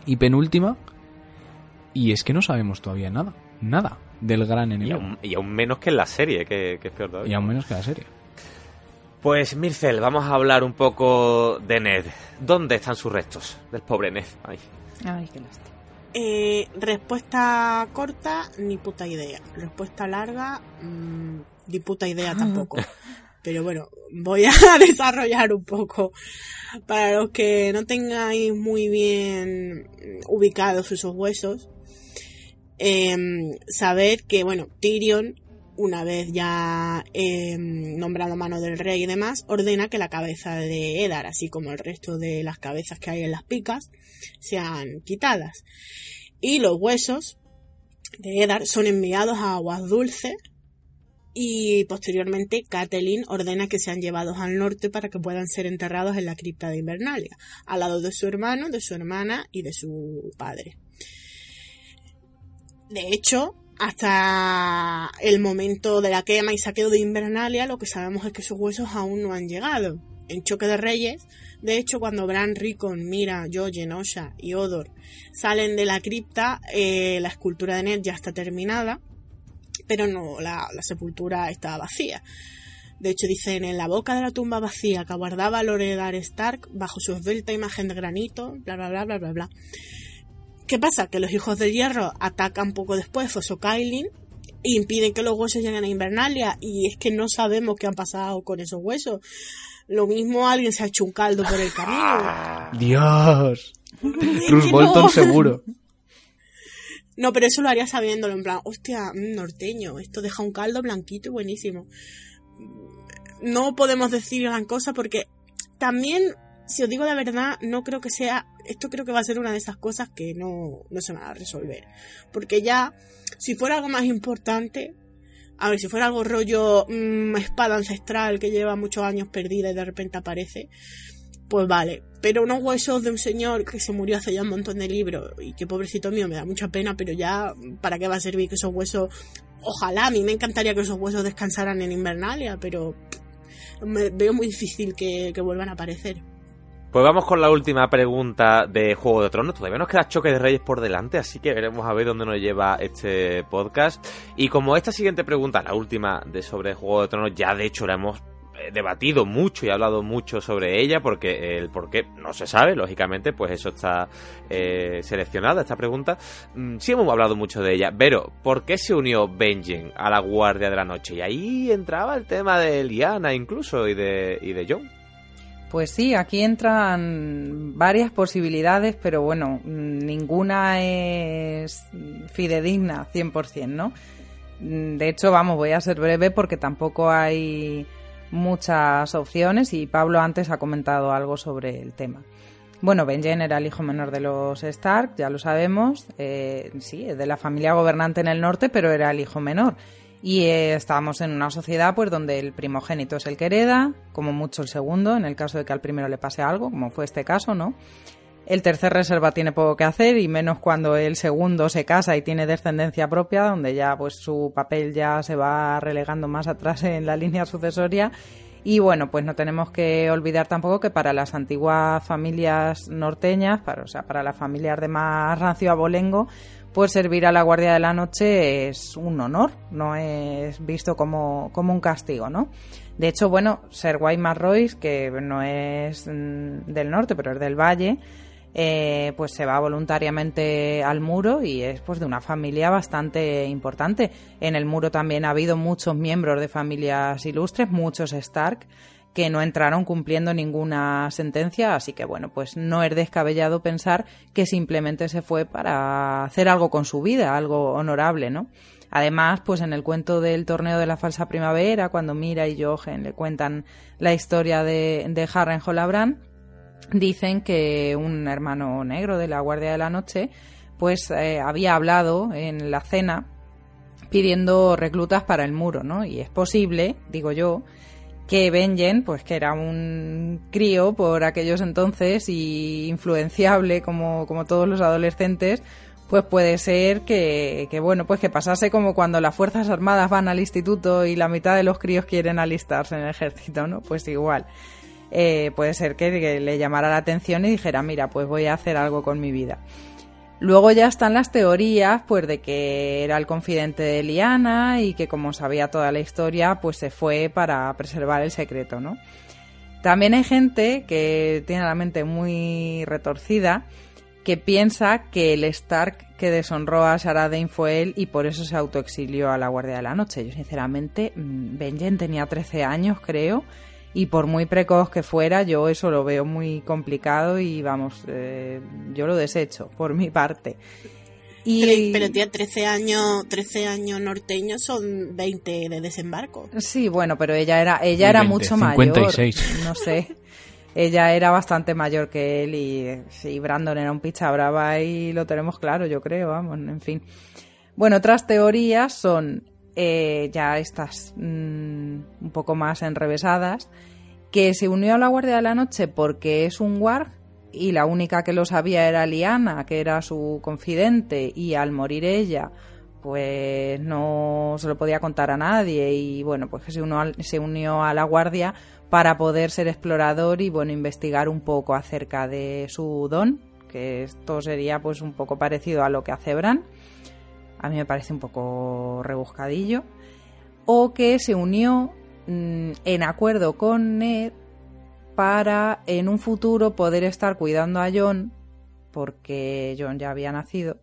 y penúltima. Y es que no sabemos todavía nada. Nada del gran enemigo. Y aún, y aún menos que en la serie, que, que, es peor todavía. Y aún menos que la serie. Pues Mircel, vamos a hablar un poco de Ned. ¿Dónde están sus restos? Del pobre Ned. Ay, Ay qué lástima. Eh, respuesta corta, ni puta idea. Respuesta larga, mmm, ni puta idea tampoco. Pero bueno, voy a desarrollar un poco. Para los que no tengáis muy bien ubicados esos huesos, eh, saber que, bueno, Tyrion, una vez ya eh, nombrado mano del rey y demás, ordena que la cabeza de Eddard, así como el resto de las cabezas que hay en las picas, sean quitadas. Y los huesos de Eddard son enviados a Aguas Dulces y posteriormente Catelyn ordena que sean llevados al norte para que puedan ser enterrados en la cripta de Invernalia, al lado de su hermano, de su hermana y de su padre. De hecho, hasta el momento de la quema y saqueo de Invernalia, lo que sabemos es que sus huesos aún no han llegado. En Choque de Reyes, de hecho, cuando Bran, Rickon, Mira, Jojen, Osha y Odor salen de la cripta, eh, la escultura de Ned ya está terminada, pero no, la, la sepultura está vacía. De hecho, dicen en la boca de la tumba vacía que aguardaba Loredar Stark bajo su esbelta imagen de granito, bla bla bla bla bla bla. ¿Qué pasa? Que los hijos del hierro atacan poco después Foso Kailin e impiden que los huesos lleguen a Invernalia y es que no sabemos qué han pasado con esos huesos. Lo mismo alguien se ha hecho un caldo por el camino. Dios. Bruce Bolton no. seguro. No, pero eso lo haría sabiéndolo, en plan, hostia, norteño, esto deja un caldo blanquito y buenísimo. No podemos decir gran cosa porque también, si os digo la verdad, no creo que sea, esto creo que va a ser una de esas cosas que no, no se van a resolver. Porque ya, si fuera algo más importante, a ver, si fuera algo rollo mmm, espada ancestral que lleva muchos años perdida y de repente aparece, pues vale. Pero unos huesos de un señor que se murió hace ya un montón de libros y que pobrecito mío me da mucha pena, pero ya, ¿para qué va a servir que esos huesos... Ojalá, a mí me encantaría que esos huesos descansaran en Invernalia, pero me veo muy difícil que, que vuelvan a aparecer. Pues vamos con la última pregunta de Juego de Tronos. Todavía nos queda Choque de Reyes por delante, así que veremos a ver dónde nos lleva este podcast. Y como esta siguiente pregunta, la última de sobre Juego de Tronos, ya de hecho la hemos debatido mucho y hablado mucho sobre ella porque el por qué no se sabe, lógicamente, pues eso está eh, seleccionada, esta pregunta. Mm, sí hemos hablado mucho de ella, pero ¿por qué se unió Benjen a la Guardia de la Noche? Y ahí entraba el tema de Liana incluso y de, y de John. Pues sí, aquí entran varias posibilidades, pero bueno, ninguna es fidedigna 100%, ¿no? Mm, De hecho, vamos, voy a ser breve porque tampoco hay muchas opciones y Pablo antes ha comentado algo sobre el tema. Bueno, Benjen era el hijo menor de los Stark, ya lo sabemos. Eh, sí, de la familia gobernante en el norte, pero era el hijo menor. Y eh, estábamos en una sociedad pues donde el primogénito es el que hereda, como mucho el segundo, en el caso de que al primero le pase algo, como fue este caso, ¿no? El tercer reserva tiene poco que hacer y menos cuando el segundo se casa y tiene descendencia propia, donde ya pues su papel ya se va relegando más atrás en la línea sucesoria. Y bueno, pues no tenemos que olvidar tampoco que para las antiguas familias norteñas, para, o sea, para las familias de más rancio abolengo, pues servir a la Guardia de la Noche es un honor, no es visto como, como un castigo, ¿no? De hecho, bueno, Sir Guymar Royce, que no es mm, del norte, pero es del valle, eh, pues se va voluntariamente al muro y es pues de una familia bastante importante. En el muro también ha habido muchos miembros de familias ilustres, muchos Stark, que no entraron cumpliendo ninguna sentencia, así que bueno, pues no es descabellado pensar que simplemente se fue para hacer algo con su vida, algo honorable, ¿no? Además, pues en el cuento del torneo de la falsa primavera, cuando Mira y Jochen le cuentan la historia de, de Harren Holabran, dicen que un hermano negro de la Guardia de la Noche pues eh, había hablado en la cena pidiendo reclutas para el muro, ¿no? Y es posible, digo yo, que Benjen, pues que era un crío por aquellos entonces y influenciable como, como todos los adolescentes, pues puede ser que, que, bueno, pues que pasase como cuando las Fuerzas Armadas van al instituto y la mitad de los críos quieren alistarse en el ejército, ¿no? Pues igual eh, puede ser que, le llamara la atención y dijera, mira, pues voy a hacer algo con mi vida. Luego ya están las teorías, pues de que era el confidente de Liana y que como sabía toda la historia, pues se fue para preservar el secreto, ¿no? También hay gente que tiene la mente muy retorcida que piensa que el Stark que deshonró a Saradin fue él y por eso se autoexilió a la Guardia de la Noche. Yo sinceramente, mm, Benjen tenía 13 años, creo, y por muy precoz que fuera, yo eso lo veo muy complicado y vamos, eh, yo lo desecho por mi parte. Y... Pero, tía, 13 años, 13 años norteños son 20 de desembarco. Sí, bueno, pero ella era, ella era 20, mucho 56. mayor. No sé. Ella era bastante mayor que él y sí, Brandon era un picha brava y lo tenemos claro, yo creo, vamos, en fin. Bueno, otras teorías son eh, ya estas mm, un poco más enrevesadas, que se unió a la Guardia de la Noche porque es un warg y la única que lo sabía era Liana, que era su confidente, y al morir ella, pues no se lo podía contar a nadie y bueno, pues que se unió, al- se unió a la Guardia para poder ser explorador y bueno, investigar un poco acerca de su don, que esto sería pues un poco parecido a lo que hace Bran a mí me parece un poco rebuscadillo, o que se unió mm, en acuerdo con Ned para en un futuro poder estar cuidando a John, porque John ya había nacido.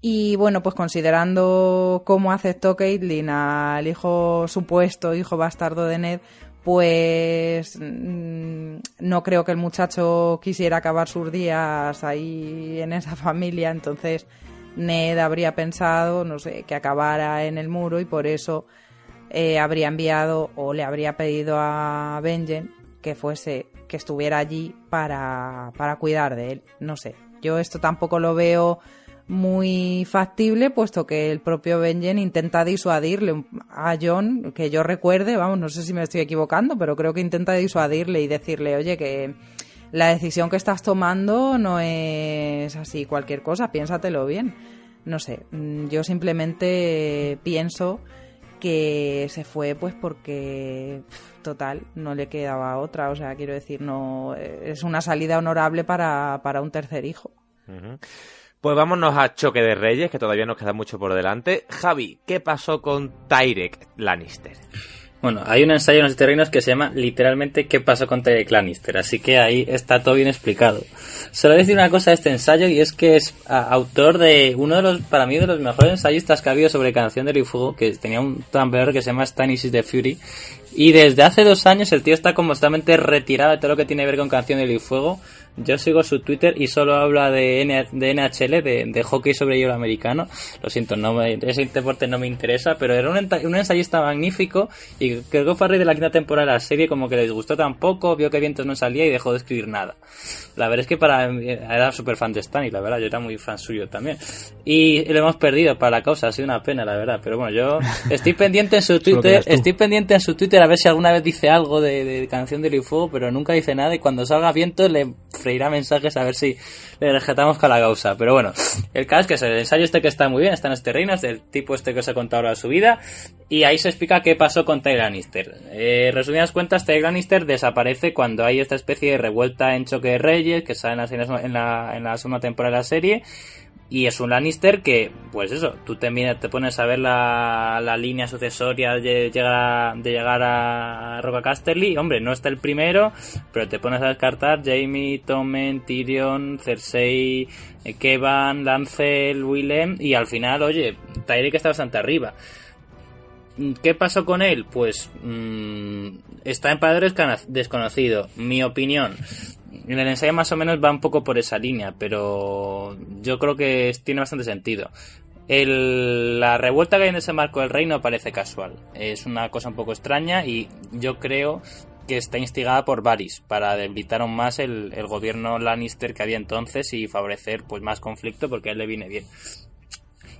Y bueno, pues considerando cómo aceptó Caitlyn al hijo supuesto, hijo bastardo de Ned, pues mm, no creo que el muchacho quisiera acabar sus días ahí en esa familia, entonces Ned habría pensado, no sé, que acabara en el muro y por eso eh, habría enviado o le habría pedido a Benjen que fuese, que estuviera allí para, para cuidar de él. No sé, yo esto tampoco lo veo muy factible, puesto que el propio Benjen intenta disuadirle a John, que yo recuerde, vamos, no sé si me estoy equivocando, pero creo que intenta disuadirle y decirle, oye, que la decisión que estás tomando no es así cualquier cosa, piénsatelo bien. No sé, mm, yo simplemente pienso que se fue pues porque total no le quedaba otra, o sea, quiero decir, no es una salida honorable para, para un tercer hijo. Pues vámonos a Choque de Reyes, que todavía nos queda mucho por delante. Javi, ¿qué pasó con Tyrek Lannister? Bueno, hay un ensayo en los terrenos que se llama literalmente ¿Qué pasó con Tyrek Lannister? Así que ahí está todo bien explicado. Solo decir una cosa de este ensayo y es que es autor de uno de los, para mí, de los mejores ensayistas que ha habido sobre Canción del Fuego, que tenía un Tumblr que se llama Stanis the Fury. Y desde hace dos años el tío está completamente retirado de todo lo que tiene que ver con Canción del Fuego. Yo sigo su Twitter y solo habla de, de NHL, de, hockey sobre hielo americano. Lo siento, no me, ese deporte no me interesa, pero era un, un ensayista magnífico y creo que fue a raíz de la quinta temporada de la serie como que les gustó tampoco, vio que Vientos no salía y dejó de escribir nada. La verdad es que para era súper fan de Stan y la verdad yo era muy fan suyo también. Y lo hemos perdido para la causa, ha sido una pena la verdad, pero bueno, yo estoy pendiente en su Twitter, estoy pendiente en su Twitter a ver si alguna vez dice algo de, de canción de Fuego, pero nunca dice nada y cuando salga viento le freirá mensajes a ver si le rescatamos con la causa. Pero bueno, el caso es que es el ensayo este que está muy bien, está en reino, es del tipo este que os he contado ahora de su vida y ahí se explica qué pasó con Ty Lannister. Eh, resumidas cuentas, Ty Lannister desaparece cuando hay esta especie de revuelta en Choque de Reyes que sale en la, en la segunda temporada de la serie y es un Lannister que, pues eso, tú te, te pones a ver la, la línea sucesoria de llegar, de llegar a Roca Casterly. Hombre, no está el primero, pero te pones a descartar Jamie, Tommen, Tyrion, Cersei, Kevan, Lancel, Willem. Y al final, oye, Tyrion está bastante arriba. ¿Qué pasó con él? Pues mmm, está en padres desconocido. Mi opinión en el ensayo más o menos va un poco por esa línea, pero yo creo que tiene bastante sentido. la revuelta que hay en ese marco del reino parece casual. Es una cosa un poco extraña y yo creo que está instigada por Varys para debilitar aún más el, el, gobierno Lannister que había entonces y favorecer pues más conflicto porque a él le viene bien.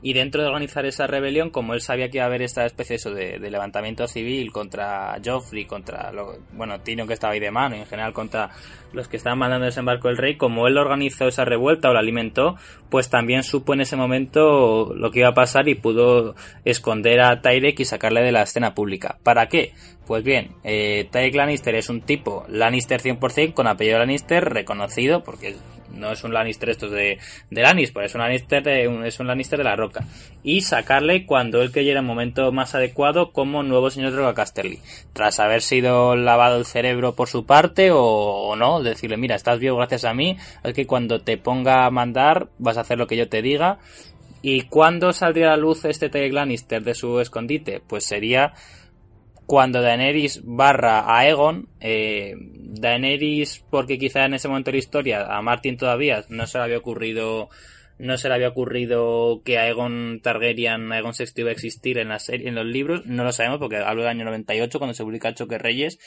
Y dentro de organizar esa rebelión, como él sabía que iba a haber esta especie de, de, levantamiento civil contra Joffrey, contra, lo, bueno, Tino que estaba ahí de mano y en general contra los que estaban mandando desembarco del rey, como él organizó esa revuelta o la alimentó, pues también supo en ese momento lo que iba a pasar y pudo esconder a Tyrek y sacarle de la escena pública. ¿Para qué? Pues bien, eh, Tyrek Lannister es un tipo Lannister 100% con apellido Lannister reconocido porque no es un Lannister estos de, de Lannister, es un Lannister de, es un Lannister de la Roca. Y sacarle cuando él creyera el momento más adecuado como nuevo señor de Roca Casterly. Tras haber sido lavado el cerebro por su parte o, no, decirle, mira, estás vivo gracias a mí, es que cuando te ponga a mandar vas a hacer lo que yo te diga. ¿Y cuándo saldría a la luz este Tyrion Lannister de su escondite? Pues sería cuando Daenerys barra a Aegon, eh, Daenerys, porque quizá en ese momento de la historia a Martin todavía no se le había ocurrido no se le había ocurrido que Aegon Targaryen, Aegon VI iba a existir en la serie, en los libros, no lo sabemos porque hablo del año 98 cuando se publica Choque Reyes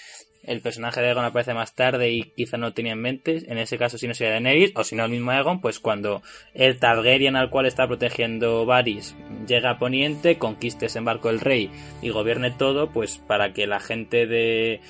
el personaje de Aegon aparece más tarde y quizá no tenía en mente, en ese caso si no sería Daenerys, o si no el mismo Aegon, pues cuando el Targaryen al cual está protegiendo Varys llega a Poniente, conquiste ese barco del rey y gobierne todo, pues para que la gente de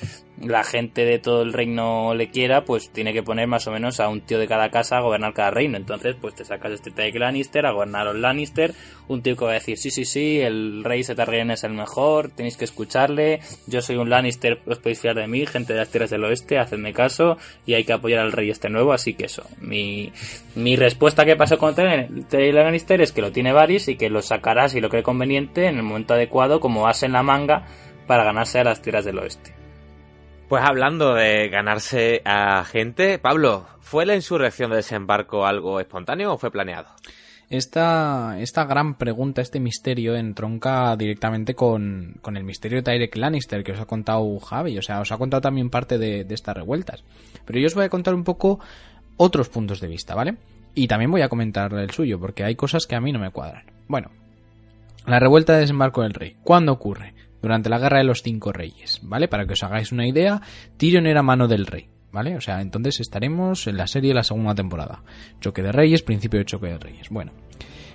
la gente de todo el reino le quiera, pues tiene que poner más o menos a un tío de cada casa a gobernar cada reino. Entonces, pues te sacas este Tyrion Lannister a gobernar a los Lannister, un tío que va a decir, sí, sí, sí, el rey Targaryen es el mejor, tenéis que escucharle, yo soy un Lannister, os podéis fiar de mí, gente de las tierras del oeste, hacedme caso y hay que apoyar al rey este nuevo, así que eso. Mi, mi respuesta que pasó con Tyrion Lannister es que lo tiene Varys y que lo sacará si lo cree conveniente en el momento adecuado como as en la manga para ganarse a las tierras del oeste. Pues hablando de ganarse a gente, Pablo, ¿fue la insurrección de desembarco algo espontáneo o fue planeado? Esta, esta gran pregunta, este misterio, entronca directamente con, con el misterio de Tyrek Lannister que os ha contado Javi. O sea, os ha contado también parte de, de estas revueltas. Pero yo os voy a contar un poco otros puntos de vista, ¿vale? Y también voy a comentar el suyo, porque hay cosas que a mí no me cuadran. Bueno, la revuelta de desembarco del rey. ¿Cuándo ocurre? Durante la guerra de los cinco reyes, ¿vale? Para que os hagáis una idea, Tyrion era mano del rey. ¿vale? O sea, entonces estaremos en la serie de la segunda temporada. Choque de Reyes, principio de Choque de Reyes. Bueno,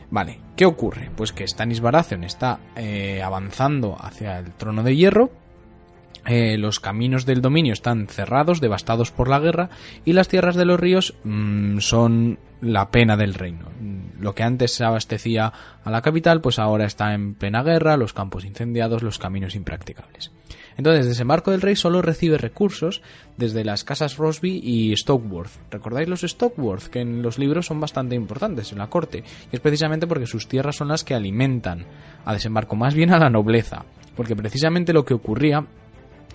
vale, ¿qué ocurre? Pues que Stannis Baratheon está eh, avanzando hacia el trono de hierro. Eh, los caminos del dominio están cerrados, devastados por la guerra, y las tierras de los ríos mm, son la pena del reino. Lo que antes se abastecía a la capital, pues ahora está en plena guerra, los campos incendiados, los caminos impracticables. Entonces, Desembarco del Rey solo recibe recursos desde las casas Rosby y Stokeworth. ¿Recordáis los Stokeworth? Que en los libros son bastante importantes en la corte. Y es precisamente porque sus tierras son las que alimentan a Desembarco, más bien a la nobleza. Porque precisamente lo que ocurría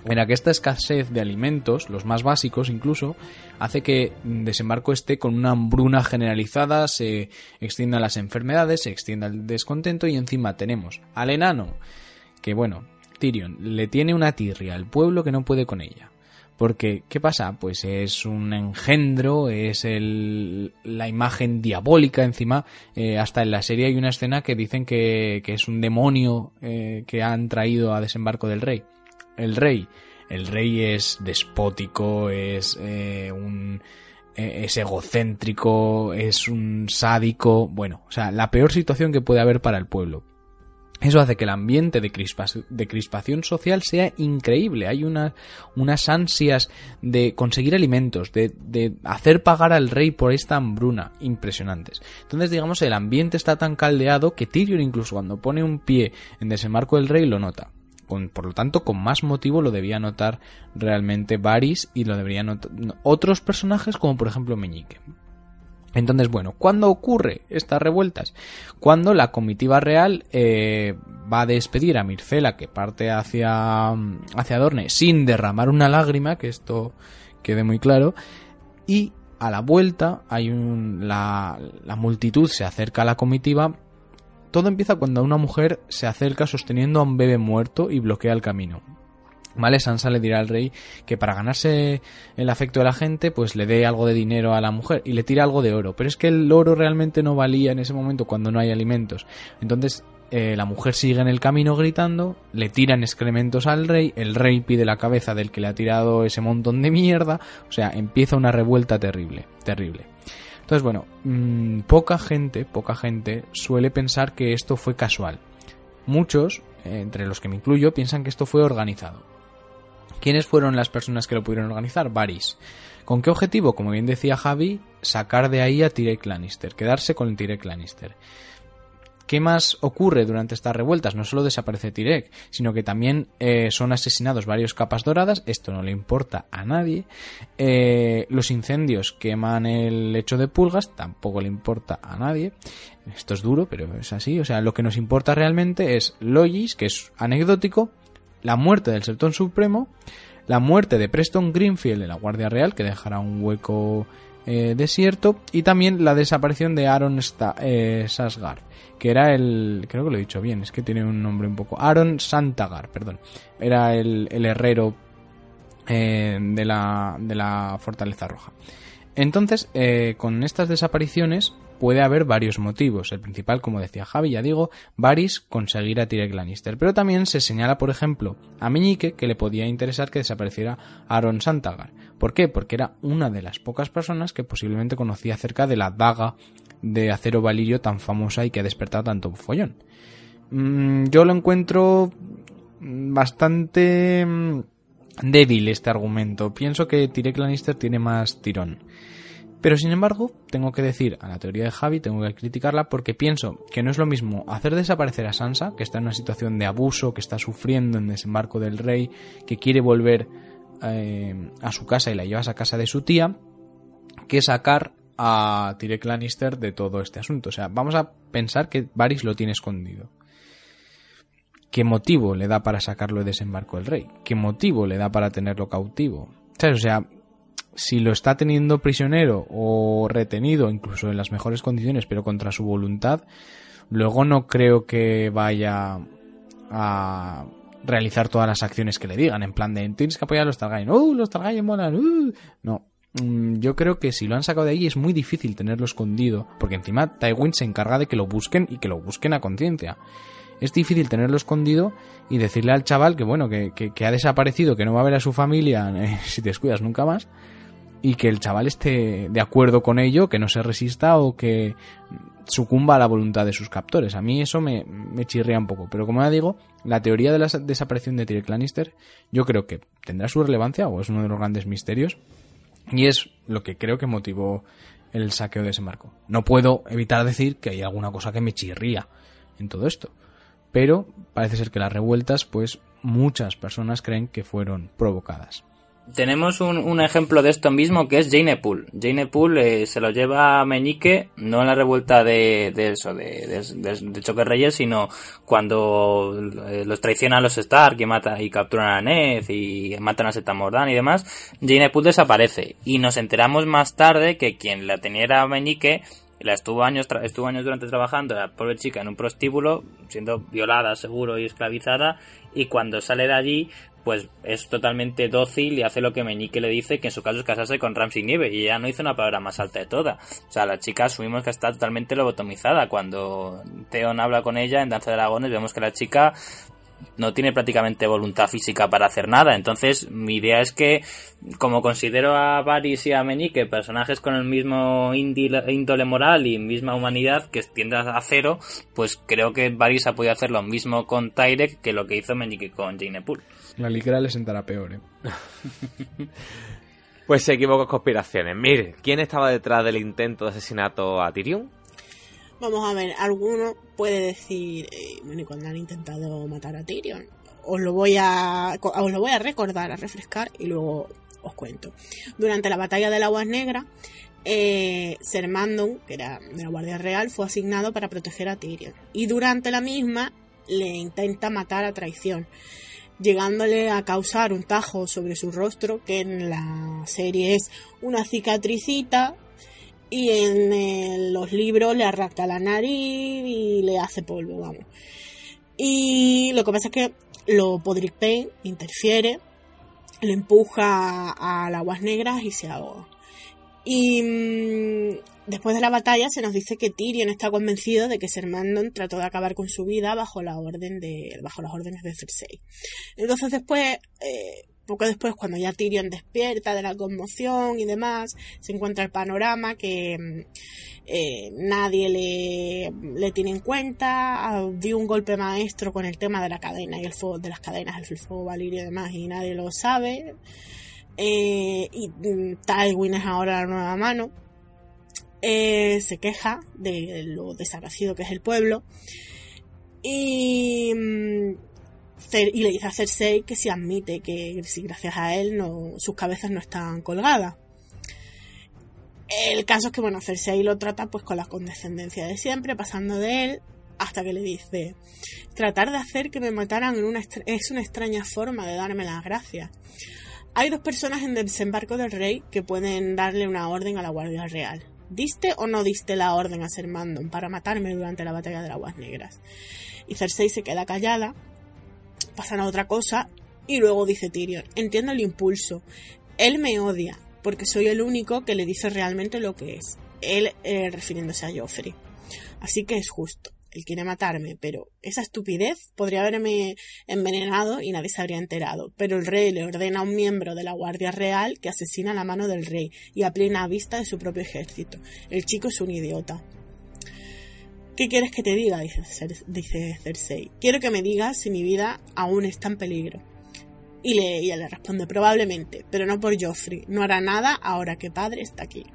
era que esta escasez de alimentos, los más básicos incluso, hace que Desembarco esté con una hambruna generalizada, se extiendan las enfermedades, se extienda el descontento y encima tenemos al enano, que bueno, Tyrion le tiene una tirria al pueblo que no puede con ella. Porque, ¿qué pasa? Pues es un engendro, es el, la imagen diabólica encima. Eh, hasta en la serie hay una escena que dicen que, que es un demonio eh, que han traído a desembarco del rey. El rey. El rey es despótico, es eh, un es egocéntrico, es un sádico, bueno, o sea, la peor situación que puede haber para el pueblo. Eso hace que el ambiente de, crispación social sea increíble. Hay unas ansias de conseguir alimentos, de, de, hacer pagar al rey por esta hambruna impresionantes. Entonces, digamos, el ambiente está tan caldeado que Tyrion incluso cuando pone un pie en desembarco del rey lo nota. Por lo tanto, con más motivo lo debía notar realmente Varys y lo deberían notar otros personajes como por ejemplo Meñique. Entonces, bueno, ¿cuándo ocurre estas revueltas? Cuando la comitiva real eh, va a despedir a Mircela, que parte hacia, hacia Dorne sin derramar una lágrima, que esto quede muy claro, y a la vuelta hay un, la, la multitud se acerca a la comitiva. Todo empieza cuando una mujer se acerca sosteniendo a un bebé muerto y bloquea el camino. ¿Vale? Sansa le dirá al rey que para ganarse el afecto de la gente, pues le dé algo de dinero a la mujer y le tira algo de oro. Pero es que el oro realmente no valía en ese momento cuando no hay alimentos. Entonces eh, la mujer sigue en el camino gritando, le tiran excrementos al rey, el rey pide la cabeza del que le ha tirado ese montón de mierda. O sea, empieza una revuelta terrible, terrible. Entonces, bueno, mmm, poca gente, poca gente suele pensar que esto fue casual. Muchos, eh, entre los que me incluyo, piensan que esto fue organizado ¿Quiénes fueron las personas que lo pudieron organizar? Varys. ¿Con qué objetivo? Como bien decía Javi, sacar de ahí a Tyrek Lannister, quedarse con el Tyrek Lannister. ¿Qué más ocurre durante estas revueltas? No solo desaparece Tyrek, sino que también eh, son asesinados varios capas doradas, esto no le importa a nadie. Eh, los incendios queman el lecho de pulgas, tampoco le importa a nadie. Esto es duro, pero es así. O sea, lo que nos importa realmente es Logis, que es anecdótico, la muerte del Sertón Supremo, la muerte de Preston Greenfield en la Guardia Real, que dejará un hueco eh, desierto, y también la desaparición de Aaron eh, Sasgar, que era el, creo que lo he dicho bien, es que tiene un nombre un poco, Aaron Santagar, perdón, era el, herrero eh, de, la, de la Fortaleza Roja. Entonces, con estas desapariciones, puede haber varios motivos. El principal, como decía Javi, ya digo, Varys conseguir a Tyrek Lannister. Pero también se señala, por ejemplo, a Meñique que le podía interesar que desapareciera Aaron Santagar. ¿Por qué? Porque era una de las pocas personas que posiblemente conocía acerca de la daga de acero valirio tan famosa y que ha despertado tanto follón. Mm, yo lo encuentro bastante mm, débil este argumento. Pienso que Tyrek Lannister tiene más tirón. Pero sin embargo, tengo que decir a la teoría de Javi, tengo que criticarla porque pienso que no es lo mismo hacer desaparecer a Sansa, que está en una situación de abuso, que está sufriendo en desembarco del rey, que quiere volver eh, a su casa y la llevas a casa de su tía, que sacar a Tyrek Lannister de todo este asunto. O sea, vamos a pensar que Varys lo tiene escondido. ¿Qué motivo le da para sacarlo de desembarco del rey? ¿Qué motivo le da para tenerlo cautivo? O sea, si lo está teniendo prisionero o retenido, incluso en las mejores condiciones, pero contra su voluntad, luego no creo que vaya a realizar todas las acciones que le digan, en plan de tienes que apoyar a los Targaryen, ¡uh! Los Targaryen molan, ¡uh! No. Mm, yo creo que si lo han sacado de ahí es muy difícil tenerlo escondido, porque encima Tywin se encarga de que lo busquen y que lo busquen a conciencia. Es difícil tenerlo escondido y decirle al chaval que bueno, que, que, ha desaparecido, que no va a ver a su familia si te descuidas nunca más, y que el chaval esté de acuerdo con ello, que no se resista o que sucumba a la voluntad de sus captores. A mí eso me, me chirría un poco. Pero como ya digo, la teoría de la desaparición de Tyrion Lannister yo creo que tendrá su relevancia o es uno de los grandes misterios y es lo que creo que motivó el saqueo de ese marco. No puedo evitar decir que hay alguna cosa que me chirría en todo esto. Pero parece ser que las revueltas, pues muchas personas creen que fueron provocadas. Tenemos un, un, ejemplo de esto mismo que es Jane Poole. Jane Poole eh, se lo lleva a Meñique no en la revuelta de, de eso, de, de, Choque Reyes, sino cuando eh, los traicionan los Stark y, mata, y capturan a Ned y matan a Seta Mordan y demás. Jane Poole desaparece y nos enteramos más tarde que quien la tenía era Meñique la estuvo años, estuvo años durante trabajando, la pobre chica, en un prostíbulo, siendo violada, seguro, y esclavizada, y cuando sale de allí, pues es totalmente dócil y hace lo que Meñique le dice, que en su caso es casarse con Ramsey Nieve, y ella no hizo una palabra más alta de toda. O sea, la chica asumimos que está totalmente lobotomizada. Cuando Theon habla con ella en Danza de Dragones, vemos que la chica no tiene prácticamente voluntad física para hacer nada. Entonces, mi idea es que, como considero a Varys y a Meñique personajes con el mismo índole moral y misma humanidad que tiendan a cero, pues creo que Varys ha podido hacer lo mismo con Tyrek que lo que hizo Meñique con Jane Poole. La ligera le sentará peor, ¿eh? pues se equivoca conspiraciones. Mire, ¿quién estaba detrás del intento de asesinato a Tyrion? Vamos a ver, alguno puede decir, eh, bueno, ¿y cuando han intentado matar a Tyrion? Os lo voy a, os lo voy a recordar, a refrescar y luego os cuento. Durante la batalla de Aguas Negras, eh, Ser Mandon, que era de la Guardia Real, fue asignado para proteger a Tyrion. Y durante la misma le intenta matar a traición, llegándole a causar un tajo sobre su rostro, que en la serie es una cicatricita y en los libros le arranca la nariz y le hace polvo, vamos. Y lo que pasa es que lo Podrick Payne interfiere, le empuja a las aguas negras y se ahoga. Y mm, después de la batalla se nos dice que Tyrion está convencido de que Ser Mandon trató de acabar con su vida bajo las órdenes de Cersei. Entonces después eh, poco después, cuando ya Tyrion despierta de la conmoción y demás, se encuentra el panorama que mm, eh, nadie le, le, tiene en cuenta, ah, dio un golpe maestro con el tema de la cadena y el fuego de las cadenas, el fuego valirio y demás, y nadie lo sabe. Eh, y mm, Tywin es ahora la nueva mano. Eh, se queja de lo desaparecido que es el pueblo. Y mm, le dice a Cersei que si admite que si gracias a él sus cabezas no están colgadas. El caso es que, bueno, Cersei lo trata pues con la condescendencia de siempre, pasando de él hasta que le dice, tratar de hacer que me mataran es una extraña forma de darme las gracias. Hay dos personas en desembarco del rey que pueden darle una orden a la Guardia Real. ¿Diste o no diste la orden a Ser Mandon para matarme durante la batalla de las Aguas Negras? Y Cersei se queda callada pasan a otra cosa y luego dice Tyrion, entiendo el impulso, él me odia porque soy el único que le dice realmente lo que es, él eh, refiriéndose a Joffrey. Así que es justo, él quiere matarme, pero esa estupidez podría haberme envenenado y nadie se habría enterado. Pero el rey le ordena a un miembro de la Guardia Real que asesina a la mano del rey y a plena vista de su propio ejército. El chico es un idiota. ¿Qué quieres que te diga? Dice, Cersei. Quiero que me digas si mi vida aún está en peligro. Y le, ella le responde, probablemente, pero no por Joffrey. No hará nada ahora que padre está aquí.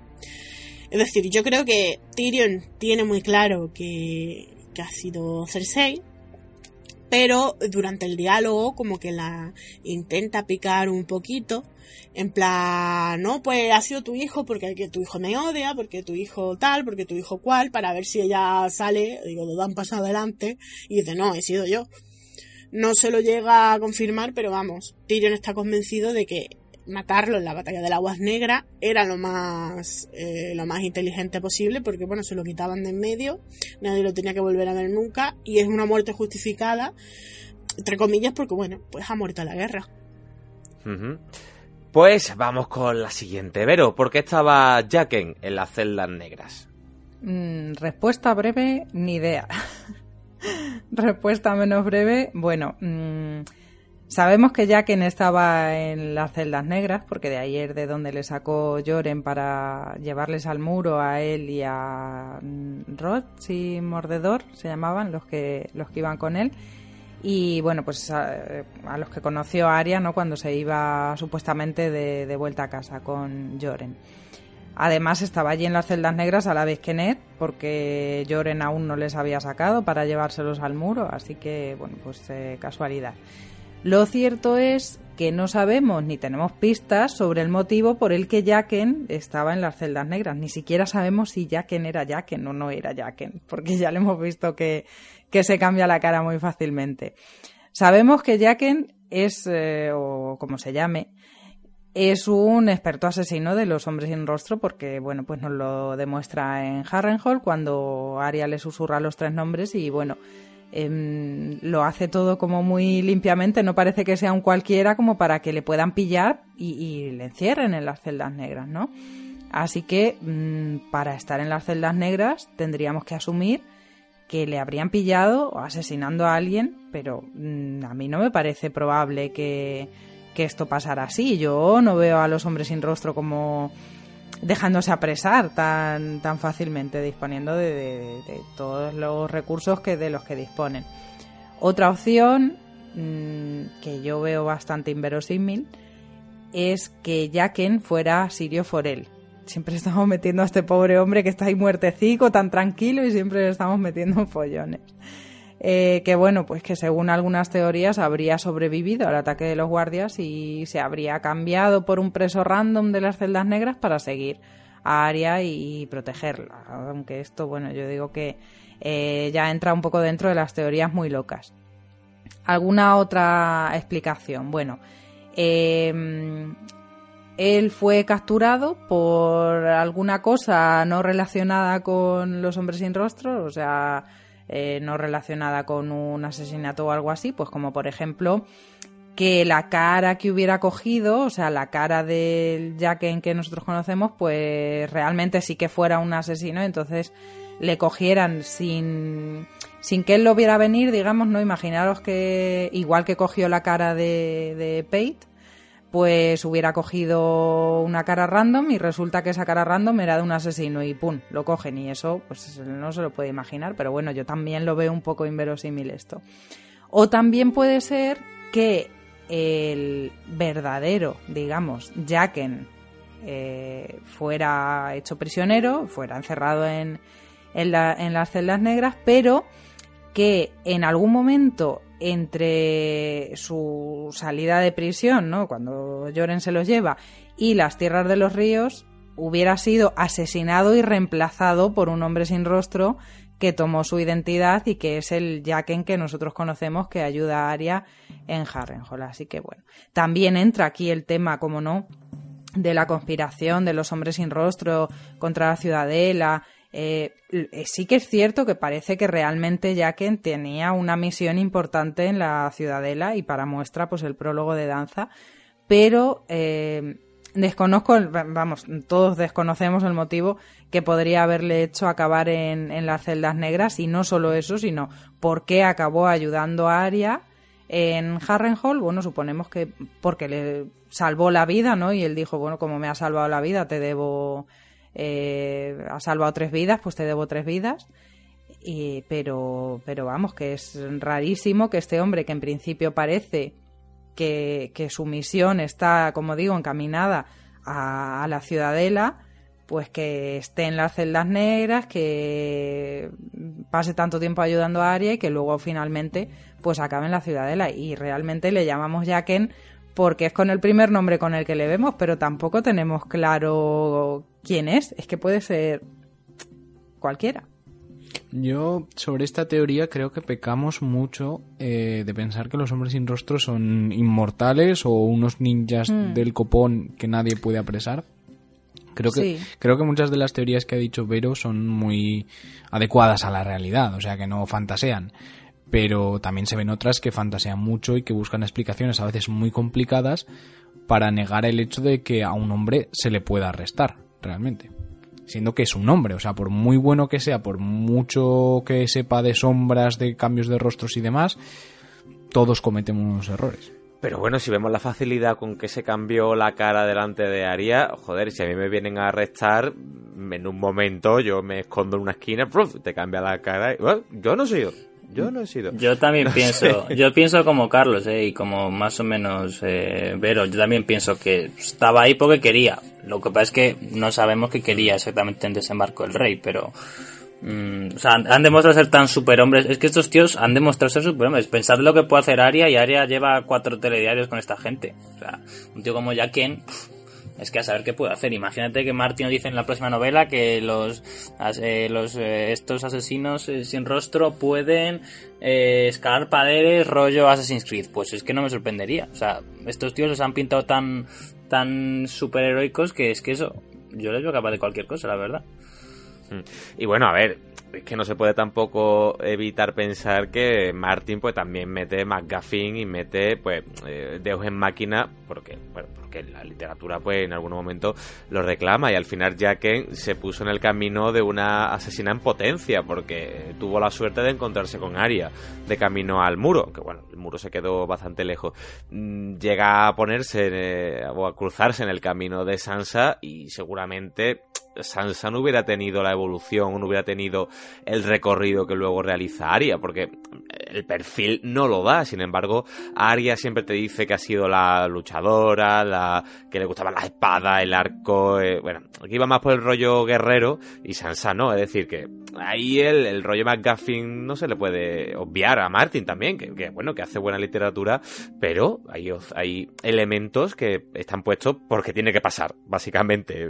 Es decir, yo creo que Tyrion tiene muy claro que, que ha sido Cersei, pero durante el diálogo como que la intenta picar un poquito, en plan, no, pues ha sido tu hijo porque tu hijo me odia, porque tu hijo tal, porque tu hijo cual, para ver si ella sale, digo, lo dan paso adelante, y dice, no, he sido yo. No se lo llega a confirmar, pero vamos, Tyrion está convencido de que matarlo en la batalla del Aguas Negras era lo más eh, lo más inteligente posible porque bueno se lo quitaban de en medio nadie lo tenía que volver a ver nunca y es una muerte justificada entre comillas porque bueno pues ha muerto la guerra. Pues vamos con la siguiente. Vero ¿por qué estaba Jacken en las celdas negras? Mm, respuesta breve ni idea. Respuesta menos breve bueno mmm Sabemos que Jaqen estaba en las celdas negras, porque de ayer de donde le sacó Joren para llevarles al muro a él y a Rod y Mordedor, se llamaban los que, los que iban con él. Y bueno, pues a, los que conoció Arya, ¿no? Cuando se iba supuestamente de, vuelta a casa con Joren. Además estaba allí en las celdas negras a la vez que Ned, porque Joren aún no les había sacado para llevárselos al muro, así que bueno, pues eh, casualidad. Lo cierto es que no sabemos ni tenemos pistas sobre el motivo por el que Jacken estaba en las celdas negras. Ni siquiera sabemos si Jacken era Jacken o no era Jacken, porque ya le hemos visto que, que se cambia la cara muy fácilmente. Sabemos que Jacken es, eh, o como se llame, es un experto asesino de los hombres sin rostro porque, bueno, pues nos lo demuestra en Harrenhal cuando Arya le susurra los tres nombres y, bueno, em, lo hace todo como muy limpiamente, no parece que sea un cualquiera como para que le puedan pillar y, le encierren en las celdas negras, ¿no? Así que mm, para estar en las celdas negras tendríamos que asumir que le habrían pillado asesinando a alguien, pero mm, a mí no me parece probable que, esto pasara así. Yo no veo a los hombres sin rostro como dejándose apresar tan, tan fácilmente, disponiendo de, todos los recursos que de los que disponen. Otra opción mm, que yo veo bastante inverosímil es que Jacken fuera Sirio Forel, siempre estamos metiendo a este pobre hombre que está ahí muertecico, tan tranquilo y siempre le estamos metiendo follones. Eh, que bueno, pues que según algunas teorías habría sobrevivido al ataque de los guardias y se habría cambiado por un preso random de las celdas negras para seguir a Aria y protegerla. Aunque esto, bueno, yo digo que eh, ya entra un poco dentro de las teorías muy locas. ¿Alguna otra explicación? Bueno, eh, él fue capturado por alguna cosa no relacionada con los hombres sin rostro, o sea, eh, no relacionada con un asesinato o algo así, pues como por ejemplo que la cara que hubiera cogido, o sea, la cara del en que nosotros conocemos, pues realmente sí que fuera un asesino, entonces le cogieran sin, sin que él lo viera venir, digamos, no imaginaros que igual que cogió la cara de, de Pate, pues hubiera cogido una cara random y resulta que esa cara random era de un asesino y pum, lo cogen y eso pues no se lo puede imaginar, pero bueno, yo también lo veo un poco inverosímil esto. O también puede ser que el verdadero, digamos, Jacken eh, fuera hecho prisionero, fuera encerrado en, en las celdas negras, pero que en algún momento entre su salida de prisión, ¿no? Cuando Lloren se los lleva, y las tierras de los ríos, hubiera sido asesinado y reemplazado por un hombre sin rostro que tomó su identidad y que es el Jacken que nosotros conocemos que ayuda a Arya en Harrenhal. Así que bueno, también entra aquí el tema, como no, de la conspiración de los hombres sin rostro contra la ciudadela, eh, eh, sí que es cierto que parece que realmente Jacken tenía una misión importante en la ciudadela y para muestra pues el prólogo de danza, pero eh, desconozco, vamos, todos desconocemos el motivo que podría haberle hecho acabar en, en, las celdas negras y no solo eso, sino por qué acabó ayudando a Arya en Harrenhal, bueno, suponemos que porque le salvó la vida, ¿no? Y él dijo, bueno, como me ha salvado la vida, te debo eh, ha salvado tres vidas, pues te debo tres vidas. Y, pero, pero vamos, que es rarísimo que este hombre, que en principio parece que, su misión está, como digo, encaminada a, la ciudadela, pues que esté en las celdas negras, que pase tanto tiempo ayudando a Aria y que luego finalmente pues acabe en la ciudadela. Y realmente le llamamos Jaquen porque es con el primer nombre con el que le vemos, pero tampoco tenemos claro quién es. Es que puede ser cualquiera. Yo sobre esta teoría creo que pecamos mucho eh, de pensar que los hombres sin rostro son inmortales o unos ninjas hmm. del copón que nadie puede apresar. Creo que, creo que muchas de las teorías que ha dicho Vero son muy adecuadas a la realidad, o sea que no fantasean pero también se ven otras que fantasean mucho y que buscan explicaciones a veces muy complicadas para negar el hecho de que a un hombre se le pueda arrestar, realmente. Siendo que es un hombre, o sea, por muy bueno que sea, por mucho que sepa de sombras, de cambios de rostros y demás, todos cometemos errores. Pero bueno, si vemos la facilidad con que se cambió la cara delante de Aria, joder, si a mí me vienen a arrestar, en un momento yo me escondo en una esquina, te cambia la cara. Y, yo no soy yo. Yo no he sido. Yo también pienso, yo pienso como Carlos, eh, y como más o menos eh, Vero, yo también pienso que estaba ahí porque quería. Lo que pasa es que no sabemos qué quería exactamente en desembarco el rey, pero... Mm, o sea, han demostrado ser tan superhombres. Es que estos tíos han demostrado ser superhombres. Pensad lo que puede hacer Aria y Aria lleva cuatro telediarios con esta gente. O sea, un tío como Jaquen es que a saber qué puede hacer. Imagínate que Martin dice en la próxima novela que los, eh, los eh, estos asesinos eh, sin rostro pueden escalar paredes rollo Assassin's Creed. Pues es que no me sorprendería. O sea, estos tíos los han pintado tan, tan superheroicos que es que eso, yo les veo capaz de cualquier cosa, la verdad. Mm. Y bueno, a ver, es que no se puede tampoco evitar pensar que Martin pues también mete McGuffin y mete pues eh, Deus en máquina porque bueno porque la literatura pues en algún momento lo reclama. Y al final Jacken se puso en el camino de una asesina en potencia porque tuvo la suerte de encontrarse con Arya de camino al muro que bueno el muro se quedó bastante lejos. Mm, llega a ponerse eh, o a cruzarse en el camino de Sansa y seguramente Sansa no hubiera tenido la evolución, no hubiera tenido el recorrido que luego realiza Arya, porque el perfil no lo da. Sin embargo, Arya siempre te dice que ha sido la luchadora, la que le gustaba la espada, el arco. Eh, bueno, aquí iba más por el rollo guerrero y Sansa no. Es decir, que ahí el, el rollo McGuffin no se le puede obviar a Martin también, que, bueno, que hace buena literatura, pero hay, hay elementos que están puestos porque tiene que pasar, básicamente.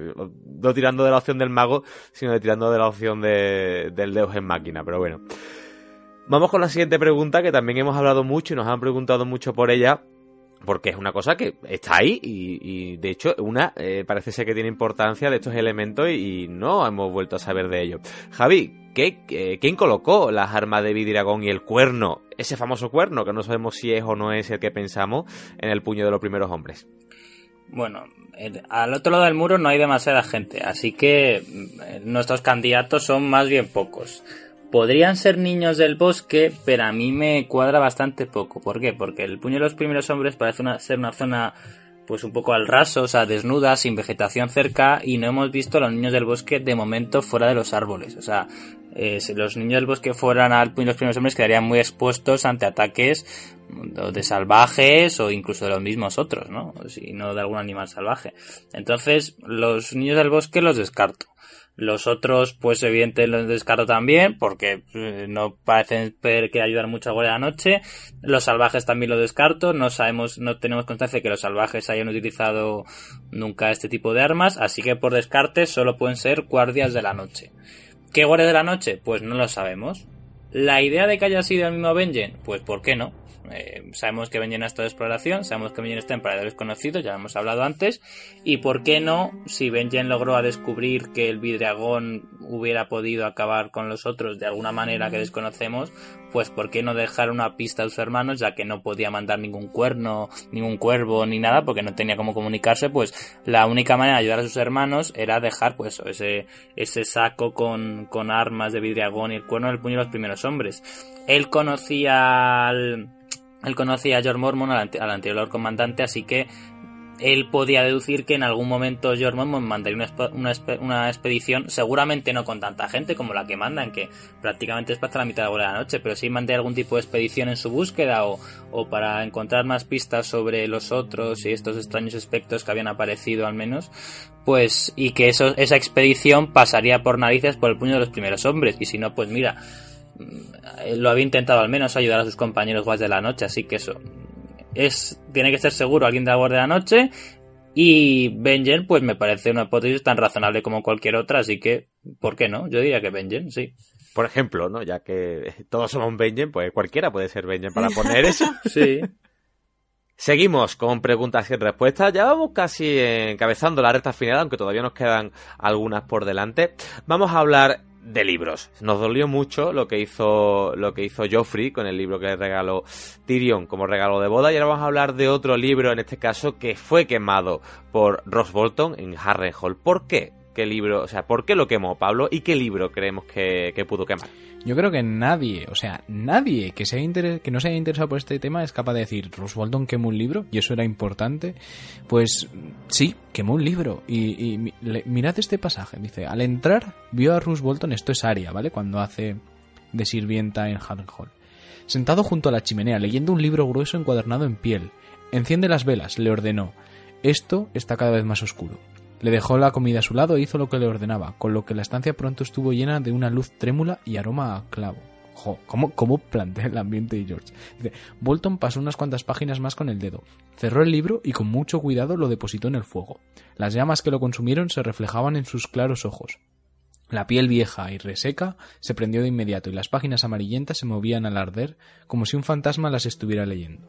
No tirando de la opción del mago, sino de tirando de la opción de, del Deus en máquina, pero bueno. Vamos con la siguiente pregunta, que también hemos hablado mucho y nos han preguntado mucho por ella, porque es una cosa que está ahí y, de hecho una eh, parece ser que tiene importancia de estos elementos y, no hemos vuelto a saber de ello. Javi, ¿qué, ¿quién colocó las armas de Vidragón y el cuerno, ese famoso cuerno que no sabemos si es o no es el que pensamos en el puño de los primeros hombres? Bueno, al otro lado del muro no hay demasiada gente, así que mm, nuestros candidatos son más bien pocos. Podrían ser niños del bosque, pero a mí me cuadra bastante poco. ¿Por qué? Porque el puño de los primeros hombres parece ser una zona pues un poco al raso, o sea, desnuda, sin vegetación cerca, y no hemos visto a los niños del bosque de momento fuera de los árboles. O sea, eh, si los niños del bosque fueran al los primeros hombres quedarían muy expuestos ante ataques de salvajes o incluso de los mismos otros, ¿no? Si no de algún animal salvaje. Entonces, los niños del bosque los descarto. Los otros, pues evidentemente los descarto también, porque eh, no parecen que ayudan mucho a Guardia de la Noche. Los salvajes también los descarto. No sabemos, no tenemos constancia de que los salvajes hayan utilizado nunca este tipo de armas, así que por descarte solo pueden ser guardias de la noche. ¿Qué guardia de la noche? Pues no lo sabemos. La idea de que haya sido el mismo Benjen, pues ¿por qué no? Eh, sabemos que Benjen ha estado de exploración, sabemos que Benjen está en paradores conocidos, ya lo hemos hablado antes, y por qué no, si Benjen logró a descubrir que el Vidragón hubiera podido acabar con los otros de alguna manera que desconocemos, pues por qué no dejar una pista a sus hermanos, ya que no podía mandar ningún cuerno, ningún cuervo ni nada, porque no tenía cómo comunicarse, pues la única manera de ayudar a sus hermanos era dejar pues ese, ese saco con, con armas de Vidragón y el cuerno del puño de los primeros hombres. Él conocía al él conocía a George Mormon, al, anterior comandante, así que él podía deducir que en algún momento George Mormon mandaría una, expedición, seguramente no con tanta gente como la que mandan, que prácticamente es para la mitad de la noche, pero sí mandé algún tipo de expedición en su búsqueda o, para encontrar más pistas sobre los otros y estos extraños aspectos que habían aparecido al menos, pues, y que eso, esa expedición pasaría por narices por el puño de los primeros hombres, y si no, pues mira, lo había intentado al menos ayudar a sus compañeros guardias de la noche, así que eso es tiene que ser seguro alguien de la guardia de la noche y Benjen pues me parece una hipótesis tan razonable como cualquier otra, así que ¿por qué no? Yo diría que Benjen, sí. Por ejemplo, ¿no? Ya que todos somos Benjen, pues cualquiera puede ser Benjen para poner eso. sí. Seguimos con preguntas y respuestas. Ya vamos casi encabezando la recta final, aunque todavía nos quedan algunas por delante. Vamos a hablar de libros. Nos dolió mucho lo que hizo lo que hizo Joffrey con el libro que le regaló Tyrion como regalo de boda y ahora vamos a hablar de otro libro en este caso que fue quemado por Ross Bolton en Harrenhal. ¿Por qué? ¿Qué libro, o sea, por qué lo quemó Pablo y qué libro creemos que pudo quemar? Yo creo que nadie, o sea, nadie que, se haya que no se haya interesado por este tema es capaz de decir, Bolton quemó un libro y eso era importante. Pues sí, quemó un libro. Y, mirad este pasaje, dice, al entrar vio a Bolton, esto es Aria, ¿vale? Cuando hace de sirvienta en Harrenhal. Sentado junto a la chimenea, leyendo un libro grueso encuadernado en piel. Enciende las velas, le ordenó. Esto está cada vez más oscuro. Le dejó la comida a su lado e hizo lo que le ordenaba, con lo que la estancia pronto estuvo llena de una luz trémula y aroma a clavo. ¿cómo, ¿Cómo plantea el ambiente de George? Bolton pasó unas cuantas páginas más con el dedo, cerró el libro y con mucho cuidado lo depositó en el fuego. Las llamas que lo consumieron se reflejaban en sus claros ojos. La piel vieja y reseca se prendió de inmediato y las páginas amarillentas se movían al arder como si un fantasma las estuviera leyendo.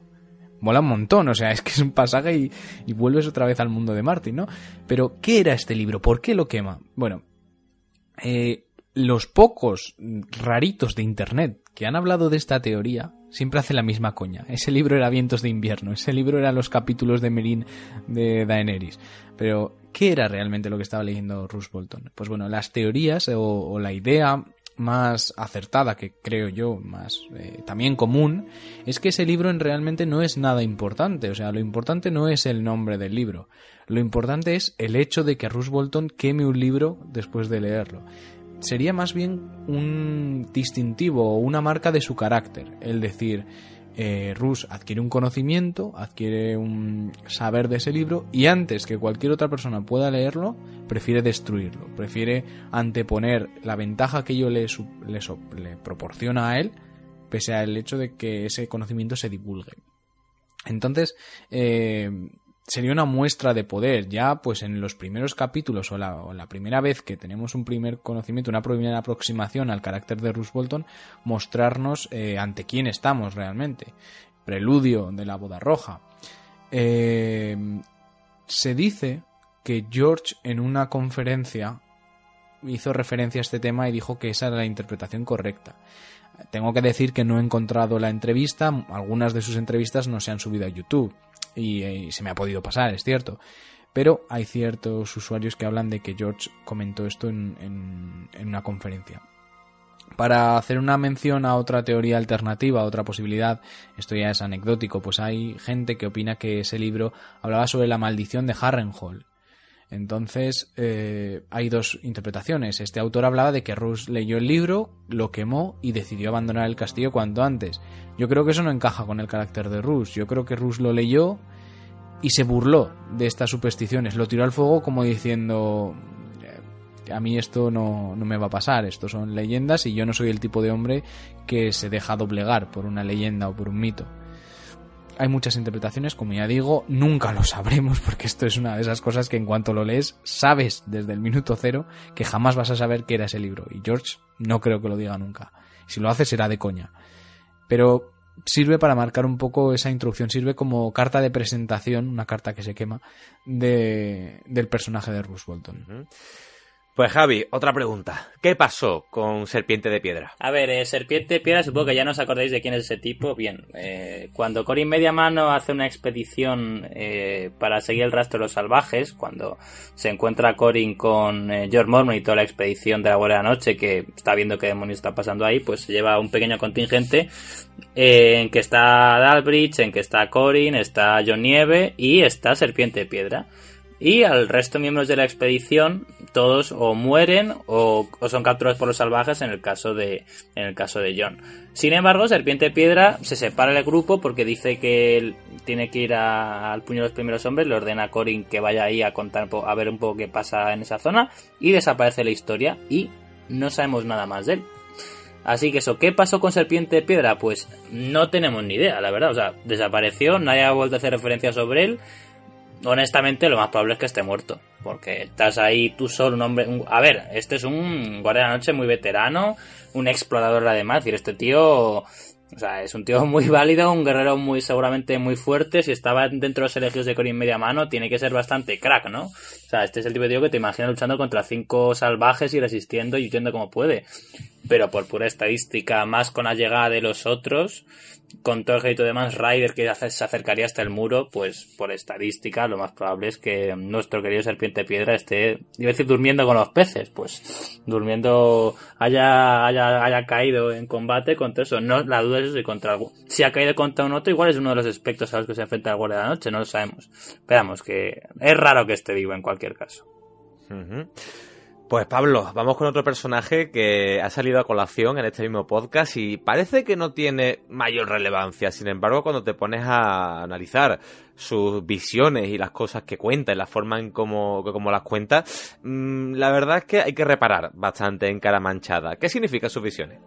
Mola un montón, o sea, es que es un pasaje y, vuelves otra vez al mundo de Martin, ¿no? Pero, ¿qué era este libro? ¿Por qué lo quema? Bueno, eh, los pocos raritos de Internet que han hablado de esta teoría siempre hacen la misma coña. Ese libro era Vientos de invierno, ese libro era los capítulos de Merin de Daenerys. Pero, ¿qué era realmente lo que estaba leyendo Russ Bolton? Pues bueno, las teorías o la idea más acertada, que creo yo, más eh, también común, es que ese libro en realmente no es nada importante. O sea, lo importante no es el nombre del libro. Lo importante es el hecho de que Russ Bolton queme un libro después de leerlo. Sería más bien un distintivo o una marca de su carácter. El decir, eh, Rus adquiere un conocimiento, adquiere un saber de ese libro y antes que cualquier otra persona pueda leerlo, prefiere destruirlo, prefiere anteponer la ventaja que le, le, le proporciona a él, pese al hecho de que ese conocimiento se divulgue. Entonces, eh, sería una muestra de poder. Ya, pues en los primeros capítulos o la, o la, primera vez que tenemos un primer conocimiento, una primera aproximación al carácter de Ruth Bolton, mostrarnos eh, ante quién estamos realmente. Preludio de la boda roja. Eh, se dice que George en una conferencia hizo referencia a este tema y dijo que esa era la interpretación correcta. Tengo que decir que no he encontrado la entrevista, algunas de sus entrevistas no se han subido a YouTube y, y, se me ha podido pasar, es cierto. Pero hay ciertos usuarios que hablan de que George comentó esto en, en, en una conferencia. Para hacer una mención a otra teoría alternativa, a otra posibilidad, esto ya es anecdótico, pues hay gente que opina que ese libro hablaba sobre la maldición de Harrenhal. Entonces, eh, hay dos interpretaciones. Este autor hablaba de que Rus leyó el libro, lo quemó y decidió abandonar el castillo cuanto antes. Yo creo que eso no encaja con el carácter de Rus. Yo creo que Rus lo leyó y se burló de estas supersticiones. Lo tiró al fuego como diciendo, a mí esto no, no me va a pasar, esto son leyendas y yo no soy el tipo de hombre que se deja doblegar por una leyenda o por un mito. Hay muchas interpretaciones, como ya digo, nunca lo sabremos porque esto es una de esas cosas que en cuanto lo lees sabes desde el minuto cero que jamás vas a saber qué era ese libro. Y George no creo que lo diga nunca. Si lo hace será de coña. Pero sirve para marcar un poco esa introducción, sirve como carta de presentación, una carta que se quema, de, del personaje de Ruth Bolton. Pues Javi, otra pregunta. ¿Qué pasó con Serpiente de Piedra? A ver, eh, Serpiente de Piedra, supongo que ya no os acordáis de quién es ese tipo. Bien, eh, cuando Corin Mediamano hace una expedición eh, para seguir el rastro de los salvajes, cuando se encuentra Corin con eh, George Mormon y toda la expedición de la Guardia de la Noche, que está viendo qué demonios está pasando ahí, pues se lleva un pequeño contingente en que está Dalbridge, en que está Corin, está John Nieve y está Serpiente de Piedra y al resto de miembros de la expedición todos o mueren o, son capturados por los salvajes en el caso de en el caso de John. Sin embargo, Serpiente Piedra se separa del grupo porque dice que él tiene que ir al puño de los primeros hombres, le ordena a Corin que vaya ahí a contar a ver un poco qué pasa en esa zona y desaparece la historia y no sabemos nada más de él. Así que eso, ¿qué pasó con Serpiente Piedra? Pues no tenemos ni idea, la verdad. O sea, desapareció, nadie ha vuelto a hacer referencia sobre él honestamente lo más probable es que esté muerto. Porque estás ahí tú solo, un hombre... A ver, este es un guardia de la noche muy veterano, un explorador además. Es decir, este tío... O sea, es un tío muy válido, un guerrero muy seguramente muy fuerte. Si estaba dentro de los elegidos de Corin media mano, tiene que ser bastante crack, ¿no? O sea, este es el tipo de tío que te imaginas luchando contra cinco salvajes y resistiendo y huyendo como puede. Pero por pura estadística, más con la llegada de los otros, con todo el ejército de Mans Rider que se acercaría hasta el muro, pues por estadística lo más probable es que nuestro querido serpiente piedra esté, iba a decir durmiendo con los peces, pues durmiendo haya, haya, haya caído en combate contra eso. No, la duda es si contra algo. Si ha caído contra un otro, igual es uno de los aspectos a los que se enfrenta el guardia de la noche, no lo sabemos. Esperamos que es raro que esté vivo en cualquier caso. Pues Pablo, vamos con otro personaje que ha salido a colación en este mismo podcast y parece que no tiene mayor relevancia. Sin embargo, cuando te pones a analizar sus visiones y las cosas que cuenta y la forma en cómo, las cuenta, mmm, la verdad es que hay que reparar bastante en cara manchada. ¿Qué significan sus visiones?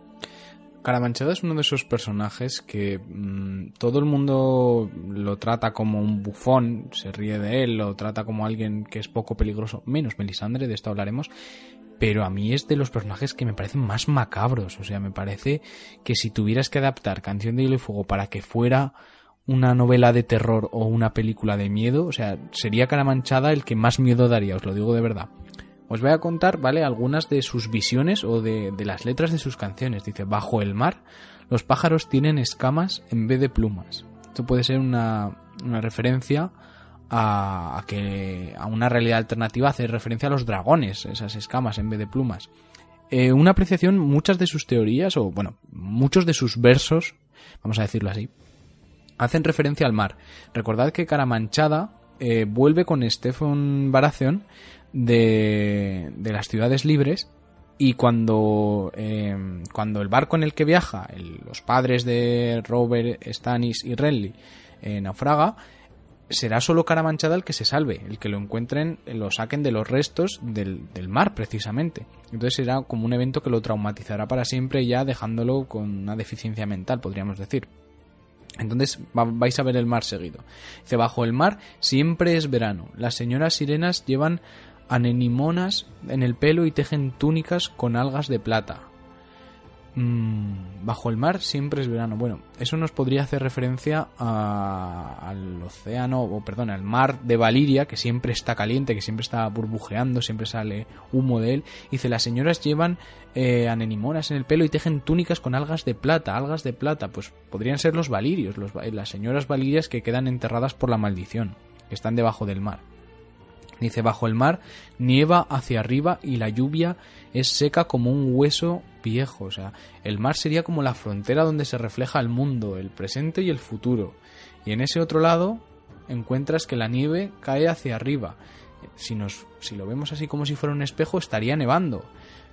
Caramanchada es uno de esos personajes que mm, todo el mundo lo trata como un bufón, se ríe de él, lo trata como alguien que es poco peligroso, menos Melisandre, de esto hablaremos, pero a mí es de los personajes que me parecen más macabros, o sea, me parece que si tuvieras que adaptar Canción de Hielo y Fuego para que fuera una novela de terror o una película de miedo, o sea, sería Caramanchada el que más miedo daría, os lo digo de verdad. Os voy a contar, ¿vale? Algunas de sus visiones o de, las letras de sus canciones. Dice, bajo el mar, los pájaros tienen escamas en vez de plumas. Esto puede ser una, una referencia a, que a una realidad alternativa, hace referencia a los dragones, esas escamas en vez de plumas. Eh, una apreciación, muchas de sus teorías, o bueno, muchos de sus versos, vamos a decirlo así, hacen referencia al mar. Recordad que Caramanchada eh, vuelve con Stefan Baratheon de, de las ciudades libres y cuando, eh, cuando el barco en el que viaja, los padres de Robert, Stannis y Renly eh, naufraga, será solo Caramanchada el que se salve, el que lo encuentren, lo saquen de los restos del, del, mar precisamente. Entonces será como un evento que lo traumatizará para siempre ya dejándolo con una deficiencia mental, podríamos decir. Entonces vais a ver el mar seguido. Dice, bajo el mar siempre es verano. Las señoras sirenas llevan anemimonas en el pelo y tejen túnicas con algas de plata. Mm, bajo el mar siempre es verano. Bueno, eso nos podría hacer referencia al océano, o perdón, al mar de Valiria, que siempre está caliente, que siempre está burbujeando, siempre sale humo de él. Dice, las señoras llevan eh, anemimonas en el pelo y tejen túnicas con algas de plata. Algas de plata, pues podrían ser los valirios, las señoras valirias que quedan enterradas por la maldición, que están debajo del mar. Dice, bajo el mar nieva hacia arriba y la lluvia es seca como un hueso viejo. O sea, el mar sería como la frontera donde se refleja el mundo, el presente y el futuro. Y en ese otro lado encuentras que la nieve cae hacia arriba. Si, nos, si lo vemos así como si fuera un espejo, estaría nevando.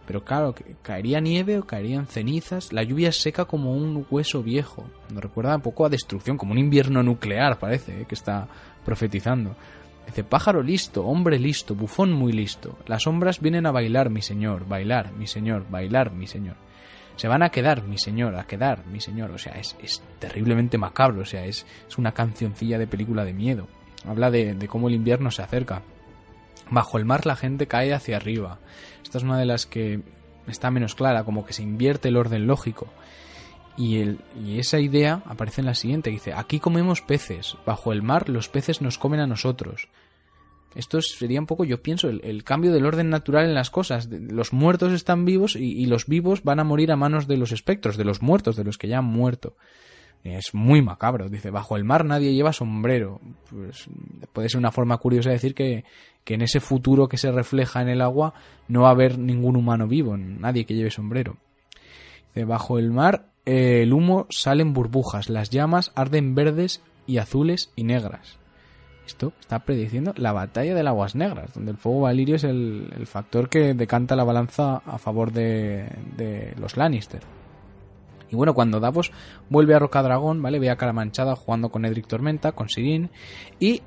Pero claro, caería nieve o caerían cenizas. La lluvia es seca como un hueso viejo. Nos recuerda un poco a destrucción, como un invierno nuclear, parece, ¿eh? que está profetizando. Dice, pájaro listo, hombre listo, bufón muy listo. Las sombras vienen a bailar, mi señor, bailar, mi señor, bailar, mi señor. Se van a quedar, mi señor, a quedar, mi señor. O sea, es, es terriblemente macabro, o sea, es, es, una cancioncilla de película de miedo. Habla de, de cómo el invierno se acerca. Bajo el mar la gente cae hacia arriba. Esta es una de las que está menos clara, como que se invierte el orden lógico. Y, el, y esa idea aparece en la siguiente, dice, aquí comemos peces, bajo el mar los peces nos comen a nosotros. Esto sería un poco, yo pienso, el, cambio del orden natural en las cosas. Los muertos están vivos y, los vivos van a morir a manos de los espectros, de los muertos, de los que ya han muerto. Es muy macabro. Dice, bajo el mar nadie lleva sombrero. Pues puede ser una forma curiosa de decir que, que en ese futuro que se refleja en el agua no va a haber ningún humano vivo, nadie que lleve sombrero. Dice, bajo el mar el humo sale en burbujas, las llamas arden verdes y azules y negras. Esto está prediciendo la batalla de las aguas negras, donde el fuego valirio es el, factor que decanta la balanza a favor de, los Lannister. Y bueno, cuando Davos vuelve a Rocadragón, ¿vale? Ve a Caramanchada jugando con Edric Tormenta, con Sirin, y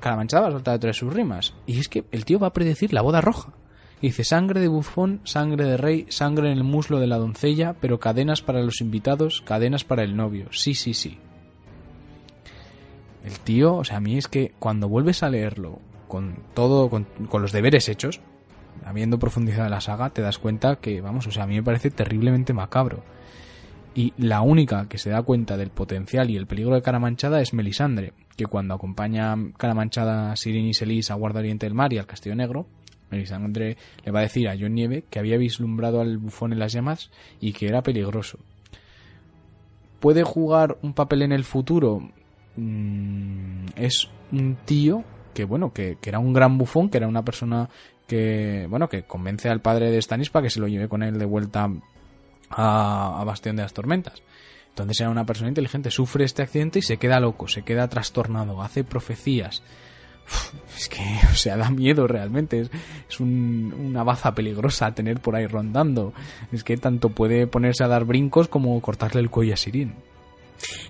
Caramanchada va a soltar de sus rimas. Y es que el tío va a predecir la boda roja. Dice sangre de bufón, sangre de rey, sangre en el muslo de la doncella, pero cadenas para los invitados, cadenas para el novio. Sí, sí, sí. El tío, o sea, a mí es que cuando vuelves a leerlo con todo, con, los deberes hechos, habiendo profundizado la saga, te das cuenta que, vamos, o sea, a mí me parece terriblemente macabro. Y la única que se da cuenta del potencial y el peligro de Caramanchada es Melisandre, que cuando acompaña a Caramanchada a Sirin y Selis a Guarda Oriente del Mar y al Castillo Negro, Melisandre le va a decir a John Nieve que había vislumbrado al bufón en las llamas y que era peligroso. ¿Puede jugar un papel en el futuro? Mm, es un tío que, bueno, que, era un gran bufón, que era una persona que, bueno, que convence al padre de Stanis para que se lo lleve con él de vuelta a, Bastión de las Tormentas. Entonces era una persona inteligente, sufre este accidente y se queda loco, se queda trastornado, hace profecías, es que, o sea, da miedo realmente. Es, una baza peligrosa tener por ahí rondando. Es que tanto puede ponerse a dar brincos como cortarle el cuello a Sirin.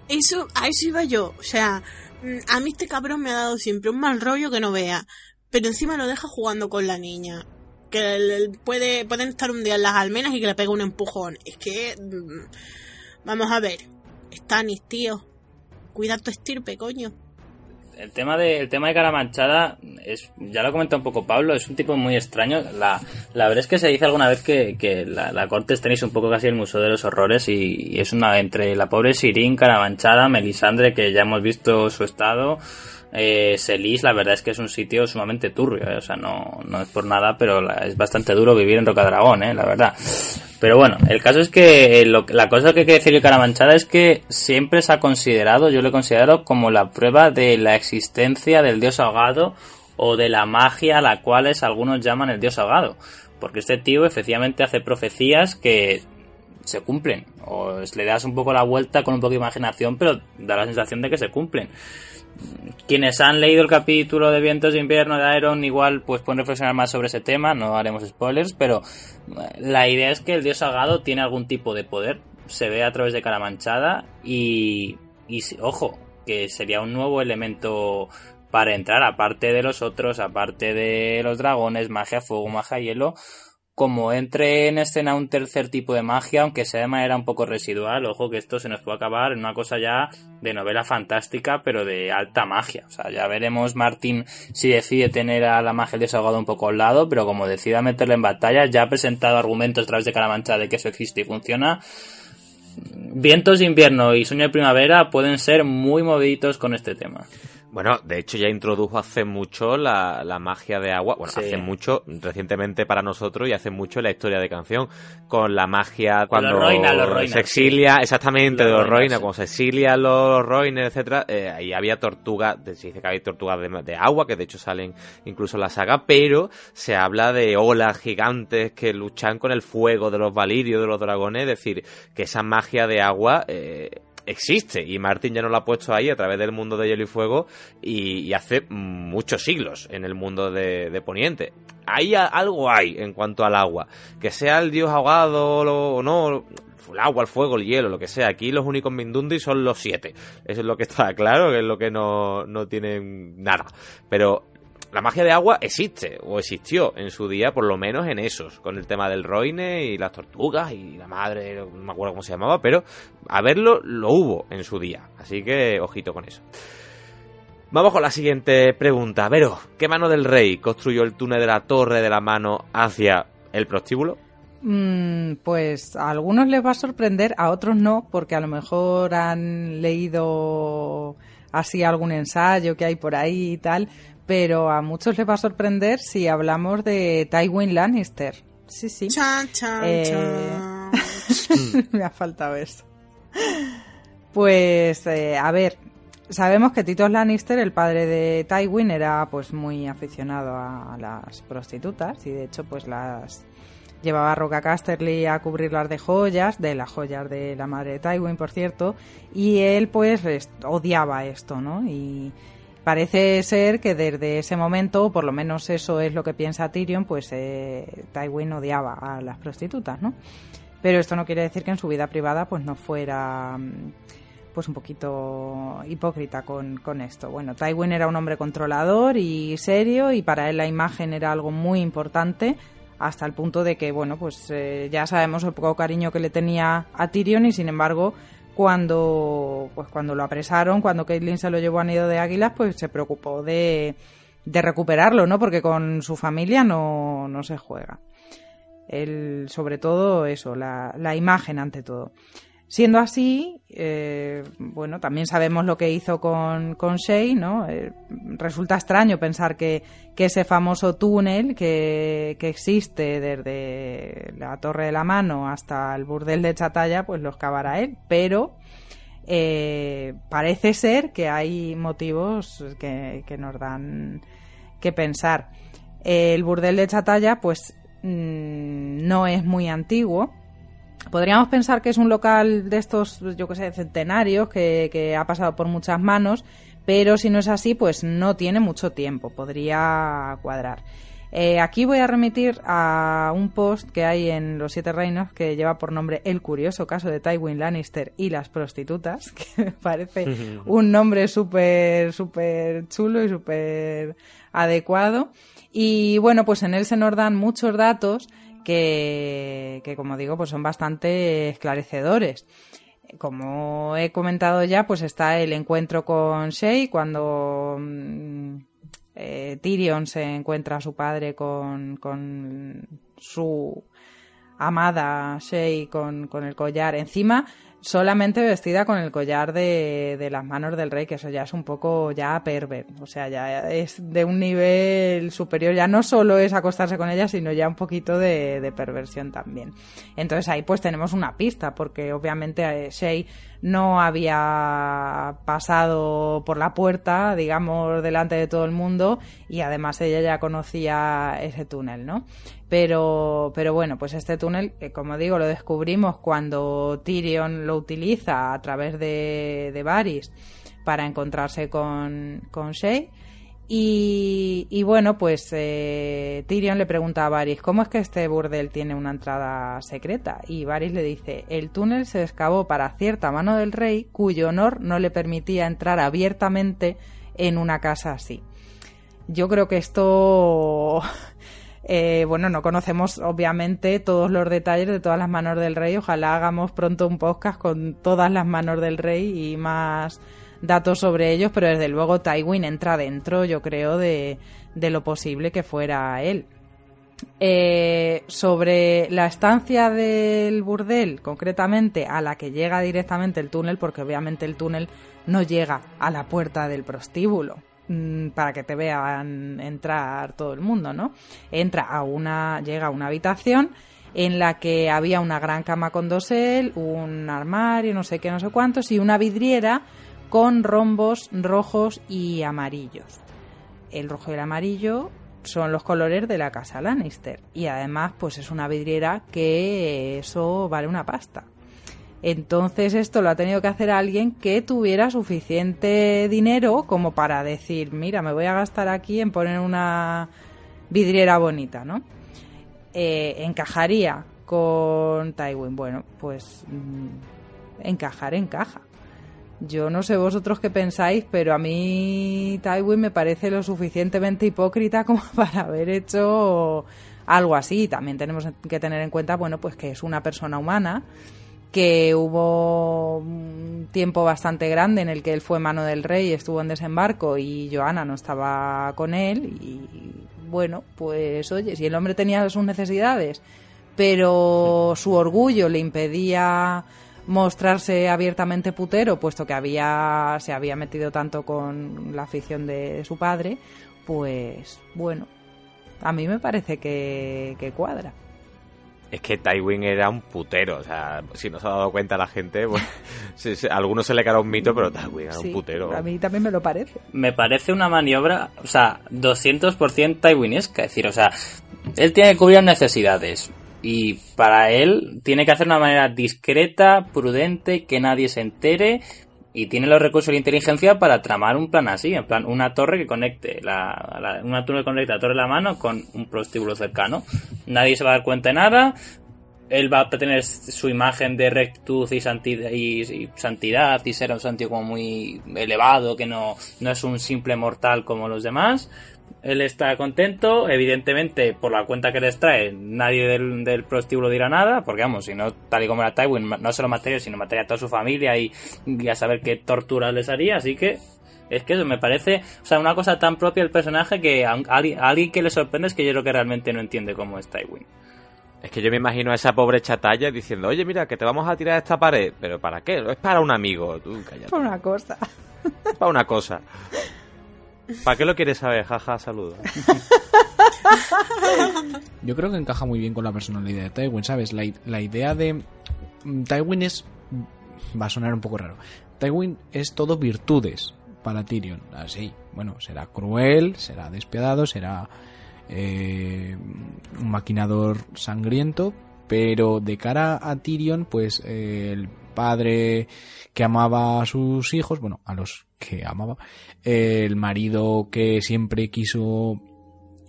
Eso, a eso iba yo. O sea, mm, a mí este cabrón me ha dado siempre un mal rollo que no vea. Pero encima lo deja jugando con la niña. Que puede, pueden estar un día en las almenas y que le pega un empujón. Es que. Mm, Vamos a ver. Stannis, tío. Cuida tu estirpe, coño. El tema de, el tema de cara manchada, es, ya lo comentó un poco Pablo, es un tipo muy extraño. La, la verdad es que se dice alguna vez que, que la, corte tenéis un poco casi el museo de los horrores y, y es una entre la pobre Sirin, cara manchada, Melisandre, que ya hemos visto su estado, eh, Selis, la verdad es que es un sitio sumamente turbio, eh, o sea, no, no es por nada, pero la- es bastante duro vivir en Rocadragón, eh, la verdad. Pero bueno, el caso es que eh, la cosa que hay que decir de Cara Manchada es que siempre se ha considerado, yo lo considero como la prueba de la existencia del dios ahogado o de la magia a la cual algunos llaman el dios ahogado. Porque este tío efectivamente hace profecías que se cumplen. O le das un poco la vuelta con un poco de imaginación, pero da la sensación de que se cumplen. Quienes han leído el capítulo de Vientos de Invierno de Iron igual pues pueden reflexionar más sobre ese tema, no haremos spoilers, pero eh, la idea es que el dios ahogado tiene algún tipo de poder, se ve a través de cara manchada y, y ojo, que sería un nuevo elemento para entrar, aparte de los otros, aparte de los dragones, magia fuego, magia hielo, como entre en escena un tercer tipo de magia, aunque sea de manera un poco residual, ojo que esto se nos puede acabar en una cosa ya de novela fantástica, pero de alta magia. O sea, ya veremos Martín si decide tener a la magia desahogado un poco al lado, pero como decida meterla en batalla, ya ha presentado argumentos a través de Caramancha de que eso existe y funciona. Vientos de invierno y sueño de primavera pueden ser muy moviditos con este tema. Bueno, de hecho ya introdujo hace mucho la, la magia de agua, bueno, Sí. hace mucho, recientemente para nosotros y hace mucho en la historia de canción, con la magia cuando Los Roina, los Roina, se exilia, exactamente, Los de los Roina, sí. cuando se exilian los Roina, etcétera, eh, ahí había tortugas, se dice que había tortugas de, de agua, que de hecho salen incluso en la saga, pero se habla de olas gigantes que luchan con el fuego de los valirios, de los dragones, es decir, que esa magia de agua... eh, existe y Martin ya nos lo ha puesto ahí a través del mundo de hielo y fuego y, hace muchos siglos en el mundo de, Poniente. Ahí algo hay en cuanto al agua, que sea el dios ahogado o no, el agua, el fuego, el hielo, lo que sea. Aquí los únicos Mindundi son los siete. Eso es lo que está claro, que es lo que no, no tienen nada. Pero la magia de agua existe, o existió en su día, por lo menos en esos, con el tema del Roine y las tortugas y la madre, no me acuerdo cómo se llamaba, pero a verlo lo hubo en su día. Así que ojito con eso. Vamos con la siguiente pregunta. Vero, ¿qué mano del rey construyó el túnel de la torre de la mano hacia el prostíbulo? Mm, pues a algunos les va a sorprender, a otros no, porque a lo mejor han leído así algún ensayo que hay por ahí y tal, pero a muchos les va a sorprender si hablamos de Tywin Lannister. Sí, sí. Chan, chan, Eh, chan. Me ha faltado eso. Pues, eh, a ver, sabemos que Titus Lannister, el padre de Tywin, era pues muy aficionado a las prostitutas y de hecho pues las llevaba a Roca Casterly a cubrirlas de joyas, de las joyas de la madre de Tywin, por cierto, y él pues es- odiaba esto, ¿no? Y parece ser que desde ese momento, por lo menos eso es lo que piensa Tyrion, pues eh, Tywin odiaba a las prostitutas, ¿no? Pero esto no quiere decir que en su vida privada pues no fuera mm, pues un poquito hipócrita con, esto. Bueno, Tywin era un hombre controlador y serio y para él la imagen era algo muy importante hasta el punto de que, bueno, pues eh, ya sabemos el poco cariño que le tenía a Tyrion y sin embargo cuando pues cuando lo apresaron, cuando Caitlyn se lo llevó a Nido de Águilas, pues se preocupó de, de recuperarlo, ¿no? Porque con su familia no, no se juega. El, sobre todo eso, la, la imagen ante todo. Siendo así, eh, bueno, también sabemos lo que hizo con, con Shay, ¿no? Eh, resulta extraño pensar que, que ese famoso túnel que, que existe desde la Torre de la Mano hasta el burdel de Chatalla, pues lo excavará él, pero eh, parece ser que hay motivos que, que nos dan que pensar. El burdel de Chatalla, pues mm, no es muy antiguo. Podríamos pensar que es un local de estos, yo que sé, centenarios, que, que ha pasado por muchas manos, pero si no es así, pues no tiene mucho tiempo, podría cuadrar. Eh, aquí voy a remitir a un post que hay en Los Siete Reinos que lleva por nombre El curioso caso de Tywin Lannister y las prostitutas, que me parece un nombre súper, súper chulo y súper adecuado. Y bueno, pues en él se nos dan muchos datos que, que como digo, pues son bastante esclarecedores. como he comentado ya, pues está el encuentro con Shay cuando mm, eh, Tyrion se encuentra a su padre con, con su amada Shay con, con el collar encima solamente vestida con el collar de, de, las manos del rey, que eso ya es un poco ya pervert, o sea, ya es de un nivel superior, ya no solo es acostarse con ella, sino ya un poquito de, de perversión también. Entonces ahí pues tenemos una pista, porque obviamente Shay no había pasado por la puerta, digamos, delante de todo el mundo y además ella ya conocía ese túnel, ¿no? Pero, pero bueno, pues este túnel, que como digo, lo descubrimos cuando Tyrion lo utiliza a través de, de Varys para encontrarse con, con Shay. Y, y, bueno, pues eh, Tyrion le pregunta a Varys, ¿cómo es que este burdel tiene una entrada secreta? Y Varys le dice, el túnel se excavó para cierta mano del rey cuyo honor no le permitía entrar abiertamente en una casa así. Yo creo que esto... Eh, bueno, no conocemos obviamente todos los detalles de todas las manos del rey. Ojalá hagamos pronto un podcast con todas las manos del rey y más datos sobre ellos, pero desde luego Tywin entra dentro, yo creo, de, de lo posible que fuera él. Eh, sobre la estancia del burdel, concretamente a la que llega directamente el túnel, porque obviamente el túnel no llega a la puerta del prostíbulo mm, para que te vean entrar todo el mundo, ¿no? Entra a una, llega a una habitación en la que había una gran cama con dosel, un armario, no sé qué, no sé cuántos, y una vidriera con rombos rojos y amarillos. El rojo y el amarillo son los colores de la casa Lannister y además pues es una vidriera que eso vale una pasta. Entonces esto lo ha tenido que hacer alguien que tuviera suficiente dinero como para decir, mira, me voy a gastar aquí en poner una vidriera bonita, ¿no? Eh, encajaría con Tywin. Bueno, pues mm, encajar encaja. Yo no sé vosotros qué pensáis, pero a mí Tywin me parece lo suficientemente hipócrita como para haber hecho algo así. También tenemos que tener en cuenta, bueno, pues que es una persona humana, que hubo un tiempo bastante grande en el que él fue mano del rey, estuvo en desembarco y Joana no estaba con él y bueno, pues oye, si el hombre tenía sus necesidades, pero su orgullo le impedía mostrarse abiertamente putero, puesto que había se había metido tanto con la afición de su padre, pues bueno, a mí me parece que, que cuadra. Es que Tywin era un putero, o sea, si no se ha dado cuenta la gente, pues, a algunos se le cara un mito, pero Tywin era un putero. A mí también me lo parece. Me parece una maniobra, o sea, 200% Tywinesca, es decir, o sea, él tiene que cubrir necesidades, y para él tiene que hacer una manera discreta, prudente, que nadie se entere y tiene los recursos de inteligencia para tramar un plan así, en plan una torre que conecte la, una torre que conecte la torre de la mano con un prostíbulo cercano. Nadie se va a dar cuenta de nada. Él va a tener su imagen de rectitud y santidad y, santidad y ser un santo como muy elevado, que no, no es un simple mortal como los demás él está contento, evidentemente por la cuenta que les trae nadie del, prostíbulo dirá nada, porque vamos, si no, tal y como era Tywin, no solo materia, sino mataría a toda su familia y, a saber qué tortura les haría, así que es que eso me parece, o sea, una cosa tan propia del personaje que a, alguien que le sorprende es que yo creo que realmente no entiende cómo es Tywin. Es que yo me imagino a esa pobre chatalla diciendo, oye, mira, que te vamos a tirar esta pared, pero ¿para qué? Es para un amigo, tú cállate. Para una cosa. para una cosa. ¿Para qué lo quieres saber? Jaja, saludos. Yo creo que encaja muy bien con la personalidad de Tywin, ¿sabes? La, la idea de... Mm, Tywin es... Va a sonar un poco raro. Tywin es todo virtudes para Tyrion. Así, bueno, será cruel, será despiadado, será eh, un maquinador sangriento, pero de cara a Tyrion, pues eh, el padre que amaba a sus hijos, bueno, a los que amaba, el marido que siempre quiso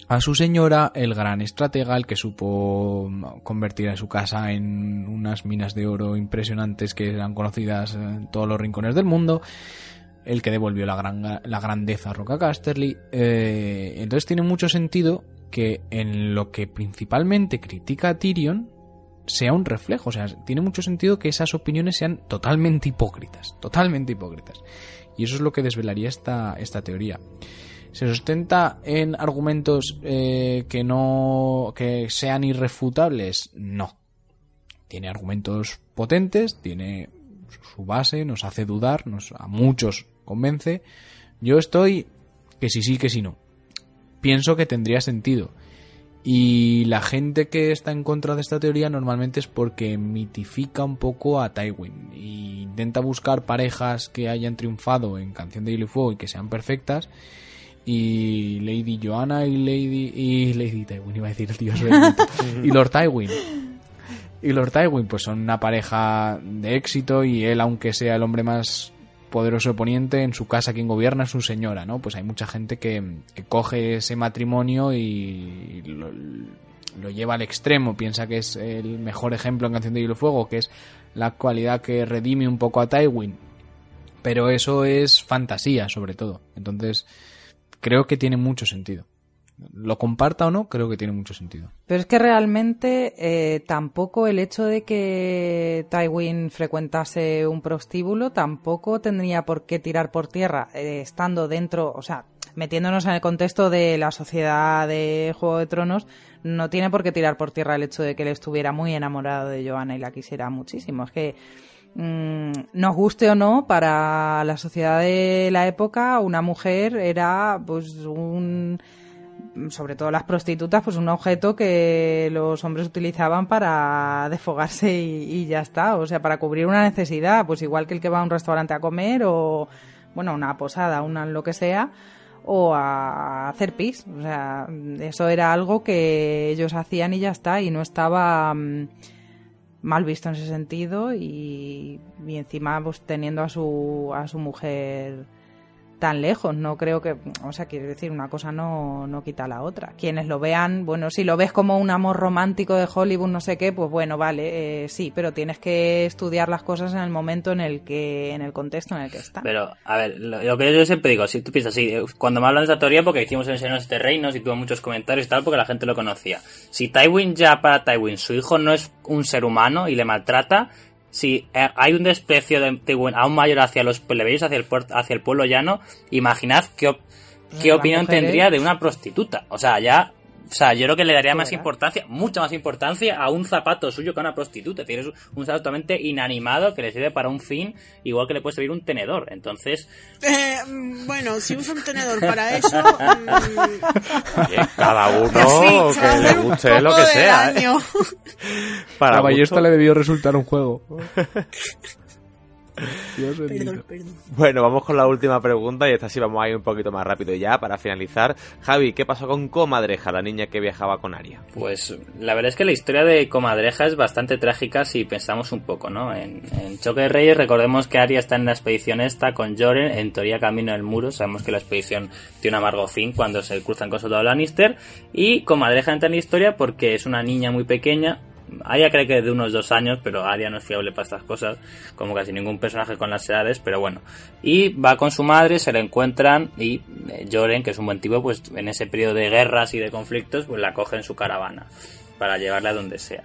a su señora, el gran estratega, el que supo convertir a su casa en unas minas de oro impresionantes que eran conocidas en todos los rincones del mundo, el que devolvió la, gran, la grandeza a Roca Casterly. Eh, entonces tiene mucho sentido que en lo que principalmente critica a Tyrion, sea un reflejo. O sea, tiene mucho sentido que esas opiniones sean totalmente hipócritas. Totalmente hipócritas. Y eso es lo que desvelaría esta, esta teoría. ¿Se sustenta en argumentos eh, que no. que sean irrefutables? No. Tiene argumentos potentes, tiene su base, nos hace dudar, nos, a muchos convence. Yo estoy que sí sí, que sí no. Pienso que tendría sentido. Y la gente que está en contra de esta teoría normalmente es porque mitifica un poco a Tywin e intenta buscar parejas que hayan triunfado en Canción de Hielo y Fuego y que sean perfectas. Y Lady Joanna y Lady y Lady Tywin iba a decir Dios y Lord Tywin y Lord Tywin pues son una pareja de éxito y él aunque sea el hombre más poderoso oponente, en su casa quien gobierna es su señora, ¿no? Pues hay mucha gente que, coge ese matrimonio y lo, lleva al extremo, piensa que es el mejor ejemplo en Canción de Hielo Fuego, que es la cualidad que redime un poco a Tywin. Pero eso es fantasía, sobre todo. Entonces, creo que tiene mucho sentido lo comparta o no, creo que tiene mucho sentido. Pero es que realmente eh, tampoco el hecho de que Tywin frecuentase un prostíbulo tampoco tendría por qué tirar por tierra eh, estando dentro, o sea, metiéndonos en el contexto de la sociedad de Juego de Tronos, no tiene por qué tirar por tierra el hecho de que él estuviera muy enamorado de Joanna y la quisiera muchísimo. Es que mm, nos guste o no, para la sociedad de la época, una mujer era pues un sobre todo las prostitutas, pues un objeto que los hombres utilizaban para desfogarse y, ya está, o sea, para cubrir una necesidad, pues igual que el que va a un restaurante a comer o, bueno, una posada, una lo que sea, o a hacer pis, o sea, eso era algo que ellos hacían y ya está, y no estaba mm, mal visto en ese sentido y, y encima pues teniendo a su, a su mujer tan lejos. No creo que, o sea, quiere decir, una cosa no, no quita la otra. Quienes lo vean, bueno, si lo ves como un amor romántico de Hollywood, no sé qué, pues bueno, vale, eh, sí, pero tienes que estudiar las cosas en el momento en el que, en el contexto en el que están. Pero, a ver, lo, que yo siempre digo, si tú piensas así, cuando me hablan de esa teoría, porque hicimos en Señores de Reinos y tuvo muchos comentarios y tal, porque la gente lo conocía. Si Tywin ya para Tywin, su hijo no es un ser humano y le maltrata, si eh, hay un desprecio de Tywin aún mayor hacia los plebeyos, hacia el, hacia el pueblo llano, imaginad qué, qué opinión tendría de una prostituta. O sea, ya o sea, yo creo que le daría más importancia, mucha más importancia a un zapato suyo que a una prostituta. Tienes un zapato totalmente inanimado que le sirve para un fin, igual que le puede servir un tenedor. Entonces. Eh, mm, bueno, si usa un tenedor para eso. Mm, cada uno que le guste lo que sea. ¿eh? para la ballesta le debió resultar un juego. Bueno, vamos con la última pregunta y esta sí vamos a ir un poquito más rápido ya para finalizar. Javi, ¿qué pasó con Comadreja, la niña que viajaba con Aria? Pues la verdad es que la historia de Comadreja es bastante trágica si pensamos un poco, ¿no? En, Choque de Reyes recordemos que Aria está en la expedición esta con Joren, en teoría camino del muro, sabemos que la expedición tiene un amargo fin cuando se cruzan con Soldado Lannister y Comadreja entra en la historia porque es una niña muy pequeña Aria cree que de unos dos años, pero Aria no es fiable para estas cosas, como casi ningún personaje con las edades, pero bueno. Y va con su madre, se la encuentran y eh, que es un buen tipo, pues en ese periodo de guerras y de conflictos, pues la coge en su caravana para llevarla a donde sea.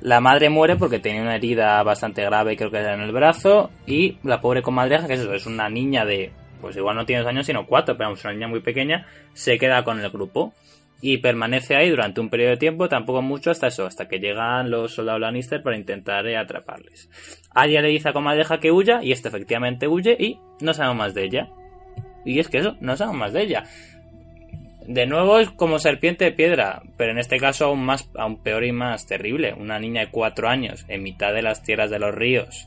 La madre muere porque tenía una herida bastante grave, creo que era en el brazo, y la pobre comadreja, que es eso, es una niña de, pues igual no tiene dos años, sino cuatro, pero es una niña muy pequeña, se queda con el grupo y permanece ahí durante un periodo de tiempo, tampoco mucho, hasta eso, hasta que llegan los soldados Lannister para intentar atraparles. Arya le dice a Comadreja que huya, y este efectivamente huye, y no sabemos más de ella. Y es que eso, no sabemos más de ella. De nuevo es como serpiente de piedra, pero en este caso aún más, aún peor y más terrible. Una niña de cuatro años, en mitad de las tierras de los ríos,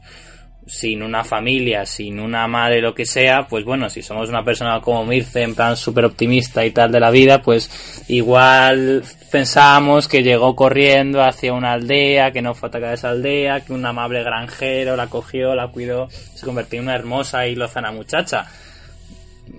sin una familia, sin una madre, lo que sea, pues bueno, si somos una persona como Mirce, en plan súper optimista y tal de la vida, pues igual pensábamos que llegó corriendo hacia una aldea, que no fue atacada esa aldea, que un amable granjero la cogió, la cuidó, se convirtió en una hermosa y lozana muchacha.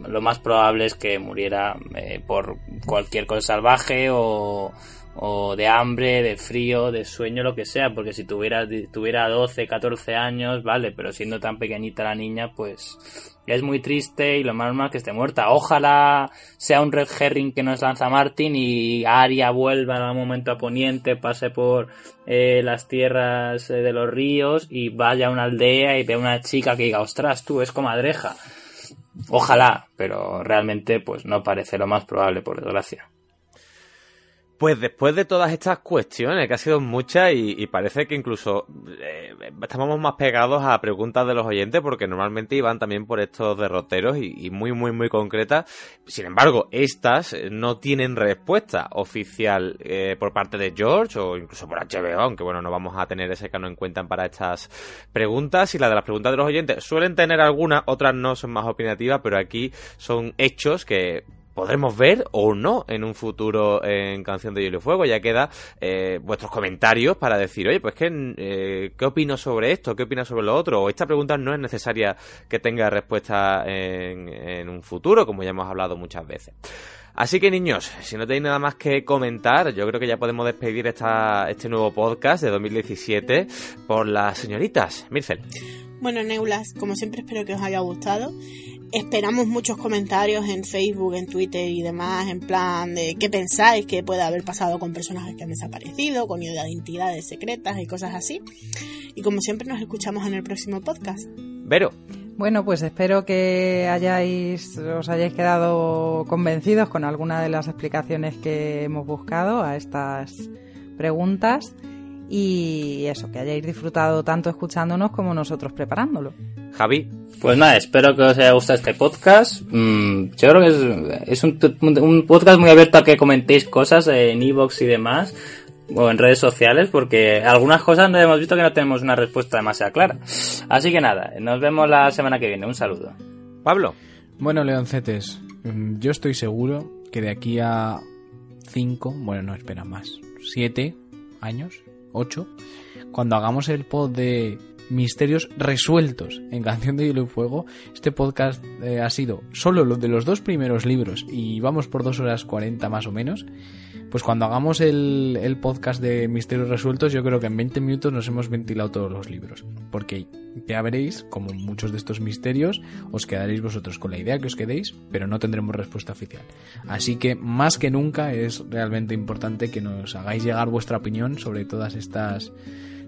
Lo más probable es que muriera eh, por cualquier cosa salvaje o, o de hambre, de frío, de sueño, lo que sea, porque si tuviera, tuviera 12, 14 años, vale, pero siendo tan pequeñita la niña, pues es muy triste y lo más normal que esté muerta. Ojalá sea un Red Herring que nos lanza Martin y Aria vuelva en algún momento a Poniente, pase por eh, las tierras eh, de los ríos y vaya a una aldea y vea una chica que diga, ostras, tú, es comadreja. Ojalá, pero realmente pues no parece lo más probable, por desgracia. Pues después de todas estas cuestiones, que ha sido muchas y, parece que incluso eh, estamos más pegados a preguntas de los oyentes porque normalmente iban también por estos derroteros y, muy, muy, muy concretas. Sin embargo, estas no tienen respuesta oficial eh, por parte de George o incluso por HBO, aunque bueno, no vamos a tener ese canon en cuenta para estas preguntas. Y la de las preguntas de los oyentes suelen tener algunas, otras no son más opinativas, pero aquí son hechos que podremos ver o no en un futuro en Canción de Hielo y Fuego. Ya queda eh, vuestros comentarios para decir, oye, pues ¿qué, eh, ¿qué opino sobre esto? ¿Qué opina sobre lo otro? O esta pregunta no es necesaria que tenga respuesta en, en un futuro, como ya hemos hablado muchas veces. Así que niños, si no tenéis nada más que comentar, yo creo que ya podemos despedir esta, este nuevo podcast de 2017 por las señoritas. Mircel. Bueno, Neulas, como siempre espero que os haya gustado esperamos muchos comentarios en Facebook, en Twitter y demás, en plan de qué pensáis que puede haber pasado con personajes que han desaparecido, con identidades secretas y cosas así. Y como siempre nos escuchamos en el próximo podcast. Vero. Bueno, pues espero que hayáis, os hayáis quedado convencidos con alguna de las explicaciones que hemos buscado a estas preguntas y eso, que hayáis disfrutado tanto escuchándonos como nosotros preparándolo. Javi. Pues nada, espero que os haya gustado este podcast. Mm, yo creo que es, un, podcast muy abierto a que comentéis cosas en iVoox y demás, o en redes sociales, porque algunas cosas no hemos visto que no tenemos una respuesta demasiado clara. Así que nada, nos vemos la semana que viene. Un saludo. Pablo. Bueno, Leoncetes, mm, yo estoy seguro que de aquí a cinco, bueno, no espera más, siete años, 8, cuando hagamos el pod de misterios resueltos en Canción de Hielo y Fuego. Este podcast eh, ha sido solo lo de los dos primeros libros y vamos por dos horas 40 más o menos. Pues cuando hagamos el, el, podcast de misterios resueltos, yo creo que en 20 minutos nos hemos ventilado todos los libros. Porque ya veréis, como muchos de estos misterios, os quedaréis vosotros con la idea que os quedéis, pero no tendremos respuesta oficial. Así que más que nunca es realmente importante que nos hagáis llegar vuestra opinión sobre todas estas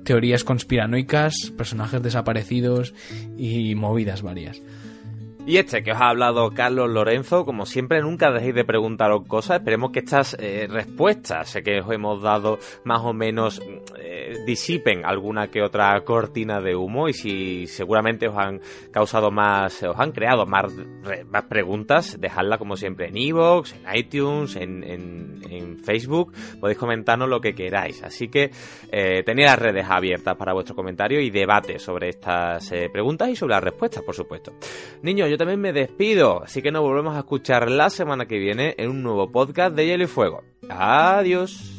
teorías conspiranoicas, personajes desaparecidos y movidas varias. Y este que os ha hablado Carlos Lorenzo, como siempre, nunca dejéis de preguntaros cosas. Esperemos que estas eh, respuestas que os hemos dado más o menos eh, disipen alguna que otra cortina de humo y si seguramente os han causado más, os han creado más, preguntas, dejadla como siempre en iVoox, en iTunes, en, Facebook. Podéis comentarnos lo que queráis. Así que eh, las redes abiertas para vuestro comentario y debate sobre estas preguntas y sobre las respuestas, por supuesto. Niños, yo también me despido, así que nos volvemos a escuchar la semana que viene en un nuevo podcast de Hielo y Fuego. Adiós.